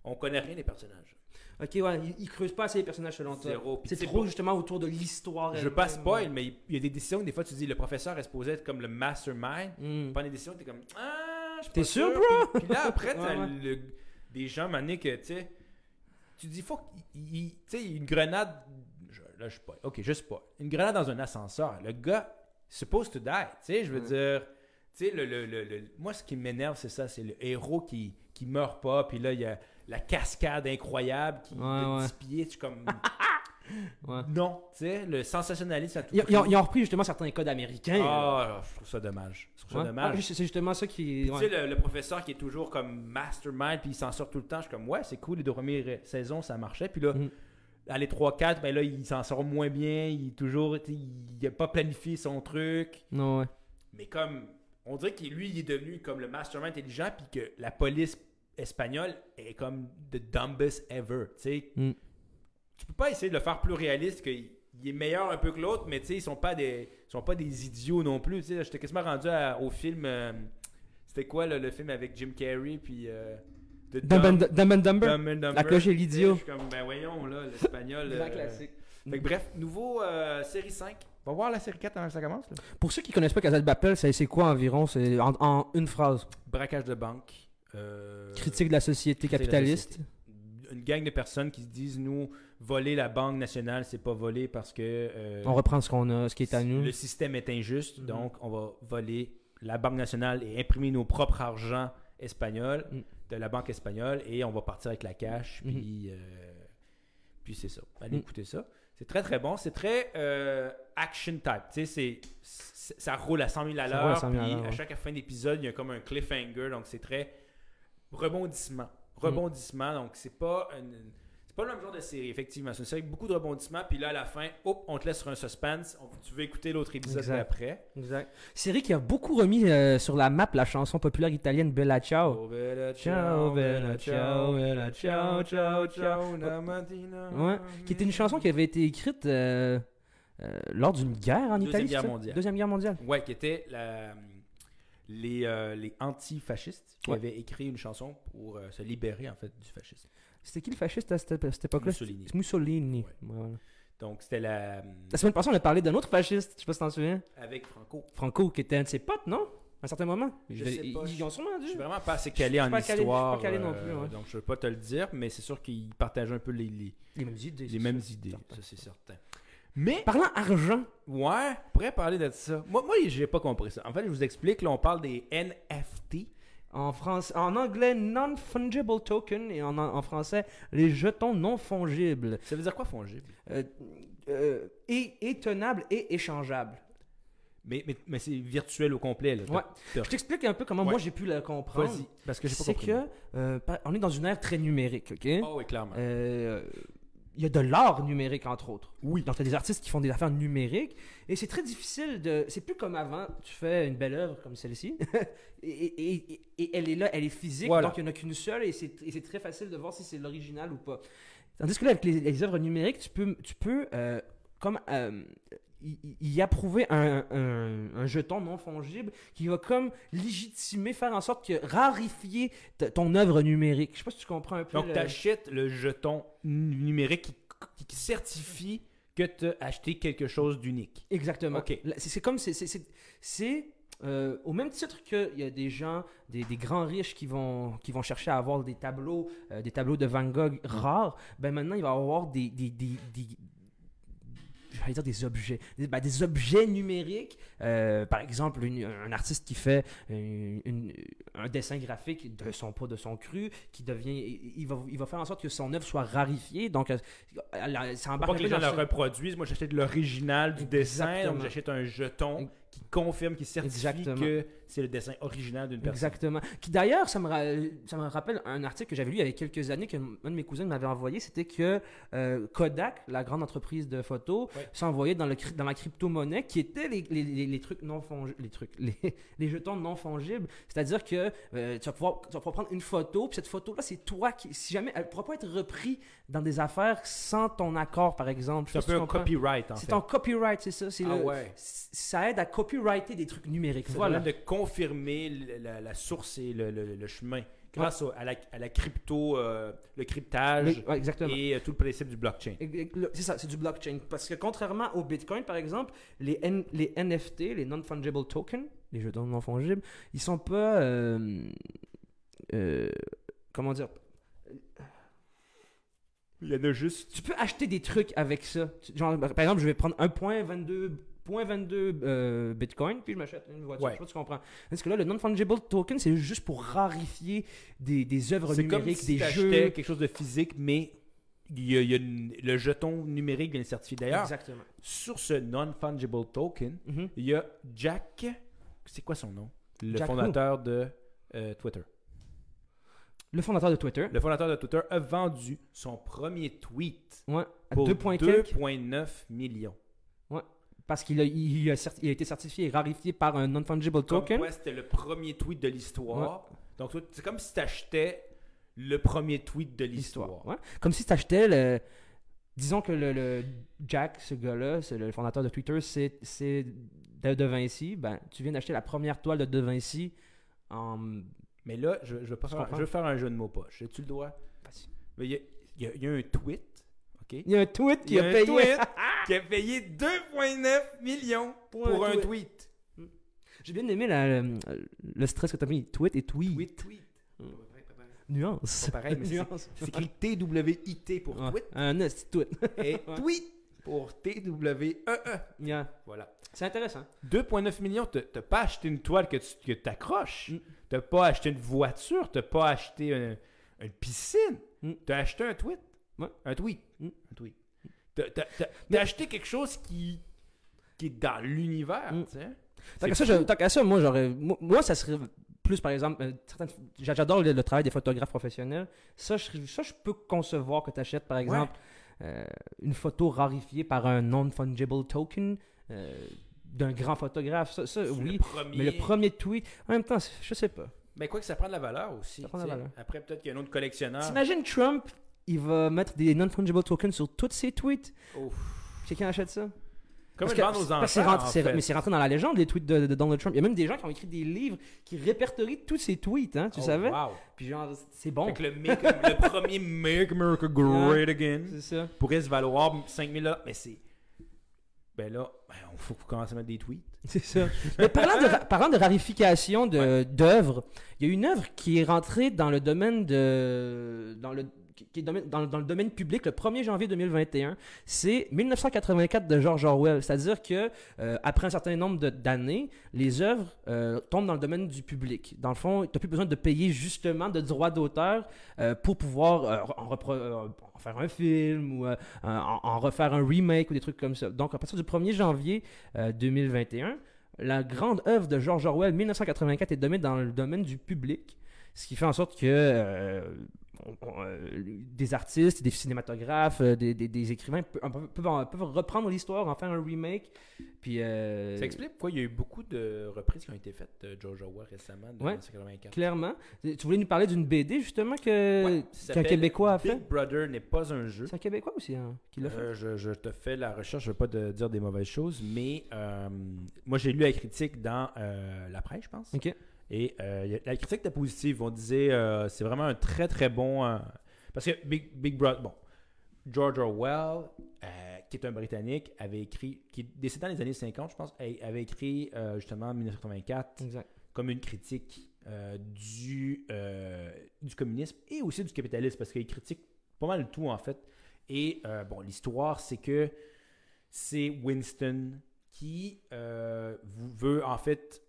on connaît rien des personnages. Ok, ouais, ils, ils creusent pas assez les personnages selon toi. Zéro. C'est trop pas- justement autour de l'histoire. Je veux pas spoil, mais il y a des décisions que des fois tu dis le professeur est supposé être comme le mastermind. Hmm. Prends des décisions, t'es comme Ah, je T'es sûr, Puis, puis là, après, t'as Ouais, ouais. le- des gens, mané, que tu sais, tu dis, faut qu'il. il- Tu sais, une grenade. je- là, je sais pas. Ok, je pas. Une grenade dans un ascenseur. Le gars, supposed to die. Tu sais, je veux dire. Tu sais, le- le- le- moi, ce qui m'énerve, c'est ça. C'est le héros qui, qui meurt pas. Puis là, il y a la cascade incroyable qui Ouais, de ouais. 10 pieds. Je suis comme. Ouais. Non, tu sais, le sensationnalisme à tout Ils, prix. ils ont, ils ont repris justement certains codes américains. Ah, je trouve ça dommage. Je trouve ça Ouais. dommage. Ah, c'est justement ça qui. Tu sais, le, le professeur qui est toujours comme mastermind, puis il s'en sort tout le temps. Je suis comme, ouais, c'est cool, les deux premières saisons, ça marchait. Puis là, Mm. à les 3-4, ben là, il s'en sort moins bien. Il est toujours, il n'a pas planifié son truc. Non, ouais. Mais comme, on dirait que lui, il est devenu comme le mastermind intelligent, puis que la police espagnole est comme the dumbest ever. Tu Mm. tu peux pas essayer de le faire plus réaliste qu'il il est meilleur un peu que l'autre, mais tu sais, ils sont pas des ils sont pas des idiots non plus. J'étais quasiment rendu à- au film. euh, c'était quoi là, le film avec Jim Carrey puis euh, The Dumb and, Dumb- Dumb and Dumber? Dumb and Dumber. La cloche et l'idiot. Je suis comme ben voyons là, l'espagnol. Euh, classique. Fait que bref, nouveau euh, série 5. On va voir la série 4 avant que ça commence. là. Pour ceux qui connaissent pas Casa de Papel, c'est c'est quoi environ? C'est en, en une phrase. Braquage de banque. Euh, Critique de la société la capitaliste. société. une gang de personnes qui se disent nous voler la banque nationale c'est pas voler parce que euh, On reprend ce qu'on a, ce qui est à nous. le système est injuste Mhm. donc on va voler la banque nationale et imprimer nos propres argent espagnols Mhm. de la banque espagnole et on va partir avec la cash Mhm. puis euh, puis c'est ça allez écouter ça c'est très très bon c'est très action type tu sais c'est ça roule à 100 000 à à l'heure 100 000 à puis à ouais. chaque fin d'épisode il y a comme un cliffhanger donc c'est très rebondissement rebondissement donc c'est pas une- c'est pas le même genre de série effectivement c'est une série avec beaucoup de rebondissements puis là à la fin hop on te laisse sur un suspense On- tu veux écouter l'autre épisode d'après Exact. Série qui a beaucoup remis euh, sur la map la chanson populaire italienne Bella Ciao. Oh, bella Ciao, bella ciao, bella ciao, ciao, ciao. una mattina. Ouais, Qui était une chanson qui avait été écrite euh, euh, lors d'une guerre en Deuxième Italie. guerre mondiale. Deuxième guerre mondiale. Ouais, qui était la- les, euh, les antifascistes qui Ouais. avaient écrit une chanson pour euh, se libérer en fait du fascisme. C'était qui le fasciste à cette, cette époque-là Mussolini. Mussolini. Ouais. Ouais, voilà. Donc c'était la La semaine passée, on a parlé d'un autre fasciste, je sais pas si t'en souviens. avec Franco. Franco, qui était un de ses potes, non? À un certain moment. Je sais pas, Ils je- ont sûrement Je dû. suis vraiment pas assez calé Je en pas calé- je suis pas histoire, calé non euh, plus, ouais. donc je veux pas te le dire, mais c'est sûr qu'ils partageaient un peu les, les, Les mêmes idées. les mêmes idées, ça c'est certain. Mais Parlant argent, Ouais, on pourrait parler de ça. Moi, moi j'ai pas compris ça. En fait, je vous explique, là, on parle des NFT. en, France, en anglais, non-fungible token, et en, en français, les jetons non fongibles. Ça veut dire quoi fongible? Euh, euh, et, et et échangeables. Mais, mais, mais c'est virtuel au complet, là. Ouais. Je t'explique un peu comment Ouais. moi j'ai pu le comprendre. Vas-y, parce que j'ai pas C'est compris. que euh, on est dans une ère très numérique, ok? Oh oui, clairement. Euh, Il y a de l'art numérique entre autres. oui. Donc, tu as des artistes qui font des affaires numériques et c'est très difficile de. C'est plus comme avant, tu fais une belle œuvre comme celle-ci et, et- et- et elle est là, elle est physique, Voilà. donc il n'y en a qu'une seule et c'est et c'est très facile de voir si c'est l'original ou pas. Tandis que là, avec les, les œuvres numériques, tu peux, tu peux euh, comme. euh, y, y approuver un, un- un jeton non fongible qui va comme légitimer, faire en sorte que rarifier ton œuvre numérique. Je sais pas si tu comprends un peu. Donc, le- tu achètes le jeton nu- numérique qui, qui- qui certifie que tu as acheté quelque chose d'unique. Exactement. Ok. Là, C'est comme c'est euh, au même titre qu'il y a des gens, des, des grands riches qui vont qui vont chercher à avoir des tableaux, euh, des tableaux de Van Gogh rares. Ben maintenant il va y avoir des, des- j'allais dire des objets, des, ben, des objets numériques. Euh, par exemple, une- un artiste qui fait une- une- un dessin graphique de son pas de son cru, qui devient, il va, il va faire en sorte que son œuvre soit rarifiée. Donc, euh, ça Pour embarque pas un que les gens ce- reproduisent, moi j'achète l'original du dessin, Exactement. donc j'achète un jeton qui confirme, qui certifie Exactement. que c'est le dessin original d'une personne. Exactement. Qui d'ailleurs, ça me, ça me rappelle un article que j'avais lu il y a quelques années qu'un de mes cousins m'avait envoyé. C'était que euh, Kodak, la grande entreprise de photos, s'envoyait dans, le, dans la crypto-monnaie qui étaient les, les, les- les trucs non fongibles. Les, trucs, les, les jetons non fongibles. C'est-à-dire que euh, tu, vas pouvoir, tu vas pouvoir prendre une photo, puis cette photo-là, c'est toi qui. Si jamais. Elle ne pourra pas être reprise dans des affaires sans ton accord, par exemple. C'est un peu un copyright en C'est fait. ton copyright, c'est ça. C'est Ah le- ouais. Ça aide à copyrighter des trucs numériques. Voilà. de confirmer la, la source et le, le- le chemin grâce à, la, à la crypto, euh, le cryptage ouais, et euh, tout le principe du blockchain. C'est ça, c'est du blockchain. Parce que contrairement au Bitcoin, par exemple, les, N- les NFT, les non-fungible tokens, les jetons non fongibles, ils sont pas. euh, comment dire? Il y en a juste. Tu peux acheter des trucs avec ça. Genre, par exemple, je vais prendre 1.22 0.22 euh, Bitcoin, puis je m'achète une voiture. Ouais. Je sais pas si tu comprends. Parce que là, le non-fungible token, c'est juste pour rarifier des, des œuvres comme numériques, si des jeux. quelque chose de physique, mais il y a, il y a une- le jeton numérique vient le certifier. D'ailleurs, Exactement. sur ce non-fungible token, Mhm. il y a Jack. C'est quoi son nom? Le Jack who? fondateur de euh, Twitter. Le fondateur de Twitter. Le fondateur de Twitter a vendu son premier tweet Ouais, à pour 2 points quelques. 2,9 millions. Parce qu'il a, il a, il a été certifié et rarifié par un non-fungible Comme token. quoi, c'était le premier tweet de l'histoire. Donc, toi, c'est comme si tu achetais le premier tweet de l'histoire. Ouais. Comme si tu achetais le. Disons que le, le Jack, ce gars-là, c'est le fondateur de Twitter, c'est c'est de, de Vinci. Ben, tu viens d'acheter la première toile de De Vinci en. Mais là, je, je, veux pas faire, comprends? je veux faire un jeu de mots poche. Tu le dois. Il y a, il y a- il y a un tweet. Il y a un tweet qui Il y a, payé. tweet qui a payé 2,9 millions Pour pour, un tweet. tweet. J'ai bien aimé la- le, le stress que tu as mis. Tweet et tweet. Tweet, tweet. Mm. Nuance. Pas pareil, mais c'est- Nuance. c'est écrit TWIT pour Ouais. tweet Un esti tweet. et tweet pour TWEE. Yeah. E Voilà. C'est intéressant. 2,9 millions, t'as t'as pas acheté une toile que tu que accroches. Mm. T'as pas acheté une voiture. T'as pas acheté un- une piscine. Mm. T'as acheté un tweet. Ouais. Un tweet. Mm. Un tweet. T'as t'as- t'as- Mais- t'as acheté quelque chose qui, qui est dans l'univers. Mm. tu sais? Tant qu'à ça, je- fou. tant qu'à ça, moi, j'aurais. Moi, moi, ça serait plus, par exemple, euh, certaines- j'adore le, le travail des photographes professionnels. Ça, je, ça, je peux concevoir que tu achètes, par exemple, euh, une photo rarifiée par un non-fungible token euh, d'un grand photographe. Ça, oui. le premier- Mais le premier tweet, en même temps, je sais pas. Ben quoi que ça prend de la valeur aussi. Ça prend de la valeur. Après, peut-être qu'il y a un autre collectionneur. T'imagines Trump, il va mettre des non-fungible tokens sur tous ses tweets. Ouf. Quelqu'un achète ça? Parce que- aux c'est enfants. rentré- en c'est- fait. Mais c'est rentré dans la légende, les tweets de, de Donald Trump. Il y a même des gens qui ont écrit des livres qui répertorient tous ses tweets, hein, tu Oh, savais? wow. Puis genre, c'est bon. Fait que le, make- le premier Make America Great Again ça. pourrait se valoir 5000 dollars. Mais c'est. Ben là, ben, il faut commencer à mettre des tweets. C'est ça. Mais parlant de, parlant de rarification de- d'œuvres, il y a une œuvre qui est rentrée dans le domaine de. Dans le, qui est domaine- dans, le domaine public le 1er janvier 2021. C'est 1984 de George Orwell. C'est-à-dire que euh, après un certain nombre d'années, les œuvres euh, tombent dans le domaine du public. Dans le fond, tu n'as plus besoin de payer justement de droits d'auteur euh, pour pouvoir en, faire un film ou en, refaire un remake ou des trucs comme ça. Donc, à partir du 1er janvier euh, 2021, la grande œuvre de George Orwell, 1984, est dominée dans le domaine du public, ce qui fait en sorte que on- on, euh, des artistes, des cinématographes, euh, des, des- des écrivains pe- peuvent, peuvent- peuvent reprendre l'histoire, en faire un remake. Puis, euh, Ça explique pourquoi il y a eu beaucoup de reprises qui ont été faites de George Orwell récemment, de Ouais. 1984. clairement. Tu voulais nous parler d'une BD, justement, que, Ouais, qu'un Québécois a fait? Big Brother n'est pas un jeu. C'est un Québécois aussi hein, qui l'a fait? Euh, je, je te fais la recherche, je ne veux pas te dire des mauvaises choses, mais euh, moi j'ai lu la critique dans la presse, je pense. Ok. Et euh, la critique était positive. On disait euh, c'est vraiment un très très bon. euh, parce que Big, Big Brother, bon, George Orwell, qui est un Britannique, avait écrit, qui est décédé dans les années 50, je pense, avait écrit justement en 1984 Exact. comme une critique du, du communisme et aussi du capitalisme, parce qu'il critique pas mal tout en fait. Et bon, l'histoire, c'est que c'est Winston qui veut en fait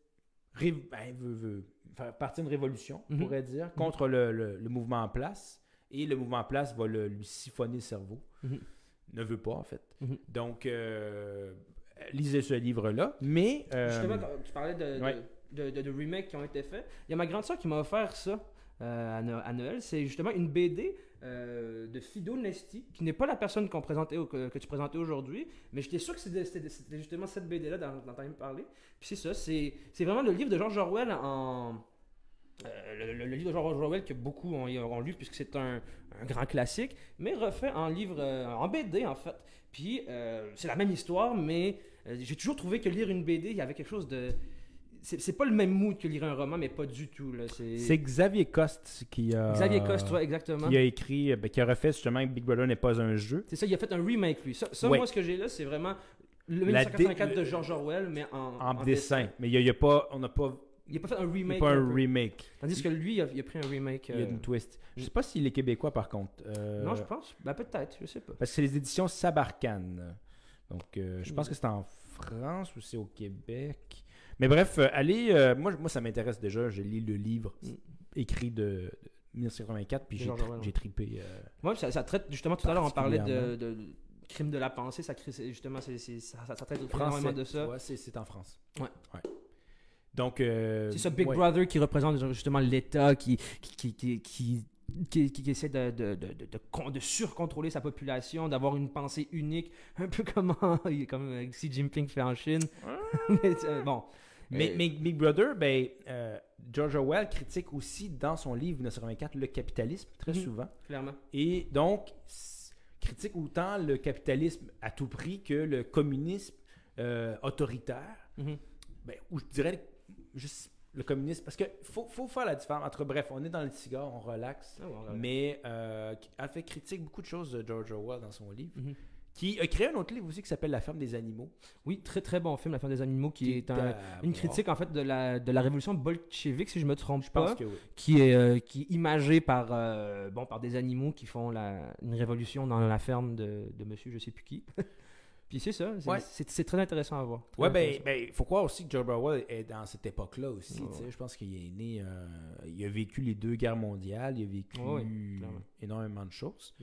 ré- ben, veut, veut faire partie d'une révolution, on Mhm. pourrait dire, contre le, le- le mouvement en place. Et le mouvement en place va le- lui siphonner le cerveau. Mhm. Ne veut pas, en fait. Mhm. Donc, euh, lisez ce livre-là. Mais. euh, Justement, quand tu parlais de, ouais. de, de- de remakes qui ont été faits. Il y a ma grande soeur qui m'a offert ça euh, à, No- à Noël. C'est justement une BD euh, de Fido Nesti, qui n'est pas la personne que, tu présentais aujourd'hui, mais j'étais sûr que c'était justement cette BD-là dont t'as même parlé. Puis c'est ça, c'est vraiment le livre de George Orwell euh, le, livre de George Orwell que beaucoup ont, lu puisque c'est un, grand classique, mais refait en livre, euh, en BD en fait. Puis c'est la même histoire, mais j'ai toujours trouvé que lire une BD, il y avait quelque chose de. C'est pas le même mood que lire un roman, mais pas du tout. là. C'est Xavier Coste qui a. Xavier Coste, ouais, exactement. Qui a écrit, ben, qui a refait justement Big Brother n'est pas un jeu. C'est ça, il a fait un remake, lui. Ça, ça, Ouais. moi, ce que j'ai là, c'est vraiment le La 1984 dé- de George Orwell, mais en, En, dessin. Mais il y a, il y a pas, on n'a pas, Il a pas fait un remake. pas un peu. remake. Tandis que lui, il a, il a pris un remake. Il y a euh, une twist. Je sais pas s'il est québécois par contre. Euh, Non, je pense. Ben, peut-être, je sais pas. Parce que c'est les éditions Sabarcane. Donc, euh, je pense que c'est en France ou c'est au Québec. Mais bref, euh, allez, euh, moi, moi ça m'intéresse déjà. J'ai lu le livre écrit de, de 1984, puis j'ai ouais. tripé. euh, Moi, ça, ça traite justement tout à l'heure, on parlait de, de- de crime de la pensée. Ça justement, ça, traite énormément de ça. Ouais, c'est en France. Ouais. Donc, euh, C'est ça, Big ouais. Brother qui représente justement l'État qui, qui, qui, qui, qui, qui- qui essaie de, de, de, de, de con- de surcontrôler sa population, d'avoir une pensée unique, un peu comme, en- comme Xi Jinping fait en Chine. mais, euh, bon. Mais, Euh, Big Brother, ben, euh, George Orwell critique aussi dans son livre 1984 le capitalisme, très Mhm. souvent. Clairement. Et donc, critique autant le capitalisme à tout prix que le communisme euh, autoritaire. Mhm. Ben, ou je dirais juste le communisme. Parce qu'il faut, faut faire la différence entre, bref, on est dans le cigare, on relaxe. Ah. Mais euh, elle fait critique beaucoup de choses de George Orwell dans son livre. Mhm. Qui a créé un autre livre aussi qui s'appelle La ferme des animaux. Oui, très très bon film, La fin des animaux, qui, est un- une critique en fait de la, de la révolution bolchevique, si je me trompe Je pas. pense que oui. qui est, euh, qui est imagé par, euh, bon, par des animaux qui font la, une révolution dans la ferme de, de monsieur je sais plus qui. Puis c'est ça, c'est Ouais. c'est- très intéressant à voir. Ouais, ben, intéressant. ben, faut croire aussi que George Orwell est dans cette époque-là aussi. Ouais. Je pense qu'il est né, euh, il a vécu les deux guerres mondiales, il a vécu énormément de choses.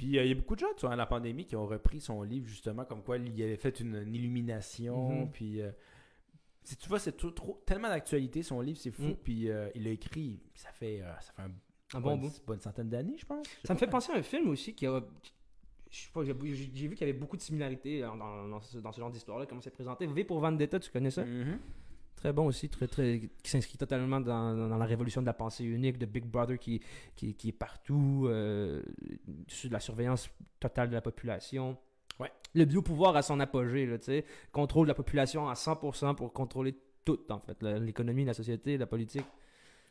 Puis euh, il y a beaucoup de gens durant la pandémie qui ont repris son livre justement comme quoi il avait fait une, une illumination. Mhm. Puis euh, si tu vois, c'est trop, tellement d'actualité son livre, c'est fou. Mm. Puis euh, il a écrit, ça fait, ça fait un un bon bonne, centaine d'années, je pense. Ça me fait penser à un film aussi qui a. Je sais pas, j'ai vu qu'il y avait beaucoup de similarités dans, dans- dans ce, dans ce genre d'histoire-là, comment c'est présenté. V pour Vendetta, tu connais ça? Mhm. Très bon aussi, très, très, qui s'inscrit totalement dans, dans la révolution de la pensée unique, de Big Brother qui, qui, qui est partout, euh, sur la surveillance totale de la population. Ouais. Le biopouvoir à son apogée, là, contrôle de la population à 100% pour contrôler tout, en fait, l'économie, la société, la politique.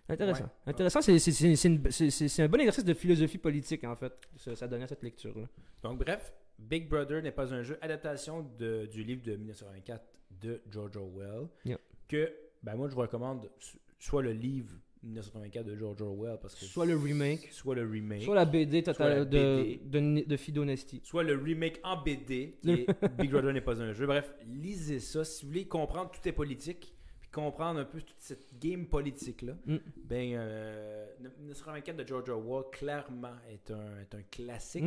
Intéressant. Ouais. Intéressant, c'est- un bon exercice de philosophie politique, en fait, ça, ça donnait cette lecture-là. Donc, bref, Big Brother n'est pas un jeu, adaptation de- du livre de 1924 de George Orwell. Que, ben moi, je vous recommande so- soit le livre 1924 de George Orwell, parce que Soit le remake, soit le remake, soit la BD Soit la de, BD. de, de Fido Nasty. soit le remake en BD, qui est Big Brother n'est pas un jeu. Bref, lisez ça. Si vous voulez comprendre tout est politique, puis comprendre un peu toute cette game politique-là, Mm. ben, euh, 1924 de George Orwell, clairement, est un, est un classique.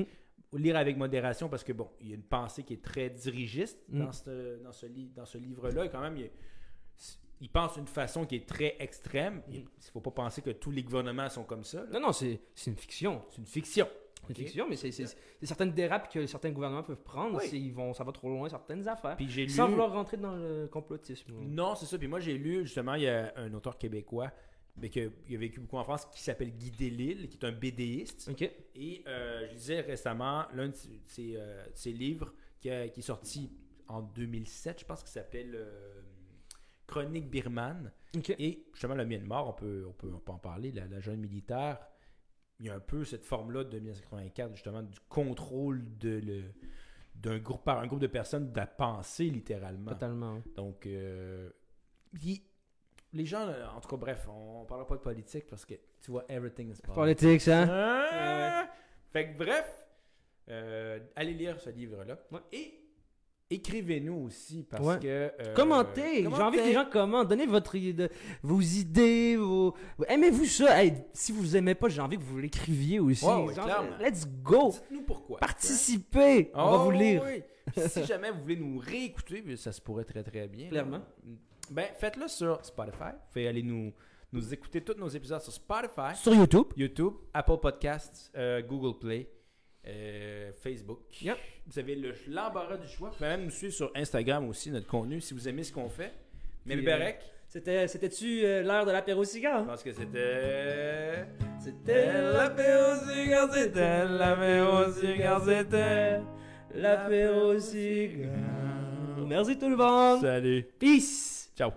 Mm. Lire avec modération parce que, bon, il y a une pensée qui est très dirigiste Mm. dans ce, dans ce, li- dans ce livre-là. Et quand même, il, y a- il pense d'une façon qui est très extrême. Il ne faut pas penser que tous les gouvernements sont comme ça. là. Non, non, c'est une fiction. C'est une fiction. C'est une fiction, mais c'est certaines dérapes que certains gouvernements peuvent prendre Oui. s'ils vont, ça va trop loin, certaines affaires. Puis j'ai lu... Sans vouloir rentrer dans le complotisme. Non, c'est ça. Puis moi, j'ai lu, justement, il y a un auteur québécois mais qui a, vécu beaucoup en France qui s'appelle Guy Delisle, qui est un BDiste. Ok. Et euh, je lisais récemment l'un de ses- ses, euh, ses livres qui, a- qui est sorti en 2007, je pense, qui s'appelle euh, Chronique birmane. Et justement, le Myanmar, on peut, on peut, on peut en parler, la, la jeune militaire, il y a un peu cette forme-là de 1984, justement, du contrôle de le d'un groupe par un groupe de personnes de la pensée littéralement Totalement. donc euh, les gens en tout cas bref on, on parlera pas de politique parce que tu vois everything is politics Politique, hein? ah! Fait que bref, euh, allez lire ce livre-là. Ouais. Et écrivez-nous aussi parce Ouais. que. euh, Commentez! J'ai envie que les gens commentent. Donnez votre, vos idées, vos... Aimez-vous ça? Hey, si vous aimez pas, j'ai envie que vous l'écriviez aussi. Genre, let's go! Dites-nous pourquoi. Participez! On va Oh, vous lire. oui. Puis si jamais vous voulez nous réécouter, ça se pourrait très très bien. Clairement. Ben, faites-le sur Spotify. Faites aller nous, nous écouter tous nos épisodes sur Spotify, Sur YouTube. YouTube, Apple Podcasts, euh, Google Play, euh, Facebook. Yep. Vous avez le- l'embarras du choix. Vous pouvez même nous suivre sur Instagram aussi, notre contenu, si vous aimez ce qu'on fait. Mais Puis, Berek, C'était, c'était-tu euh, l'heure de l'apéro je cigare? pense que c'était. C'était l'apéro cigare, c'était l'apéro cigare, c'était l'apéro cigare. Merci tout le monde. Salut. Peace! Ciao.